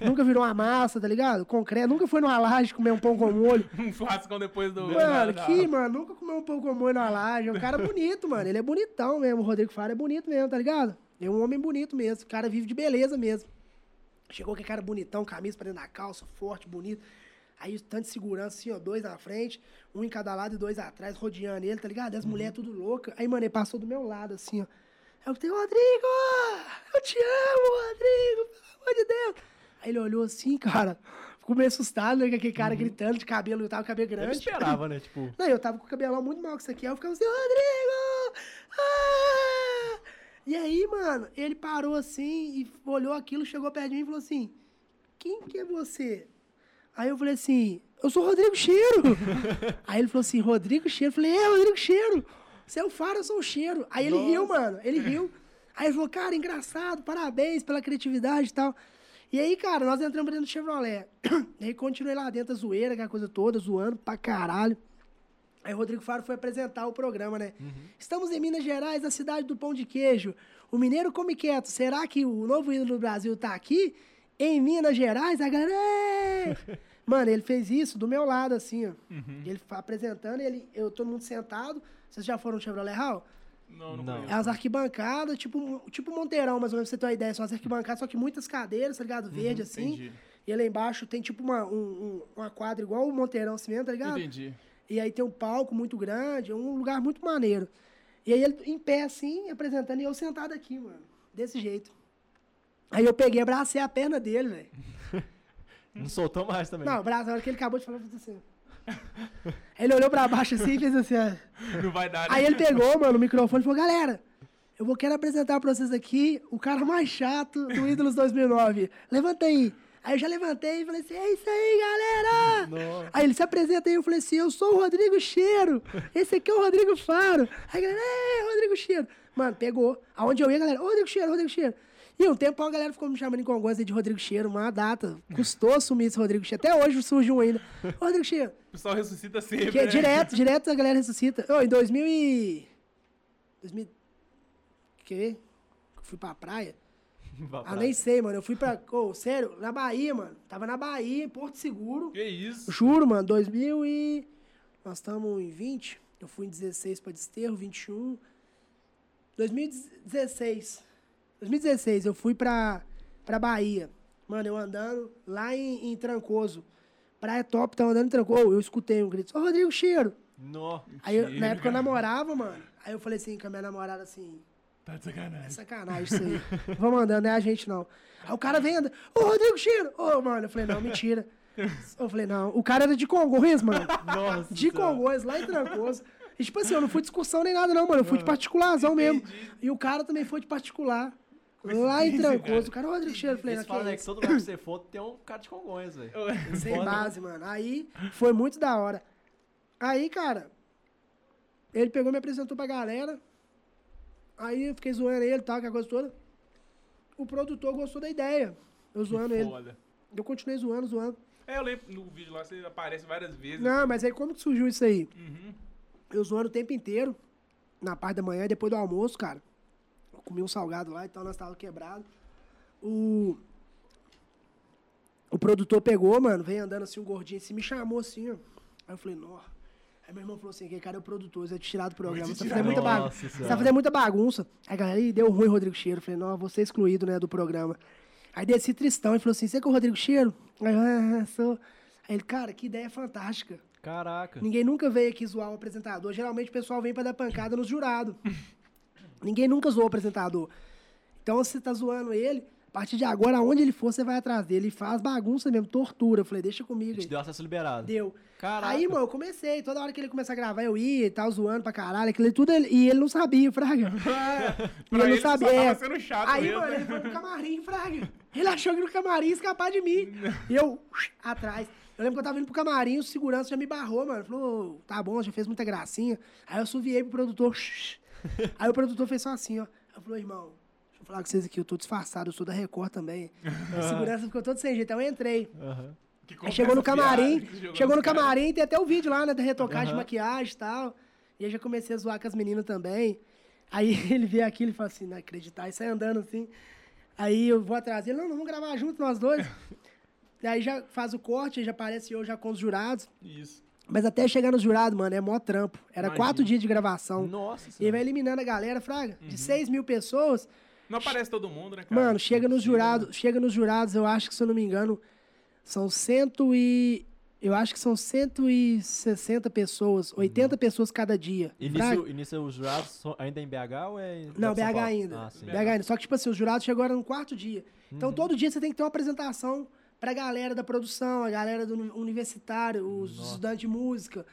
Speaker 1: nunca virou uma massa, tá ligado? Concreto. Nunca foi numa laje comer um pão com molho.
Speaker 2: Um churrascão depois do...
Speaker 1: Mano,
Speaker 2: da-
Speaker 1: que, mano, nunca comeu um pão com molho na laje. É um cara bonito, mano. Ele é bonitão mesmo. O Rodrigo Faro é bonito mesmo, tá ligado? É um homem bonito mesmo. O cara vive de beleza mesmo. Chegou com cara bonitão, camisa pra dentro da calça, forte, bonito. Aí, tanto de segurança, assim, ó, dois na frente, um em cada lado e dois atrás, rodeando ele, tá ligado? As mulheres tudo louca. Aí, mano, ele passou do meu lado, assim, ó. Aí eu falei, Rodrigo! Eu te amo, Rodrigo! Pelo amor de Deus! Aí ele olhou assim, cara, ficou meio assustado, né? Com aquele cara gritando de cabelo, eu tava com cabelo
Speaker 3: Eu
Speaker 1: grande.
Speaker 3: esperava, né? Tipo,
Speaker 1: Não, eu tava com o cabelão muito mal que isso aqui. Aí eu ficava assim, Rodrigo! Ah! E aí, mano, ele parou assim e olhou aquilo, chegou perto de mim e falou assim: Quem que é você? Aí eu falei assim: Eu sou o Rodrigo Cheiro. aí ele falou assim: Rodrigo Cheiro. Eu falei: É, Rodrigo Cheiro. Você é o Faro, eu sou o Cheiro. Aí ele riu, mano. Ele riu. Aí ele falou: Cara, engraçado, parabéns pela criatividade e tal. E aí, cara, nós entramos dentro do Chevrolet. e aí continuei lá dentro, a zoeira, aquela coisa toda, zoando pra caralho. Aí o Rodrigo Faro foi apresentar o programa, né? Estamos em Minas Gerais, a cidade do pão de queijo. O mineiro come quieto. Será que o novo ídolo do Brasil tá aqui? Em Minas Gerais? A galera... "Ei, Mano, ele fez isso do meu lado, assim, ó.
Speaker 2: Uhum.
Speaker 1: Ele apresentando, ele, eu todo mundo sentado. Vocês já foram no Chevrolet Hall?
Speaker 2: Não, não,
Speaker 3: Não.
Speaker 1: É as arquibancadas, tipo, tipo Monteirão, mais ou menos, pra você ter uma ideia. São as arquibancadas, só que muitas cadeiras, tá ligado? Verde, assim.
Speaker 2: Uhum, Entendi.
Speaker 1: E lá embaixo tem tipo uma, um, um- uma quadra igual o Monteirão assim mesmo, tá ligado?
Speaker 2: Entendi.
Speaker 1: E aí tem um palco muito grande, é um lugar muito maneiro. E aí ele em pé assim, apresentando, e eu sentado aqui, mano. Desse jeito. Aí eu peguei, abracei a perna dele, velho.
Speaker 3: Não soltou mais também.
Speaker 1: Não, o braço, na hora que ele acabou de falar, eu fiz assim. Ele olhou pra baixo assim e fez assim, ó.
Speaker 2: Não vai dar. né?
Speaker 1: Aí ele pegou, mano, o microfone e falou, galera, eu vou quero apresentar pra vocês aqui o cara mais chato do Ídolos 2009. Levanta aí. Aí eu já levantei e falei assim, é isso aí, galera!
Speaker 3: Nossa.
Speaker 1: Aí ele se apresenta aí, eu falei assim, eu sou o Rodrigo Cheiro, esse aqui é o Rodrigo Faro. Aí a galera, é, Rodrigo Cheiro. Mano, pegou. Aonde eu ia, galera, ô, Rodrigo Cheiro, Rodrigo Cheiro. E um tempo a galera ficou me chamando em Congonhas de Rodrigo Cheiro, uma data. Custou assumir esse Rodrigo Cheiro. Até hoje surge um ainda. Rodrigo Cheiro.
Speaker 2: O pessoal ressuscita sempre.
Speaker 1: Que é
Speaker 2: né?
Speaker 1: direto, direto a galera ressuscita. Ô, em 2000 e... 2000... Que? Fui pra praia?
Speaker 3: Pra-
Speaker 1: Ah, nem sei, mano. Eu fui pra... Ô, sério, na Bahia, mano. Tava na Bahia, em Porto Seguro.
Speaker 2: Que isso?
Speaker 1: Juro, mano, 2000 e... Nós estamos em 20. Eu fui em 16 pra Desterro, 21. 2016. 2016, eu fui pra, pra Bahia. Mano, eu andando lá em, em Trancoso. Praia top, tava andando em Trancoso. Eu escutei um grito. Ô, Rodrigo Cheiro.
Speaker 3: Nó.
Speaker 1: Aí, eu- na época eu namorava, mano. Aí eu falei assim com a minha namorada assim...
Speaker 2: Tá de
Speaker 1: É
Speaker 2: sacanagem.
Speaker 1: sacanagem isso aí. Vamos andando, não é a gente não. Aí o cara vem andando. Ô, Rodrigo Cheiro! Ô, mano, eu falei, não, mentira. Eu falei, não. O cara era de Congonhas, mano.
Speaker 3: Nossa.
Speaker 1: De. Congonhas, lá em Trancoso. E tipo assim, eu não fui de excursão nem nada, não, mano. Eu fui de particularzão mesmo. E o cara também foi de particular. Lá em Trancoso.
Speaker 2: cara.
Speaker 1: O cara, ô, Rodrigo Cheiro. Falei,
Speaker 3: Eles falam
Speaker 1: que é
Speaker 3: né, que todo lugar que você for tem um cara de Congonhas, velho.
Speaker 1: Sem
Speaker 3: Foda.
Speaker 1: base, mano. Aí foi muito da hora. Aí, cara, ele pegou e me apresentou pra galera. Aí eu fiquei zoando ele e tal, aquela coisa toda. O produtor gostou da ideia. Eu zoando ele.
Speaker 2: Foda.
Speaker 1: Eu continuei zoando, zoando.
Speaker 2: É, eu lembro no vídeo lá, você aparece várias vezes.
Speaker 1: Não, mas aí como que surgiu isso aí?
Speaker 2: Uhum.
Speaker 1: Eu zoando o tempo inteiro. Na parte da manhã e depois do almoço, cara. Comi um salgado lá e tal, nós tava quebrado. O. O produtor pegou, mano, veio andando assim, um gordinho assim, me chamou assim, ó. Aí eu falei, nó. Aí meu irmão falou assim, que cara é o produtor, você é tirado do programa,
Speaker 2: te
Speaker 1: você tá
Speaker 2: tirar.
Speaker 1: fazendo muita
Speaker 3: Nossa
Speaker 1: bagunça. Você tá fazendo muita bagunça. Aí a galera, ih, deu ruim, Rodrigo Cheiro. Eu falei, não, vou ser excluído, né, do programa. Aí desci tristão e falou assim, você que é o Rodrigo Cheiro? Aí eu, ah, sou. Aí ele, cara, que ideia fantástica.
Speaker 3: Caraca.
Speaker 1: Ninguém nunca veio aqui zoar o apresentador. Geralmente o pessoal vem pra dar pancada nos jurados. Ninguém nunca zoou o apresentador. Então você tá zoando ele, a partir de agora, aonde ele for, você vai atrás dele. Ele faz bagunça mesmo, tortura. Eu falei, deixa comigo
Speaker 3: Te
Speaker 1: aí.
Speaker 3: deu acesso liberado.
Speaker 1: Deu.
Speaker 3: Caraca.
Speaker 1: Aí, mano, eu comecei. Toda hora que ele começar a gravar, eu ia e tal, zoando pra caralho. Aquilo tudo, ele- e ele não sabia, Fraga. E
Speaker 2: Pra
Speaker 1: ele não
Speaker 2: ele,
Speaker 1: sabia.
Speaker 2: só
Speaker 1: é.
Speaker 2: tava sendo chato
Speaker 1: Aí,
Speaker 2: mesmo.
Speaker 1: mano, ele foi pro camarim, Fraga. Ele achou que no camarim ia escapar de mim. E eu, atrás. Eu lembro que eu tava indo pro camarim, o segurança já me barrou, mano. Falou, tá bom, já fez muita gracinha. Aí eu suviei pro produtor. Aí o produtor fez só assim, ó. Eu falei, irmão, deixa eu falar com vocês aqui, eu tô disfarçado, eu sou da Record também. A segurança ficou todo sem jeito. Então eu entrei.
Speaker 3: Aham.
Speaker 2: Que
Speaker 1: Aí chegou no camarim, chegou no camarim, tem até o vídeo lá, né, da retocagem de
Speaker 3: Aham.
Speaker 1: maquiagem e tal. E aí já comecei a zoar com as meninas também. Aí ele vê aquilo e fala assim, não acreditar, e sai andando assim. Aí eu vou atrás dele, não, não, vamos gravar junto nós dois. e aí já faz o corte, aí já aparece eu já com os jurados.
Speaker 2: Isso.
Speaker 1: Mas até chegar nos jurados, mano, é mó trampo. Era
Speaker 2: Imagino.
Speaker 1: quatro dias de gravação.
Speaker 3: Nossa
Speaker 1: E
Speaker 3: senhora.
Speaker 1: vai eliminando a galera, fraga.
Speaker 2: Uhum.
Speaker 1: De 6 mil pessoas,
Speaker 2: Não aparece todo mundo, né, cara?
Speaker 1: Mano, chega nos
Speaker 2: né?
Speaker 1: jurados, chega nos jurados, eu acho que, se eu não me engano, são cento e... Eu acho que são 160 pessoas, 80 pessoas cada dia.
Speaker 3: E
Speaker 1: Fraga?
Speaker 3: nisso, e nisso os jurados ainda em BH ou é.
Speaker 1: Não, BH ainda.
Speaker 3: Ah.
Speaker 1: BH ainda. Só que, tipo assim, os jurados chegou agora no quarto dia.
Speaker 3: Uhum.
Speaker 1: Então, todo dia você tem que ter uma apresentação pra galera da produção, a galera do uni- universitário, os
Speaker 3: Nossa.
Speaker 1: estudantes de música.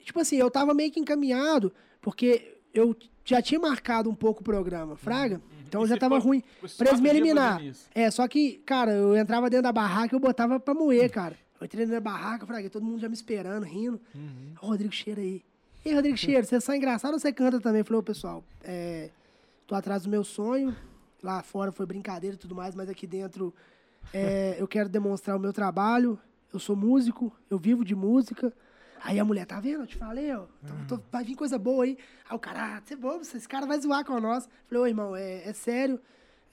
Speaker 1: Tipo assim, eu tava meio que encaminhado, porque eu já tinha marcado um pouco o programa, Fraga. Então
Speaker 2: Uhum. E
Speaker 1: já tava ruim pra eles me eliminar. É, só que, cara, eu entrava dentro da barraca e eu botava pra moer, cara. Eu entrei da barraca, Fraga, todo mundo já me esperando, rindo.
Speaker 3: Uhum.
Speaker 1: Rodrigo Cheiro aí. E aí, Rodrigo Cheiro, você é só engraçado ou você canta também? Falei, ô, pessoal, é, tô atrás do meu sonho. Lá fora foi brincadeira e tudo mais, mas aqui dentro é, eu quero demonstrar o meu trabalho. Eu sou músico, eu vivo de música. Aí a mulher, tá vendo? Eu te falei, ó. tô- tô- vai vir coisa boa aí. Aí o cara, ah, você é bobo, esse cara vai zoar com nós. Falei, ô, irmão, é, é sério.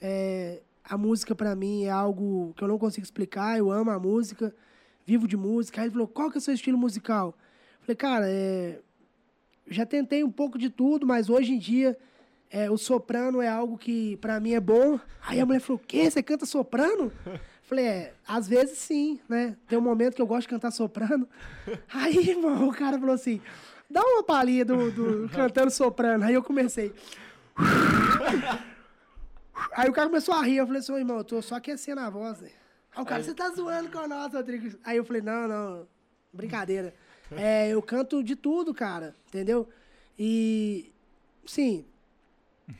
Speaker 1: É, a música pra mim é algo que eu não consigo explicar. Eu amo a música. vivo de música. Aí ele falou, qual que é o seu estilo musical? Falei, cara, é... já tentei um pouco de tudo, mas hoje em dia é, o soprano é algo que pra mim é bom. Aí a mulher falou, o quê? Você canta soprano? Falei, é, às vezes sim, né? Tem um momento que eu gosto de cantar soprano. Aí, irmão, o cara falou assim, dá uma palhinha do, do cantando soprano. Aí eu comecei. Aí o cara começou a rir. Eu falei assim, ô irmão, eu tô só aquecendo a voz. Né? Aí o cara, você tá zoando com nós, Rodrigo. Aí eu falei, não, não, brincadeira. É, eu canto de tudo, cara, entendeu? E, sim,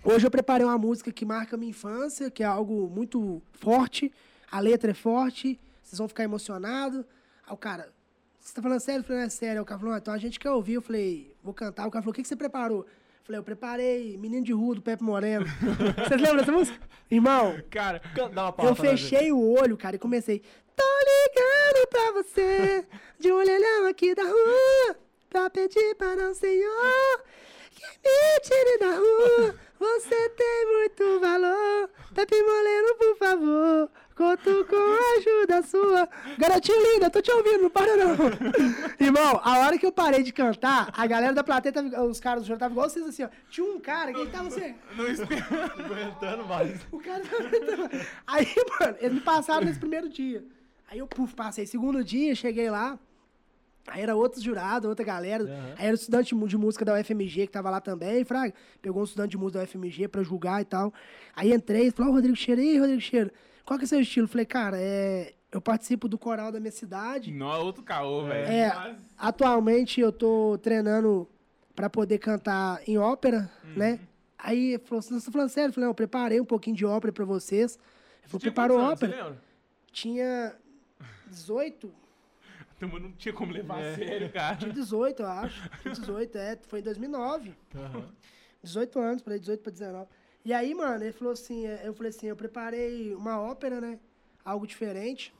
Speaker 1: hoje eu preparei uma música que marca minha infância, que é algo muito forte. A letra é forte, vocês vão ficar emocionados. Aí o cara, você tá falando sério? Eu falei, não é sério. Aí o cara falou, ah, então a gente quer ouvir. Eu falei, vou cantar. O cara falou, o que, que você preparou? Eu falei, eu preparei Menino de Rua, do Pepe Moreno. Vocês lembram dessa música? Irmão,
Speaker 2: Cara,
Speaker 3: Dá uma
Speaker 1: eu
Speaker 3: pausa, né,
Speaker 1: fechei o olho, cara, e comecei. Tô ligando pra você, de um olhão aqui da rua, pra pedir para o Senhor que me tire da rua. Você tem muito valor, Pepe Moreno, por favor. Conto com a ajuda sua. Garotinho linda, tô te ouvindo, não para não. Irmão, a hora que eu parei de cantar, a galera da plateia, tava, os caras do show estavam igual vocês assim, ó. Tinha um cara que tava assim.
Speaker 2: não espera.
Speaker 3: Aguentando mais.
Speaker 1: O cara tava... Aí, mano, eles me passaram nesse primeiro dia. Aí eu, puf, passei. Segundo dia, cheguei lá. Aí era outros jurados, outra galera.
Speaker 3: Aham.
Speaker 1: Aí era o estudante de música da UFMG que tava lá também. Fraga, pegou um estudante de música da UFMG pra julgar e tal. Aí entrei, falou, ó, Rodrigo Cheiro, e aí, Rodrigo Cheiro, qual que é o seu estilo? Falei, cara, é... eu participo do coral da minha cidade.
Speaker 2: Não, é outro caô, velho.
Speaker 1: É,
Speaker 2: Mas-
Speaker 1: atualmente eu tô treinando pra poder cantar em ópera, né? Aí falou, você tá falando sério? Eu falei, não, eu preparei um pouquinho de ópera pra vocês. Ele falou, preparou ópera?
Speaker 2: Você lembra?
Speaker 1: Tinha 18,
Speaker 2: Então, mas não tinha como levar
Speaker 3: É.
Speaker 2: a sério, cara.
Speaker 1: tinha 18, eu acho. Tinha 18, é, foi em 2009. 18 anos, pra 18 pra 19. E aí, mano, ele falou assim, é, eu falei assim, eu preparei uma ópera, né? Algo diferente.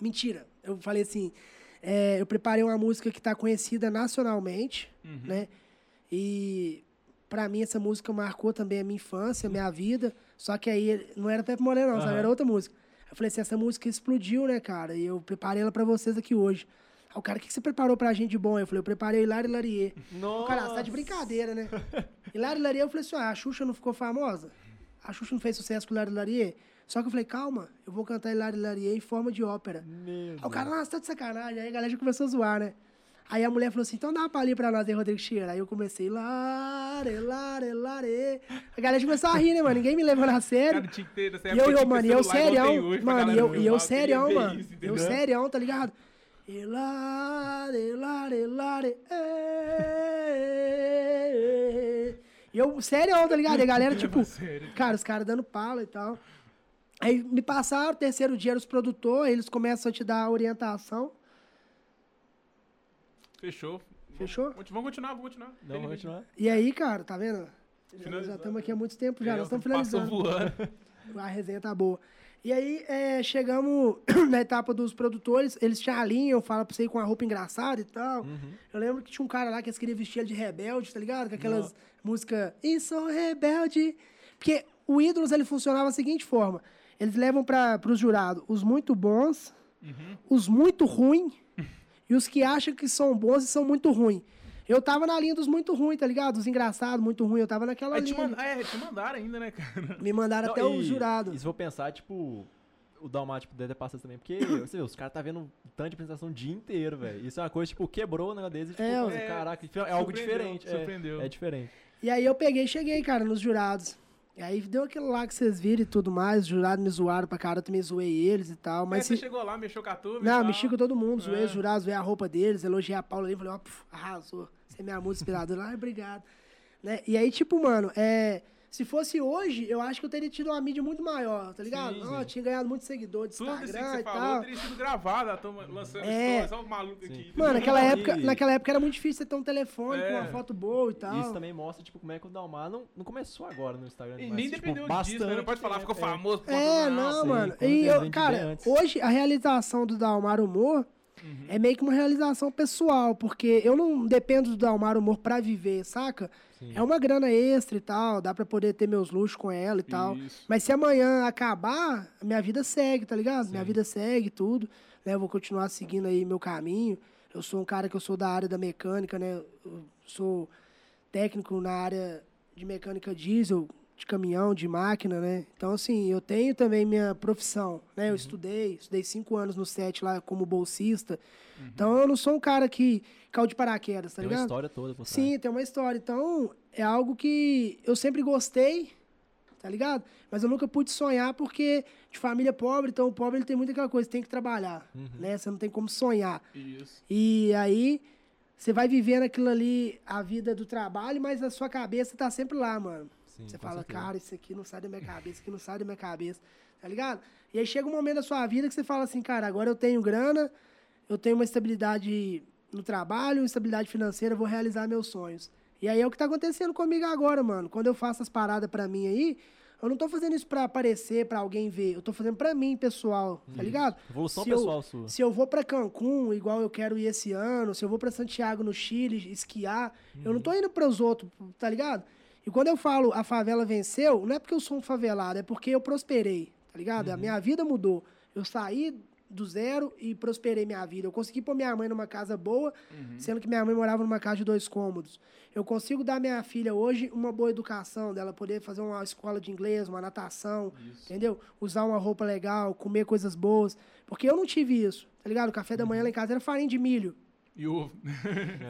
Speaker 1: Mentira. Eu falei assim, é, eu preparei uma música que tá conhecida nacionalmente,
Speaker 2: Uhum.
Speaker 1: né? E pra mim essa música marcou também a minha infância, a minha vida. Só que aí não era Pepe Moreno, não, sabe?
Speaker 3: Aham.
Speaker 1: Era outra música. Eu falei assim, essa música explodiu, né, cara? E eu preparei ela pra vocês aqui hoje. Aí o cara, o que que você preparou pra gente de bom? Eu falei, eu preparei Hilário e Larier.
Speaker 3: Nossa.
Speaker 1: O cara, você tá de brincadeira, né? Hilário e Larier, eu falei assim, ah, a Xuxa não ficou famosa? A Xuxa não fez sucesso com Hilário e Larier? Só que eu falei, calma, eu vou cantar Hilário e Larier em forma de ópera.
Speaker 3: Meu
Speaker 1: Aí o cara, nossa, tá de sacanagem. Aí a galera já começou a zoar, né? Aí a mulher falou assim, então dá uma palhinha pra nós aí, Rodrigo Cheira. Aí eu comecei, lare, lare, lare. A galera começou a rir, né, mano? Ninguém me levou na sério.
Speaker 2: Cara, ter,
Speaker 1: E eu, eu, mano, e eu serião,
Speaker 2: hoje
Speaker 1: mano, e eu, e eu serião, mano.
Speaker 2: isso,
Speaker 1: Eu serião, tá ligado? E lare, lare, lare, ê. E eu, serião, tá ligado? E a galera, tipo, cara, os caras dando pala e tal. Aí me passaram, terceiro dia os produtores, eles começam a te dar orientação.
Speaker 2: Fechou.
Speaker 1: Fechou?
Speaker 2: Vamos vamos continuar, vamos continuar.
Speaker 3: Não, vamos continuar.
Speaker 1: E aí, cara, tá vendo? Já, já estamos aqui há muito tempo já,
Speaker 2: É,
Speaker 1: nós estamos finalizando.
Speaker 2: voando.
Speaker 1: A resenha tá boa. E aí, é, chegamos na etapa dos produtores, eles te alinham, falam pra você ir com a roupa engraçada e tal.
Speaker 3: Uhum.
Speaker 1: Eu lembro que tinha um cara lá que eles queriam vestir ele de rebelde, tá ligado? Com aquelas músicas, e sou rebelde. Porque o Ídolos, ele funcionava da seguinte forma. Eles levam para os jurados os muito bons,
Speaker 2: Uhum.
Speaker 1: os muito ruins e os que acham que são bons e são muito ruins. Eu tava na linha dos muito ruins, tá ligado? Os engraçados, muito ruins. Eu tava naquela
Speaker 2: Aí te,
Speaker 1: linha.
Speaker 2: mand... é, te mandaram ainda, né, cara?
Speaker 1: Me mandaram
Speaker 3: Não,
Speaker 1: até
Speaker 3: e-
Speaker 1: o jurado.
Speaker 3: E se for pensar, tipo, o Dalmar, tipo, deve ter passado também. Porque, você vê, os caras tá vendo um tanto de apresentação o dia inteiro, velho. Isso é uma coisa, tipo, quebrou o negócio deles e, tipo,
Speaker 1: É,
Speaker 3: é,
Speaker 2: é,
Speaker 3: caraca, é algo
Speaker 2: surpreendeu,
Speaker 3: diferente. é,
Speaker 2: surpreendeu.
Speaker 3: É, diferente.
Speaker 1: E aí eu peguei e cheguei, cara, nos jurados. E aí deu aquilo lá que vocês viram e tudo mais. Os jurados me zoaram pra cara, eu também zoei eles e tal.
Speaker 2: Mas você
Speaker 1: se...
Speaker 2: chegou lá, mexeu com a turma
Speaker 1: Não, mexi com todo mundo, zoei
Speaker 2: É.
Speaker 1: os jurados, zoei a roupa deles, elogiei a Paula ali, falei, ó, puf, arrasou. Você é minha música inspiradora. Ai, obrigado. Né? E aí, tipo, mano, é... Se fosse hoje, eu acho que eu teria tido uma mídia muito maior, tá ligado?
Speaker 2: Sim, sim.
Speaker 1: tinha ganhado muito seguidor de
Speaker 2: Tudo isso que
Speaker 1: Instagram
Speaker 2: você
Speaker 1: e
Speaker 2: falou
Speaker 1: tal.
Speaker 2: teria sido gravado, a turma lançando
Speaker 1: É.
Speaker 2: stories, olha o maluco aqui.
Speaker 1: Mano, naquela
Speaker 3: Não,
Speaker 1: época,
Speaker 3: e-
Speaker 1: naquela época era muito difícil você ter um telefone
Speaker 2: É.
Speaker 1: com uma foto boa e tal.
Speaker 3: Isso também mostra, tipo, como é que o Dalmar não, não começou agora no Instagram.
Speaker 2: E
Speaker 3: mas,
Speaker 2: nem
Speaker 3: tipo,
Speaker 2: dependeu disso,
Speaker 3: bastante
Speaker 2: né? Não pode falar,
Speaker 3: tempo,
Speaker 2: ficou
Speaker 3: é.
Speaker 2: famoso por
Speaker 1: É,
Speaker 2: do-
Speaker 1: não,
Speaker 3: sim,
Speaker 1: mano.
Speaker 3: quando
Speaker 1: E
Speaker 3: teve
Speaker 1: eu, cara,
Speaker 3: antes.
Speaker 1: hoje a realização do Dalmar Humor é meio que uma realização pessoal, porque eu não dependo do Dalmar Humor pra viver, saca?
Speaker 3: Sim.
Speaker 1: É uma grana extra e tal, dá pra poder ter meus luxos com ela e tal.
Speaker 2: Isso.
Speaker 1: Mas se amanhã acabar, minha vida segue, tá ligado? Minha
Speaker 3: Sim.
Speaker 1: vida segue tudo, né? Eu vou continuar seguindo aí meu caminho. Eu sou um cara que eu sou da área da mecânica, né? Eu sou técnico na área de mecânica diesel, de caminhão, de máquina, né? Então, assim, eu tenho também minha profissão, né?
Speaker 3: Uhum.
Speaker 1: Eu estudei, estudei cinco anos no SET lá como bolsista.
Speaker 3: Uhum.
Speaker 1: Então, eu não sou um cara que caiu de paraquedas, tá
Speaker 3: Tem uma
Speaker 1: ligado?
Speaker 3: história toda por.
Speaker 1: Sim, tem uma história. Então, é algo que eu sempre gostei, tá ligado? Mas eu nunca pude sonhar porque de família pobre, então o pobre ele tem muito aquela coisa, tem que trabalhar,
Speaker 3: Uhum.
Speaker 1: né? Você não tem como sonhar.
Speaker 2: Isso.
Speaker 1: E aí você vai vivendo aquilo ali, a vida do trabalho, mas a sua cabeça tá sempre lá, mano.
Speaker 3: Sim,
Speaker 1: Você fala,
Speaker 3: certeza.
Speaker 1: cara, isso aqui não sai da minha cabeça, isso aqui não sai da minha cabeça, tá ligado? E aí chega um momento da sua vida que você fala assim, cara, agora eu tenho grana, eu tenho uma estabilidade no trabalho, uma estabilidade financeira, eu vou realizar meus sonhos. E aí é o que tá acontecendo comigo agora, mano. Quando eu faço as paradas pra mim aí, eu não tô fazendo isso pra aparecer, pra alguém ver. Eu tô fazendo pra mim, pessoal, tá ligado?
Speaker 3: Evolução
Speaker 1: Se eu-
Speaker 3: pessoal sua.
Speaker 1: Se eu vou pra Cancún, igual eu quero ir esse ano, se eu vou pra Santiago, no Chile, esquiar, eu não tô indo pros outros, tá ligado? E quando eu falo a favela venceu, não é porque eu sou um favelado, é porque eu prosperei, tá ligado? A minha vida mudou. Eu saí do zero e prosperei minha vida. Eu consegui pôr minha mãe numa casa boa, sendo que minha mãe morava numa casa de dois cômodos. Eu consigo dar à minha filha hoje uma boa educação, dela poder fazer uma escola de inglês, uma natação, entendeu? Usar uma roupa legal, comer coisas boas. Porque eu não tive isso, tá ligado? O café da manhã lá em casa era farinha de milho.
Speaker 2: E o.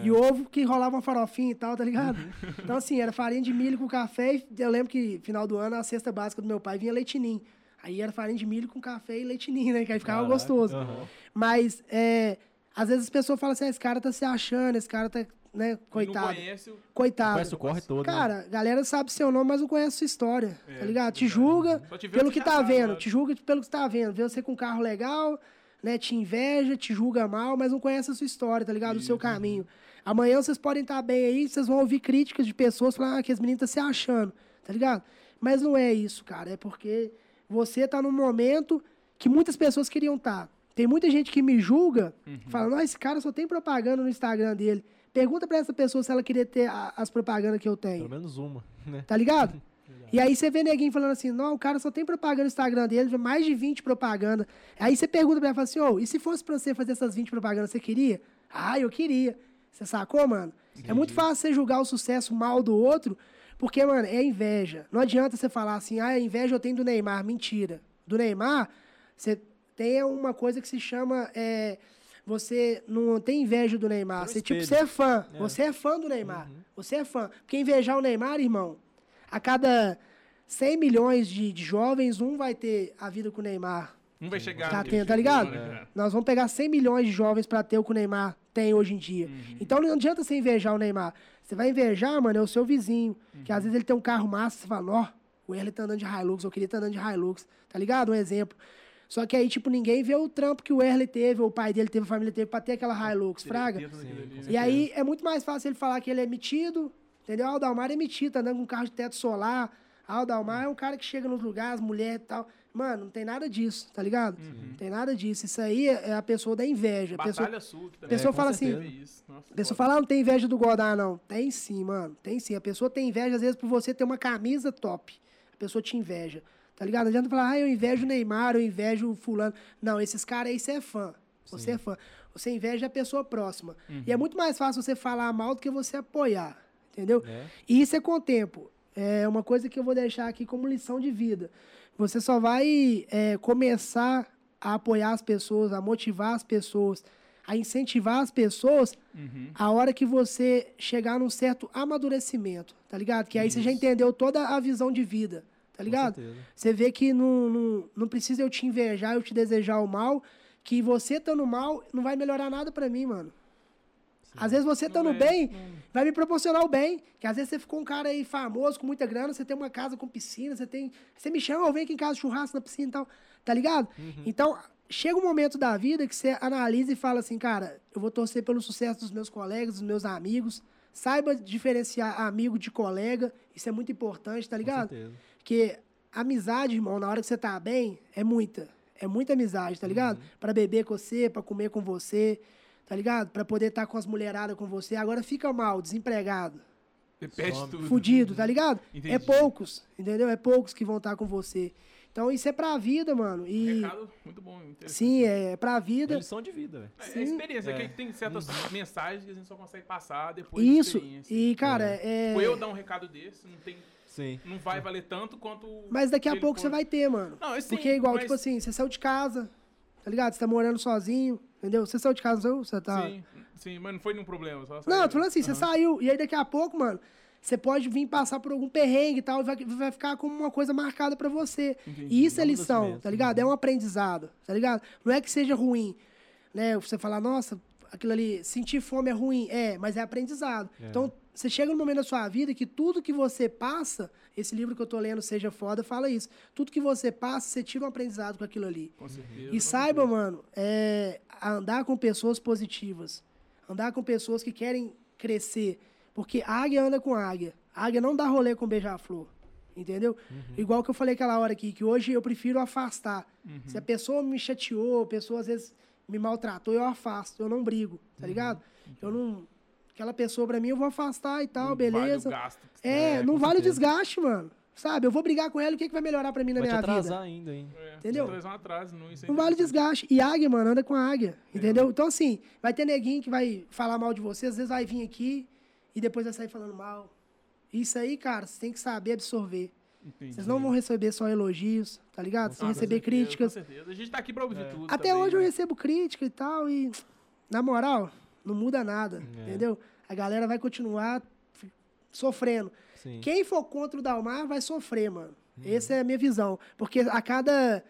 Speaker 1: E ovo que rolava uma farofinha e tal, tá ligado? Então, assim, era farinha de milho com café. E eu lembro que, final do ano, a cesta básica do meu pai vinha leitinho. Aí era farinha de milho com café e leitinho, né? Que aí ficava
Speaker 3: Caraca,
Speaker 1: gostoso.
Speaker 3: aham.
Speaker 1: Mas, é, às vezes as pessoas falam assim, ah, esse cara tá se achando, esse cara tá, né,
Speaker 2: Não
Speaker 1: coitado.
Speaker 2: conhece o.
Speaker 1: Coitado.
Speaker 3: Conhece o corre todo. né?
Speaker 1: Cara, a galera sabe seu nome, mas não conhece sua história,
Speaker 2: É,
Speaker 1: tá ligado? Te julga pelo
Speaker 2: que
Speaker 1: que tá vendo,
Speaker 2: né?
Speaker 1: te julga pelo que você tá vendo. Vê você com um carro legal, né? Te inveja, te julga mal, mas não conhece a sua história, tá ligado? O seu
Speaker 2: Isso.
Speaker 1: caminho. Amanhã vocês podem estar bem aí, vocês vão ouvir críticas de pessoas falando ah, que esse menino tá se achando, tá ligado? Mas não é isso, cara. É porque você tá num momento que muitas pessoas queriam estar. Tem muita gente que me julga,
Speaker 2: Uhum.
Speaker 1: falando, ah, esse cara só tem propaganda no Instagram dele. Pergunta pra essa pessoa se ela queria ter a- as propagandas que eu tenho.
Speaker 3: Pelo menos uma, né?
Speaker 1: Tá ligado? E aí você vê neguinho falando assim, não, o cara só tem propaganda no Instagram dele, mais de 20 propaganda. Aí você pergunta pra ela, fala assim, ô, e se fosse pra você fazer essas 20 propagandas, você queria? Ah, eu queria. Você sacou, mano? É muito fácil você julgar o sucesso mal do outro, porque, mano, é inveja. Não adianta você falar assim, ah, inveja eu tenho do Neymar. Mentira. Do Neymar, você tem uma coisa que se chama... é, você não tem inveja do Neymar.
Speaker 3: É
Speaker 1: Você, tipo, você é fã.
Speaker 3: É.
Speaker 1: Você é fã do Neymar. Você é fã. Porque invejar o Neymar, irmão, a cada 100 milhões de, de jovens, um vai ter a vida com o Neymar.
Speaker 2: Um vai chegar.
Speaker 1: Tá,
Speaker 2: naquele
Speaker 1: tendo, tá
Speaker 2: tipo,
Speaker 1: ligado?
Speaker 2: cara?
Speaker 1: Nós vamos pegar 100 milhões de jovens pra ter o que o Neymar tem hoje em dia.
Speaker 2: Uhum.
Speaker 1: Então não adianta você invejar o Neymar. Você vai invejar, mano, é o seu vizinho. Que
Speaker 2: Uhum.
Speaker 1: às vezes ele tem um carro massa, você fala, ó, o Erle tá andando de Hilux, eu queria estar andando de Hilux. Tá ligado? Um exemplo. Só que aí, tipo, ninguém vê o trampo que o Erle teve, ou o pai dele teve, a família teve pra ter aquela Hilux, fraga.
Speaker 2: Né?
Speaker 1: E aí é muito mais fácil ele falar que ele é metido, entendeu? Ah, o Dalmar é metido, tá andando com um carro de teto solar. Ah, o Dalmar é um cara que chega nos lugares, mulher e tal. Mano, não tem nada disso, tá ligado? Não tem nada disso. Isso aí é a pessoa da inveja. A pessoa,
Speaker 2: sua também.
Speaker 1: pessoa
Speaker 3: com
Speaker 1: fala assim,
Speaker 3: certeza.
Speaker 2: Nossa,
Speaker 1: a pessoa
Speaker 2: foda.
Speaker 1: fala, ah, não tem inveja do Godard, não. Tem sim, mano. Tem sim. A pessoa tem inveja, às vezes, por você ter uma camisa top. A pessoa te inveja. Tá ligado? Não adianta falar, ah, eu invejo o Neymar, eu invejo o fulano. Não, esses caras aí, você é fã. Você é fã. Você inveja a pessoa próxima. E é muito mais fácil você falar mal do que você apoiar. Entendeu?
Speaker 3: É.
Speaker 1: E isso é com o tempo. É uma coisa que eu vou deixar aqui como lição de vida. Você só vai é, começar a apoiar as pessoas, a motivar as pessoas, a incentivar as pessoas
Speaker 2: Uhum.
Speaker 1: a hora que você chegar num certo amadurecimento, tá ligado? Que aí você já entendeu toda a visão de vida, tá ligado? Você vê que não, não, não precisa eu te invejar, eu te desejar o mal, que você estando mal não vai melhorar nada pra mim, mano. Às vezes você estando
Speaker 2: é,
Speaker 1: bem vai me proporcionar o bem. Que às vezes você ficou um cara aí famoso, com muita grana, você tem uma casa com piscina, você tem. Você me chama, eu venho aqui em casa churrasco na piscina e tal. Tá ligado? Então, chega um momento da vida que você analisa e fala assim, cara, eu vou torcer pelo sucesso dos meus colegas, dos meus amigos. Saiba diferenciar amigo de colega. Isso é muito importante, tá
Speaker 3: Com
Speaker 1: ligado?
Speaker 3: certeza.
Speaker 1: Porque amizade, irmão, na hora que você tá bem, é muita. É muita amizade, tá ligado? Pra beber com você, pra comer com você, tá ligado? Pra poder estar com as mulheradas com você. Agora fica mal, desempregado.
Speaker 2: Repete
Speaker 3: Some.
Speaker 2: tudo.
Speaker 1: fudido, tá ligado?
Speaker 2: Entendi.
Speaker 1: É poucos, entendeu? É poucos que vão estar com você. Então isso é pra vida, mano. E
Speaker 2: Recado muito bom.
Speaker 1: sim, é pra vida.
Speaker 3: Lição de vida, velho.
Speaker 2: É,
Speaker 1: sim.
Speaker 2: é experiência,
Speaker 3: É.
Speaker 2: que tem certas mensagens que a gente só consegue passar depois
Speaker 1: Isso.
Speaker 2: de experiência.
Speaker 1: E, cara, é.
Speaker 2: Tipo, eu dar um recado desse, não, tem,
Speaker 3: Sim.
Speaker 2: não vai valer tanto quanto...
Speaker 1: Mas daqui a pouco você vai ter, mano.
Speaker 2: Não, assim,
Speaker 1: Porque é igual,
Speaker 2: mas-
Speaker 1: tipo assim, você saiu de casa, tá ligado? Você tá morando sozinho, entendeu? Você saiu de casa, não saiu? Você tá.
Speaker 2: Sim, sim, mas não foi nenhum problema. Só
Speaker 1: Não, eu tô falando assim, você
Speaker 2: Aham.
Speaker 1: saiu, e aí daqui a pouco, mano, você pode vir passar por algum perrengue e tal, e vai, vai ficar como uma coisa marcada pra você.
Speaker 2: Entendi.
Speaker 1: E isso é lição, tá ligado? É um aprendizado, tá ligado? Não é que seja ruim, né? Você falar, nossa, aquilo ali, sentir fome é ruim. É, mas é aprendizado.
Speaker 3: É.
Speaker 1: Então, você chega num momento da sua vida que tudo que você passa, esse livro que eu tô lendo, Seja Foda, fala isso. Tudo que você passa, você tira um aprendizado com aquilo ali.
Speaker 2: Com certeza.
Speaker 1: E saiba, mano, é, andar com pessoas positivas. Andar com pessoas que querem crescer. Porque águia anda com águia. Águia não dá rolê com beija-flor. Entendeu? Igual que eu falei aquela hora aqui, que hoje eu prefiro afastar. Se a pessoa me chateou, a pessoa às vezes me maltratou, eu afasto, eu não brigo, tá ligado? Eu não. Aquela pessoa pra mim eu vou afastar e tal,
Speaker 2: Não vale o
Speaker 1: beleza.
Speaker 2: gasto.
Speaker 1: é,
Speaker 3: É,
Speaker 1: não vale o desgaste, mano. Sabe? Eu vou brigar com ela, o que, que vai melhorar pra mim na
Speaker 3: Vai te
Speaker 1: minha
Speaker 3: atrasar
Speaker 1: vida?
Speaker 3: ainda, hein?
Speaker 2: É,
Speaker 1: Entendeu?
Speaker 2: Um atraso, não, isso é
Speaker 1: Não vale desgaste. E águia, mano, anda com a águia. Entendeu? Então, assim, vai ter neguinho que vai falar mal de você, às vezes vai vir aqui e depois vai sair falando mal. Isso aí, cara, você tem que saber absorver.
Speaker 2: Entendi.
Speaker 1: Vocês não vão receber só elogios, tá ligado? Vocês
Speaker 2: Ah,
Speaker 1: vão
Speaker 2: com
Speaker 1: receber
Speaker 2: certeza,
Speaker 1: críticas.
Speaker 2: Com certeza. A gente tá aqui pra ouvir tudo.
Speaker 1: Até
Speaker 2: também,
Speaker 1: hoje eu
Speaker 2: né?
Speaker 1: recebo crítica e tal, e na moral, não muda nada,
Speaker 3: É.
Speaker 1: entendeu? A galera vai continuar sofrendo.
Speaker 3: Sim.
Speaker 1: Quem for contra o Dalmar vai sofrer, mano.
Speaker 3: Uhum.
Speaker 1: Essa é a minha visão. Porque a cada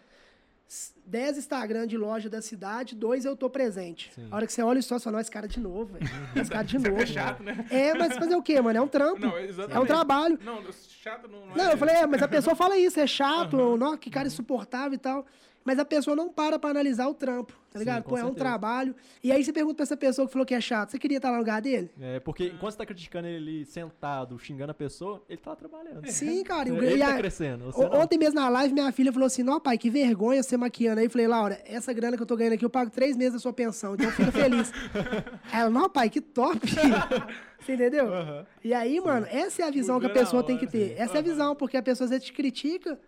Speaker 1: s- 10 Instagram de loja da cidade, dois eu tô presente.
Speaker 3: Sim.
Speaker 1: A hora que você olha o story, você fala, esse cara de novo, velho. Esse cara de novo.
Speaker 2: é chato, né?
Speaker 1: É, mas fazer o quê, mano? É um trampo.
Speaker 2: Não,
Speaker 1: é um trabalho.
Speaker 2: Não, chato não, não é.
Speaker 1: Não, eu falei, é, mas a pessoa fala isso, é chato, ou, não, que cara insuportável e tal. Mas a pessoa não para pra analisar o trampo, tá
Speaker 3: Sim,
Speaker 1: ligado?
Speaker 3: com
Speaker 1: Pô, é um trabalho. E aí você pergunta pra essa pessoa que falou que é chato, você queria estar lá no lugar dele?
Speaker 3: É, porque enquanto você tá criticando ele ali sentado, xingando a pessoa, ele tá trabalhando.
Speaker 1: Sim, cara. e o-
Speaker 3: Ele
Speaker 1: e
Speaker 3: tá
Speaker 1: a-
Speaker 3: crescendo.
Speaker 1: Ontem mesmo na live, minha filha falou assim: Não, pai, que vergonha você maquiando. Aí eu falei, Laura, essa grana que eu tô ganhando aqui, eu pago três meses da sua pensão, então fica feliz. Aí ela, não, pai, que top. você entendeu? E aí, mano, essa é a visão que a pessoa tem que
Speaker 2: hora,
Speaker 1: ter.
Speaker 2: sim.
Speaker 1: Essa é a visão, porque a pessoa às vezes te critica,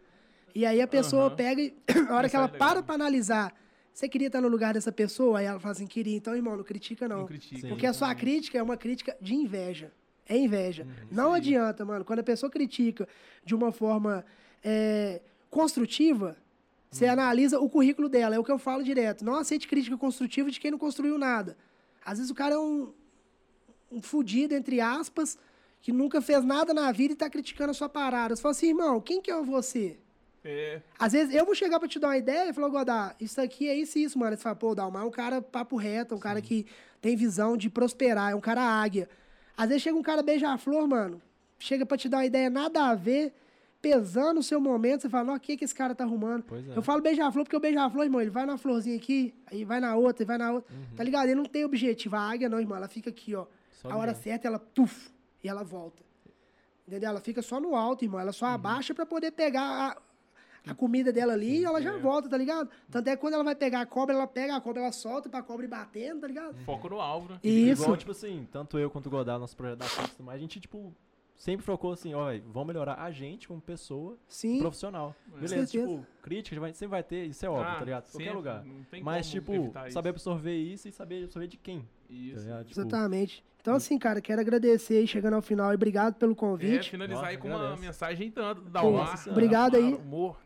Speaker 1: e aí a pessoa
Speaker 2: Aham.
Speaker 1: pega e, a hora que
Speaker 2: Isso é
Speaker 1: ela
Speaker 2: legal.
Speaker 1: para pra analisar, você queria estar no lugar dessa pessoa? Aí ela fala assim, queria. Então, irmão, não critica não.
Speaker 2: Não critica.
Speaker 3: Sim.
Speaker 1: Porque a sua crítica é uma crítica de inveja. É inveja.
Speaker 2: Uhum,
Speaker 1: não adianta, mano. Quando a pessoa critica de uma forma é, construtiva, você
Speaker 2: Uhum.
Speaker 1: analisa o currículo dela. É o que eu falo direto. Não aceite crítica construtiva de quem não construiu nada. Às vezes o cara é um, um fudido, entre aspas, que nunca fez nada na vida e tá criticando a sua parada. Você fala assim, irmão, quem que é você?
Speaker 2: É,
Speaker 1: Às vezes eu vou chegar pra te dar uma ideia e falar, Godá, isso aqui é isso e isso, mano. Você fala, pô, o Dalmar é um cara papo reto, é um cara que tem visão de prosperar, é um cara águia. Às vezes chega um cara beija-flor, mano, chega pra te dar uma ideia nada a ver, pesando o seu momento, você fala, o que, que esse cara tá arrumando?
Speaker 3: Pois é.
Speaker 1: Eu falo beija-flor porque o beija-flor, irmão, ele vai na florzinha aqui, aí vai na outra, e vai na outra. Tá ligado? Ele não tem objetivo. A águia não, irmão, ela fica aqui, ó.
Speaker 3: Só
Speaker 1: a hora certa, ela puf, e ela volta. Entendeu? Ela fica só no alto, irmão. Ela só abaixa pra poder pegar a, a comida dela ali e ela já volta, tá ligado? Tanto é que quando ela vai pegar a cobra, ela pega a cobra, ela solta pra cobra ir batendo, tá ligado?
Speaker 2: foco no alvo, né?
Speaker 1: Isso.
Speaker 3: Igual, tipo assim, tanto eu quanto o Godard, nosso projeto da tudo mais, a gente, tipo, sempre focou assim, ó, vamos melhorar a gente como pessoa
Speaker 1: Sim.
Speaker 3: profissional. Beleza,
Speaker 1: certeza.
Speaker 3: tipo, crítica vai- sempre vai ter, isso é óbvio,
Speaker 2: Ah,
Speaker 3: tá ligado? Em Qualquer lugar.
Speaker 2: não tem
Speaker 3: Mas,
Speaker 2: como
Speaker 3: tipo,
Speaker 2: evitar isso.
Speaker 3: saber absorver isso e saber absorver de quem, tá
Speaker 2: Isso.
Speaker 3: ligado? Tipo,
Speaker 1: Exatamente. Então, assim, cara, quero agradecer aí, chegando ao final e obrigado pelo
Speaker 2: É,
Speaker 1: convite.
Speaker 2: finalizar aí
Speaker 3: Nossa,
Speaker 2: com uma
Speaker 3: agradeço.
Speaker 2: mensagem tanto da.
Speaker 3: Nossa
Speaker 1: obrigado aí.
Speaker 2: Humor.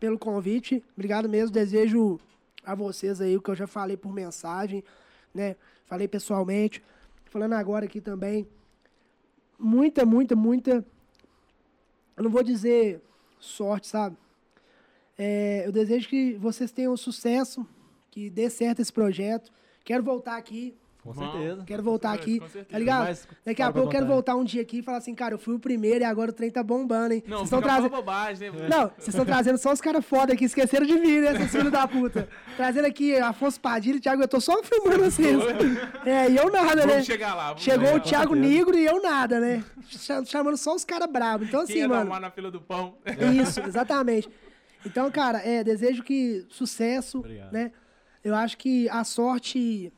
Speaker 1: pelo convite. Obrigado mesmo. Desejo a vocês aí o que eu já falei por mensagem, né? Falei pessoalmente. Falando agora aqui também. Muita, muita, muita. Eu não vou dizer sorte, sabe? É, eu desejo que vocês tenham sucesso, que dê certo esse projeto. Quero voltar aqui,
Speaker 3: com certeza.
Speaker 1: quero voltar
Speaker 2: Com
Speaker 1: aqui,
Speaker 2: certeza.
Speaker 1: tá ligado?
Speaker 3: Mas,
Speaker 1: Daqui a pouco eu quero voltar um dia aqui e falar assim, cara, eu fui o primeiro e agora o trem tá bombando, hein?
Speaker 2: Não,
Speaker 1: Vocês estão trazendo.
Speaker 2: bobagem, né?
Speaker 1: Não, vocês estão trazendo só os caras foda aqui, esqueceram de mim, né, esses filhos da puta. Trazendo aqui Afonso Padilha e Thiago, eu tô só filmando vocês. É, e eu nada, né?
Speaker 2: Vamos chegar lá. vamos
Speaker 1: Chegou o. Thiago. Negro e eu nada, né? Cha- Chamando só os caras bravos. Então,
Speaker 2: Quem
Speaker 1: assim,
Speaker 2: dar
Speaker 1: mano.
Speaker 2: uma na fila do pão?
Speaker 1: Isso, exatamente. Então, cara, é, desejo que sucesso,
Speaker 3: Obrigado.
Speaker 1: né? Eu acho que a sorte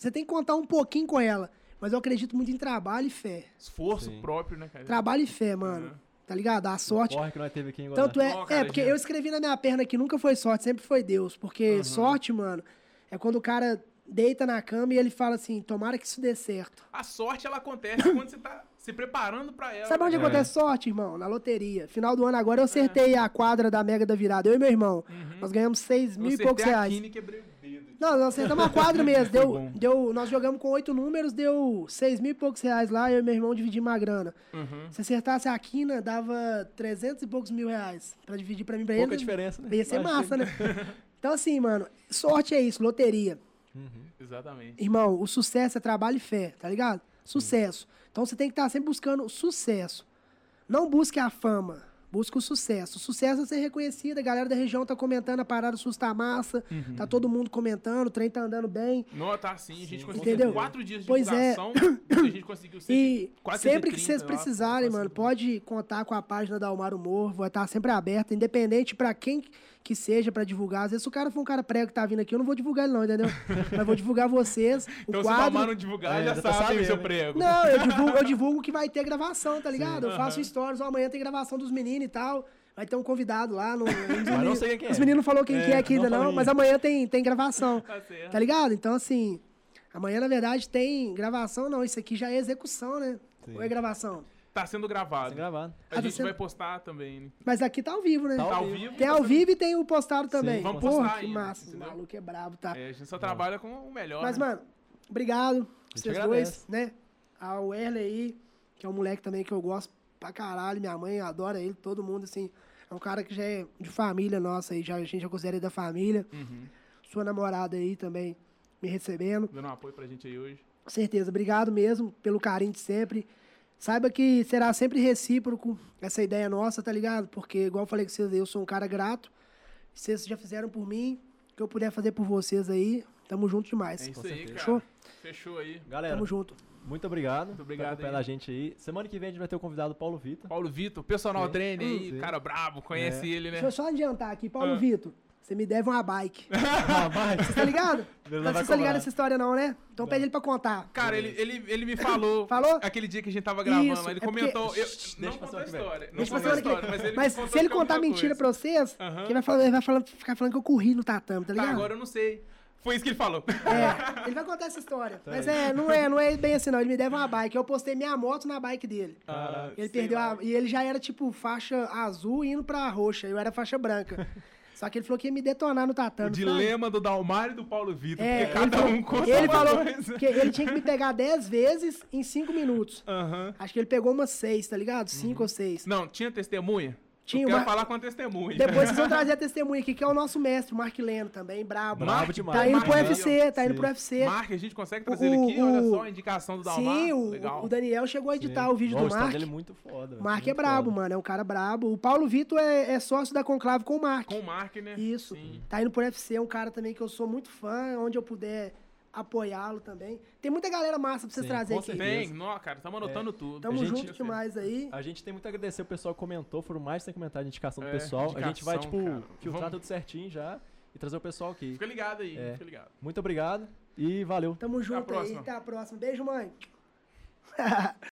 Speaker 1: você tem que contar um pouquinho com ela, Mas eu acredito muito em trabalho e fé.
Speaker 2: Esforço
Speaker 3: Sim.
Speaker 2: próprio, né, cara?
Speaker 1: Trabalho e fé, mano.
Speaker 2: Uhum.
Speaker 1: Tá ligado? A sorte.
Speaker 3: Corre que nós teve aqui em
Speaker 1: Tanto é, é,
Speaker 2: cara,
Speaker 1: porque
Speaker 2: já-
Speaker 1: eu escrevi na minha perna que nunca foi sorte, sempre foi Deus. Porque
Speaker 2: Uhum.
Speaker 1: sorte, mano, é quando o cara deita na cama e ele fala assim: tomara que isso dê certo.
Speaker 2: A sorte, ela acontece quando você tá se preparando pra ela.
Speaker 1: Sabe onde
Speaker 2: né?
Speaker 1: acontece sorte, irmão? Na loteria. Final do ano agora eu acertei a quadra da Mega da Virada, eu e meu irmão. Nós ganhamos seis
Speaker 2: Eu
Speaker 1: mil e poucos
Speaker 2: a
Speaker 1: reais.
Speaker 2: quina e quebrei.
Speaker 1: Não, nós acertamos a quadra mesmo. Deu, deu, nós jogamos com oito números, deu seis mil e poucos reais lá, eu e meu irmão dividimos uma grana.
Speaker 2: Uhum.
Speaker 1: Se acertasse a quina, dava trezentos e poucos mil reais pra dividir pra mim pra
Speaker 3: Pouca
Speaker 1: ele.
Speaker 3: diferença, né?
Speaker 1: Ia ser
Speaker 3: Acho que-
Speaker 1: massa, né? Então, assim, mano, sorte é isso, loteria.
Speaker 2: Exatamente.
Speaker 1: Irmão, o sucesso é trabalho e fé, tá ligado? Sucesso. Então você tem que estar sempre buscando sucesso. Não busque a fama, busque o sucesso. O sucesso é ser reconhecido, a galera da região tá comentando, a parada SUS tá massa,
Speaker 2: Uhum.
Speaker 1: tá todo mundo comentando, o trem tá andando bem.
Speaker 2: Não, tá assim, a gente
Speaker 3: Sim.
Speaker 2: conseguiu
Speaker 1: Entendeu?
Speaker 2: quatro dias de
Speaker 1: Pois é.
Speaker 2: divulgação, a gente conseguiu sempre,
Speaker 1: E
Speaker 2: quase
Speaker 1: sempre que
Speaker 2: 130
Speaker 1: vocês precisarem, mano,
Speaker 2: 130.
Speaker 1: pode contar com a página da Almar Humor, vai estar sempre aberta, independente pra quem que seja pra divulgar. Às vezes se o cara for um cara prego que tá vindo aqui, eu não vou divulgar ele não, entendeu? Mas vou divulgar vocês, o
Speaker 2: Então se o
Speaker 1: quadro.
Speaker 2: Palmar não divulgar,
Speaker 3: É,
Speaker 2: já
Speaker 3: já tá
Speaker 2: sabe o seu
Speaker 3: né?
Speaker 2: prego.
Speaker 1: Não, eu divulgo, eu divulgo que vai ter gravação, tá ligado? Eu faço
Speaker 2: Aham.
Speaker 1: stories, ó, amanhã tem gravação dos meninos e tal. Vai ter um convidado lá. No,
Speaker 3: Mas não sei quem
Speaker 1: Os
Speaker 3: é.
Speaker 1: meninos não falou quem
Speaker 3: É,
Speaker 1: que é aqui
Speaker 3: não
Speaker 1: ainda não, mas amanhã tem, tem gravação.
Speaker 2: Tá.
Speaker 1: Tá ligado? Então, assim, amanhã, na verdade, tem gravação, não. Isso aqui já é execução, né?
Speaker 3: Sim.
Speaker 1: Ou é gravação?
Speaker 2: Tá sendo gravado.
Speaker 3: Tá gravado.
Speaker 2: A
Speaker 1: Ah, tá
Speaker 2: gente
Speaker 1: sendo-
Speaker 2: vai postar também, né?
Speaker 1: Mas aqui tá ao vivo, né?
Speaker 3: Tá
Speaker 2: Tá
Speaker 3: ao
Speaker 2: ao
Speaker 3: vivo.
Speaker 1: Tem
Speaker 2: tá
Speaker 1: ao
Speaker 2: sendo-
Speaker 1: vivo e tem o postado também.
Speaker 2: vamos
Speaker 1: Porra,
Speaker 2: postar
Speaker 1: que
Speaker 2: ainda,
Speaker 1: massa. O maluco é brabo, tá?
Speaker 2: É, a gente só trabalha com o melhor.
Speaker 1: Mas,
Speaker 2: né?
Speaker 1: mano, obrigado. Vocês dois, né? Ao Erle aí, que é um moleque também que eu gosto pra caralho. Minha mãe adora ele, todo mundo, assim. É um cara que já é de família nossa aí, já, a gente já considera ele da família.
Speaker 2: Uhum.
Speaker 1: Sua namorada aí também me recebendo.
Speaker 2: Dando um apoio pra gente aí hoje.
Speaker 1: Com certeza, obrigado mesmo pelo carinho de sempre. Saiba que será sempre recíproco essa ideia nossa, tá ligado? Porque, igual eu falei com vocês aí, eu sou um cara grato. Vocês já fizeram por mim, o que eu puder fazer por vocês aí, tamo junto demais.
Speaker 2: É isso
Speaker 3: Com
Speaker 2: aí,
Speaker 3: certeza.
Speaker 2: cara.
Speaker 1: Fechou?
Speaker 2: Fechou aí.
Speaker 3: Galera,
Speaker 1: Tamo junto.
Speaker 3: muito obrigado.
Speaker 2: Muito obrigado
Speaker 3: por acompanhar
Speaker 2: aí.
Speaker 3: a gente aí. Semana que vem a gente vai ter o convidado Paulo Vitor.
Speaker 2: Paulo Vitor, personal
Speaker 3: Sim.
Speaker 2: trainer aí,
Speaker 3: Sim.
Speaker 2: cara brabo, conhece
Speaker 3: É.
Speaker 2: ele, né?
Speaker 1: Deixa eu só adiantar aqui, Paulo
Speaker 2: Ah.
Speaker 1: Vitor. Você me deve uma bike.
Speaker 3: Ah, vai.
Speaker 1: Você tá ligado? Não você tá ligado nessa história não, né? Então pede ele pra contar.
Speaker 2: Cara, ele, ele, ele me falou,
Speaker 1: Falou?
Speaker 2: aquele dia que a gente tava gravando,
Speaker 1: Isso,
Speaker 2: ele
Speaker 1: é porque-
Speaker 2: comentou. Eu,
Speaker 3: Shhh,
Speaker 2: não
Speaker 3: deixa pra
Speaker 2: contou a história. Não
Speaker 1: Deixa
Speaker 2: contou a história, mas ele
Speaker 1: Mas se ele contar mentira
Speaker 2: coisa.
Speaker 1: pra vocês,
Speaker 2: Aham.
Speaker 1: ele vai, falar, ele vai falando- ficar falando que eu corri no tatame, tá
Speaker 2: Tá,
Speaker 1: ligado?
Speaker 2: agora eu não sei. Foi isso que ele falou.
Speaker 1: É, ele vai contar essa história. Mas é, não é, não é bem assim, não. Ele me deve uma bike. Eu postei minha moto na bike dele.
Speaker 2: Ah,
Speaker 1: Ele perdeu
Speaker 2: lá.
Speaker 1: a. E ele já era, tipo, faixa azul indo pra roxa. Eu era faixa branca. Só que ele falou que ia me detonar no
Speaker 2: O
Speaker 1: tatame. sabe?
Speaker 2: dilema do Dalmário e do Paulo Vitor,
Speaker 1: É,
Speaker 2: porque cada
Speaker 1: ele falou,
Speaker 2: um conta
Speaker 1: ele
Speaker 2: uma
Speaker 1: falou
Speaker 2: coisa.
Speaker 1: que ele tinha que me pegar 10 vezes em 5 minutos.
Speaker 2: Aham.
Speaker 1: Acho que ele pegou umas 6, tá ligado? 5 ou 6.
Speaker 2: Não, tinha testemunha?
Speaker 1: Tinha
Speaker 2: eu quero
Speaker 1: uma-
Speaker 2: falar com a testemunha.
Speaker 1: Depois vocês vão trazer a testemunha aqui, que é o nosso mestre, o Mark Leno também, brabo.
Speaker 3: Brabo demais.
Speaker 1: Tá indo
Speaker 2: Mark
Speaker 1: pro UFC, tá indo
Speaker 3: Sim.
Speaker 1: pro UFC.
Speaker 2: Mark, a gente consegue trazer
Speaker 1: O-
Speaker 2: ele aqui? Olha
Speaker 1: o-
Speaker 2: só, a indicação do Dalmar.
Speaker 1: Sim, o,
Speaker 2: Legal.
Speaker 1: o Daniel chegou a editar o vídeo
Speaker 3: Ó,
Speaker 1: do Mark.
Speaker 3: dele é muito foda.
Speaker 1: O Mark é brabo,
Speaker 3: foda.
Speaker 1: mano, é um cara brabo. O Paulo Vitor é, é sócio da Conclave com o Mark.
Speaker 2: Com o Mark, né?
Speaker 1: Isso.
Speaker 2: Sim.
Speaker 1: Tá indo pro UFC, é um cara também que eu sou muito fã, onde eu puder apoiá-lo também. Tem muita galera massa pra vocês
Speaker 3: Sim,
Speaker 1: trazerem aqui.
Speaker 2: Tem, não, cara, estamos anotando tudo.
Speaker 1: Tamo
Speaker 3: gente-
Speaker 1: junto demais aí.
Speaker 3: A gente tem muito a agradecer o pessoal que comentou, foram mais de 100 comentários de indicação do
Speaker 2: É,
Speaker 3: pessoal. a gente vai,
Speaker 2: indicação,
Speaker 3: tipo,
Speaker 2: cara.
Speaker 3: filtrar
Speaker 2: Vamos-
Speaker 3: tudo certinho já e trazer o pessoal aqui.
Speaker 2: Fica ligado aí,
Speaker 3: É.
Speaker 2: fica ligado.
Speaker 3: Muito obrigado e valeu.
Speaker 1: Tamo junto aí,
Speaker 2: próxima.
Speaker 1: até a próxima. Beijo, mãe.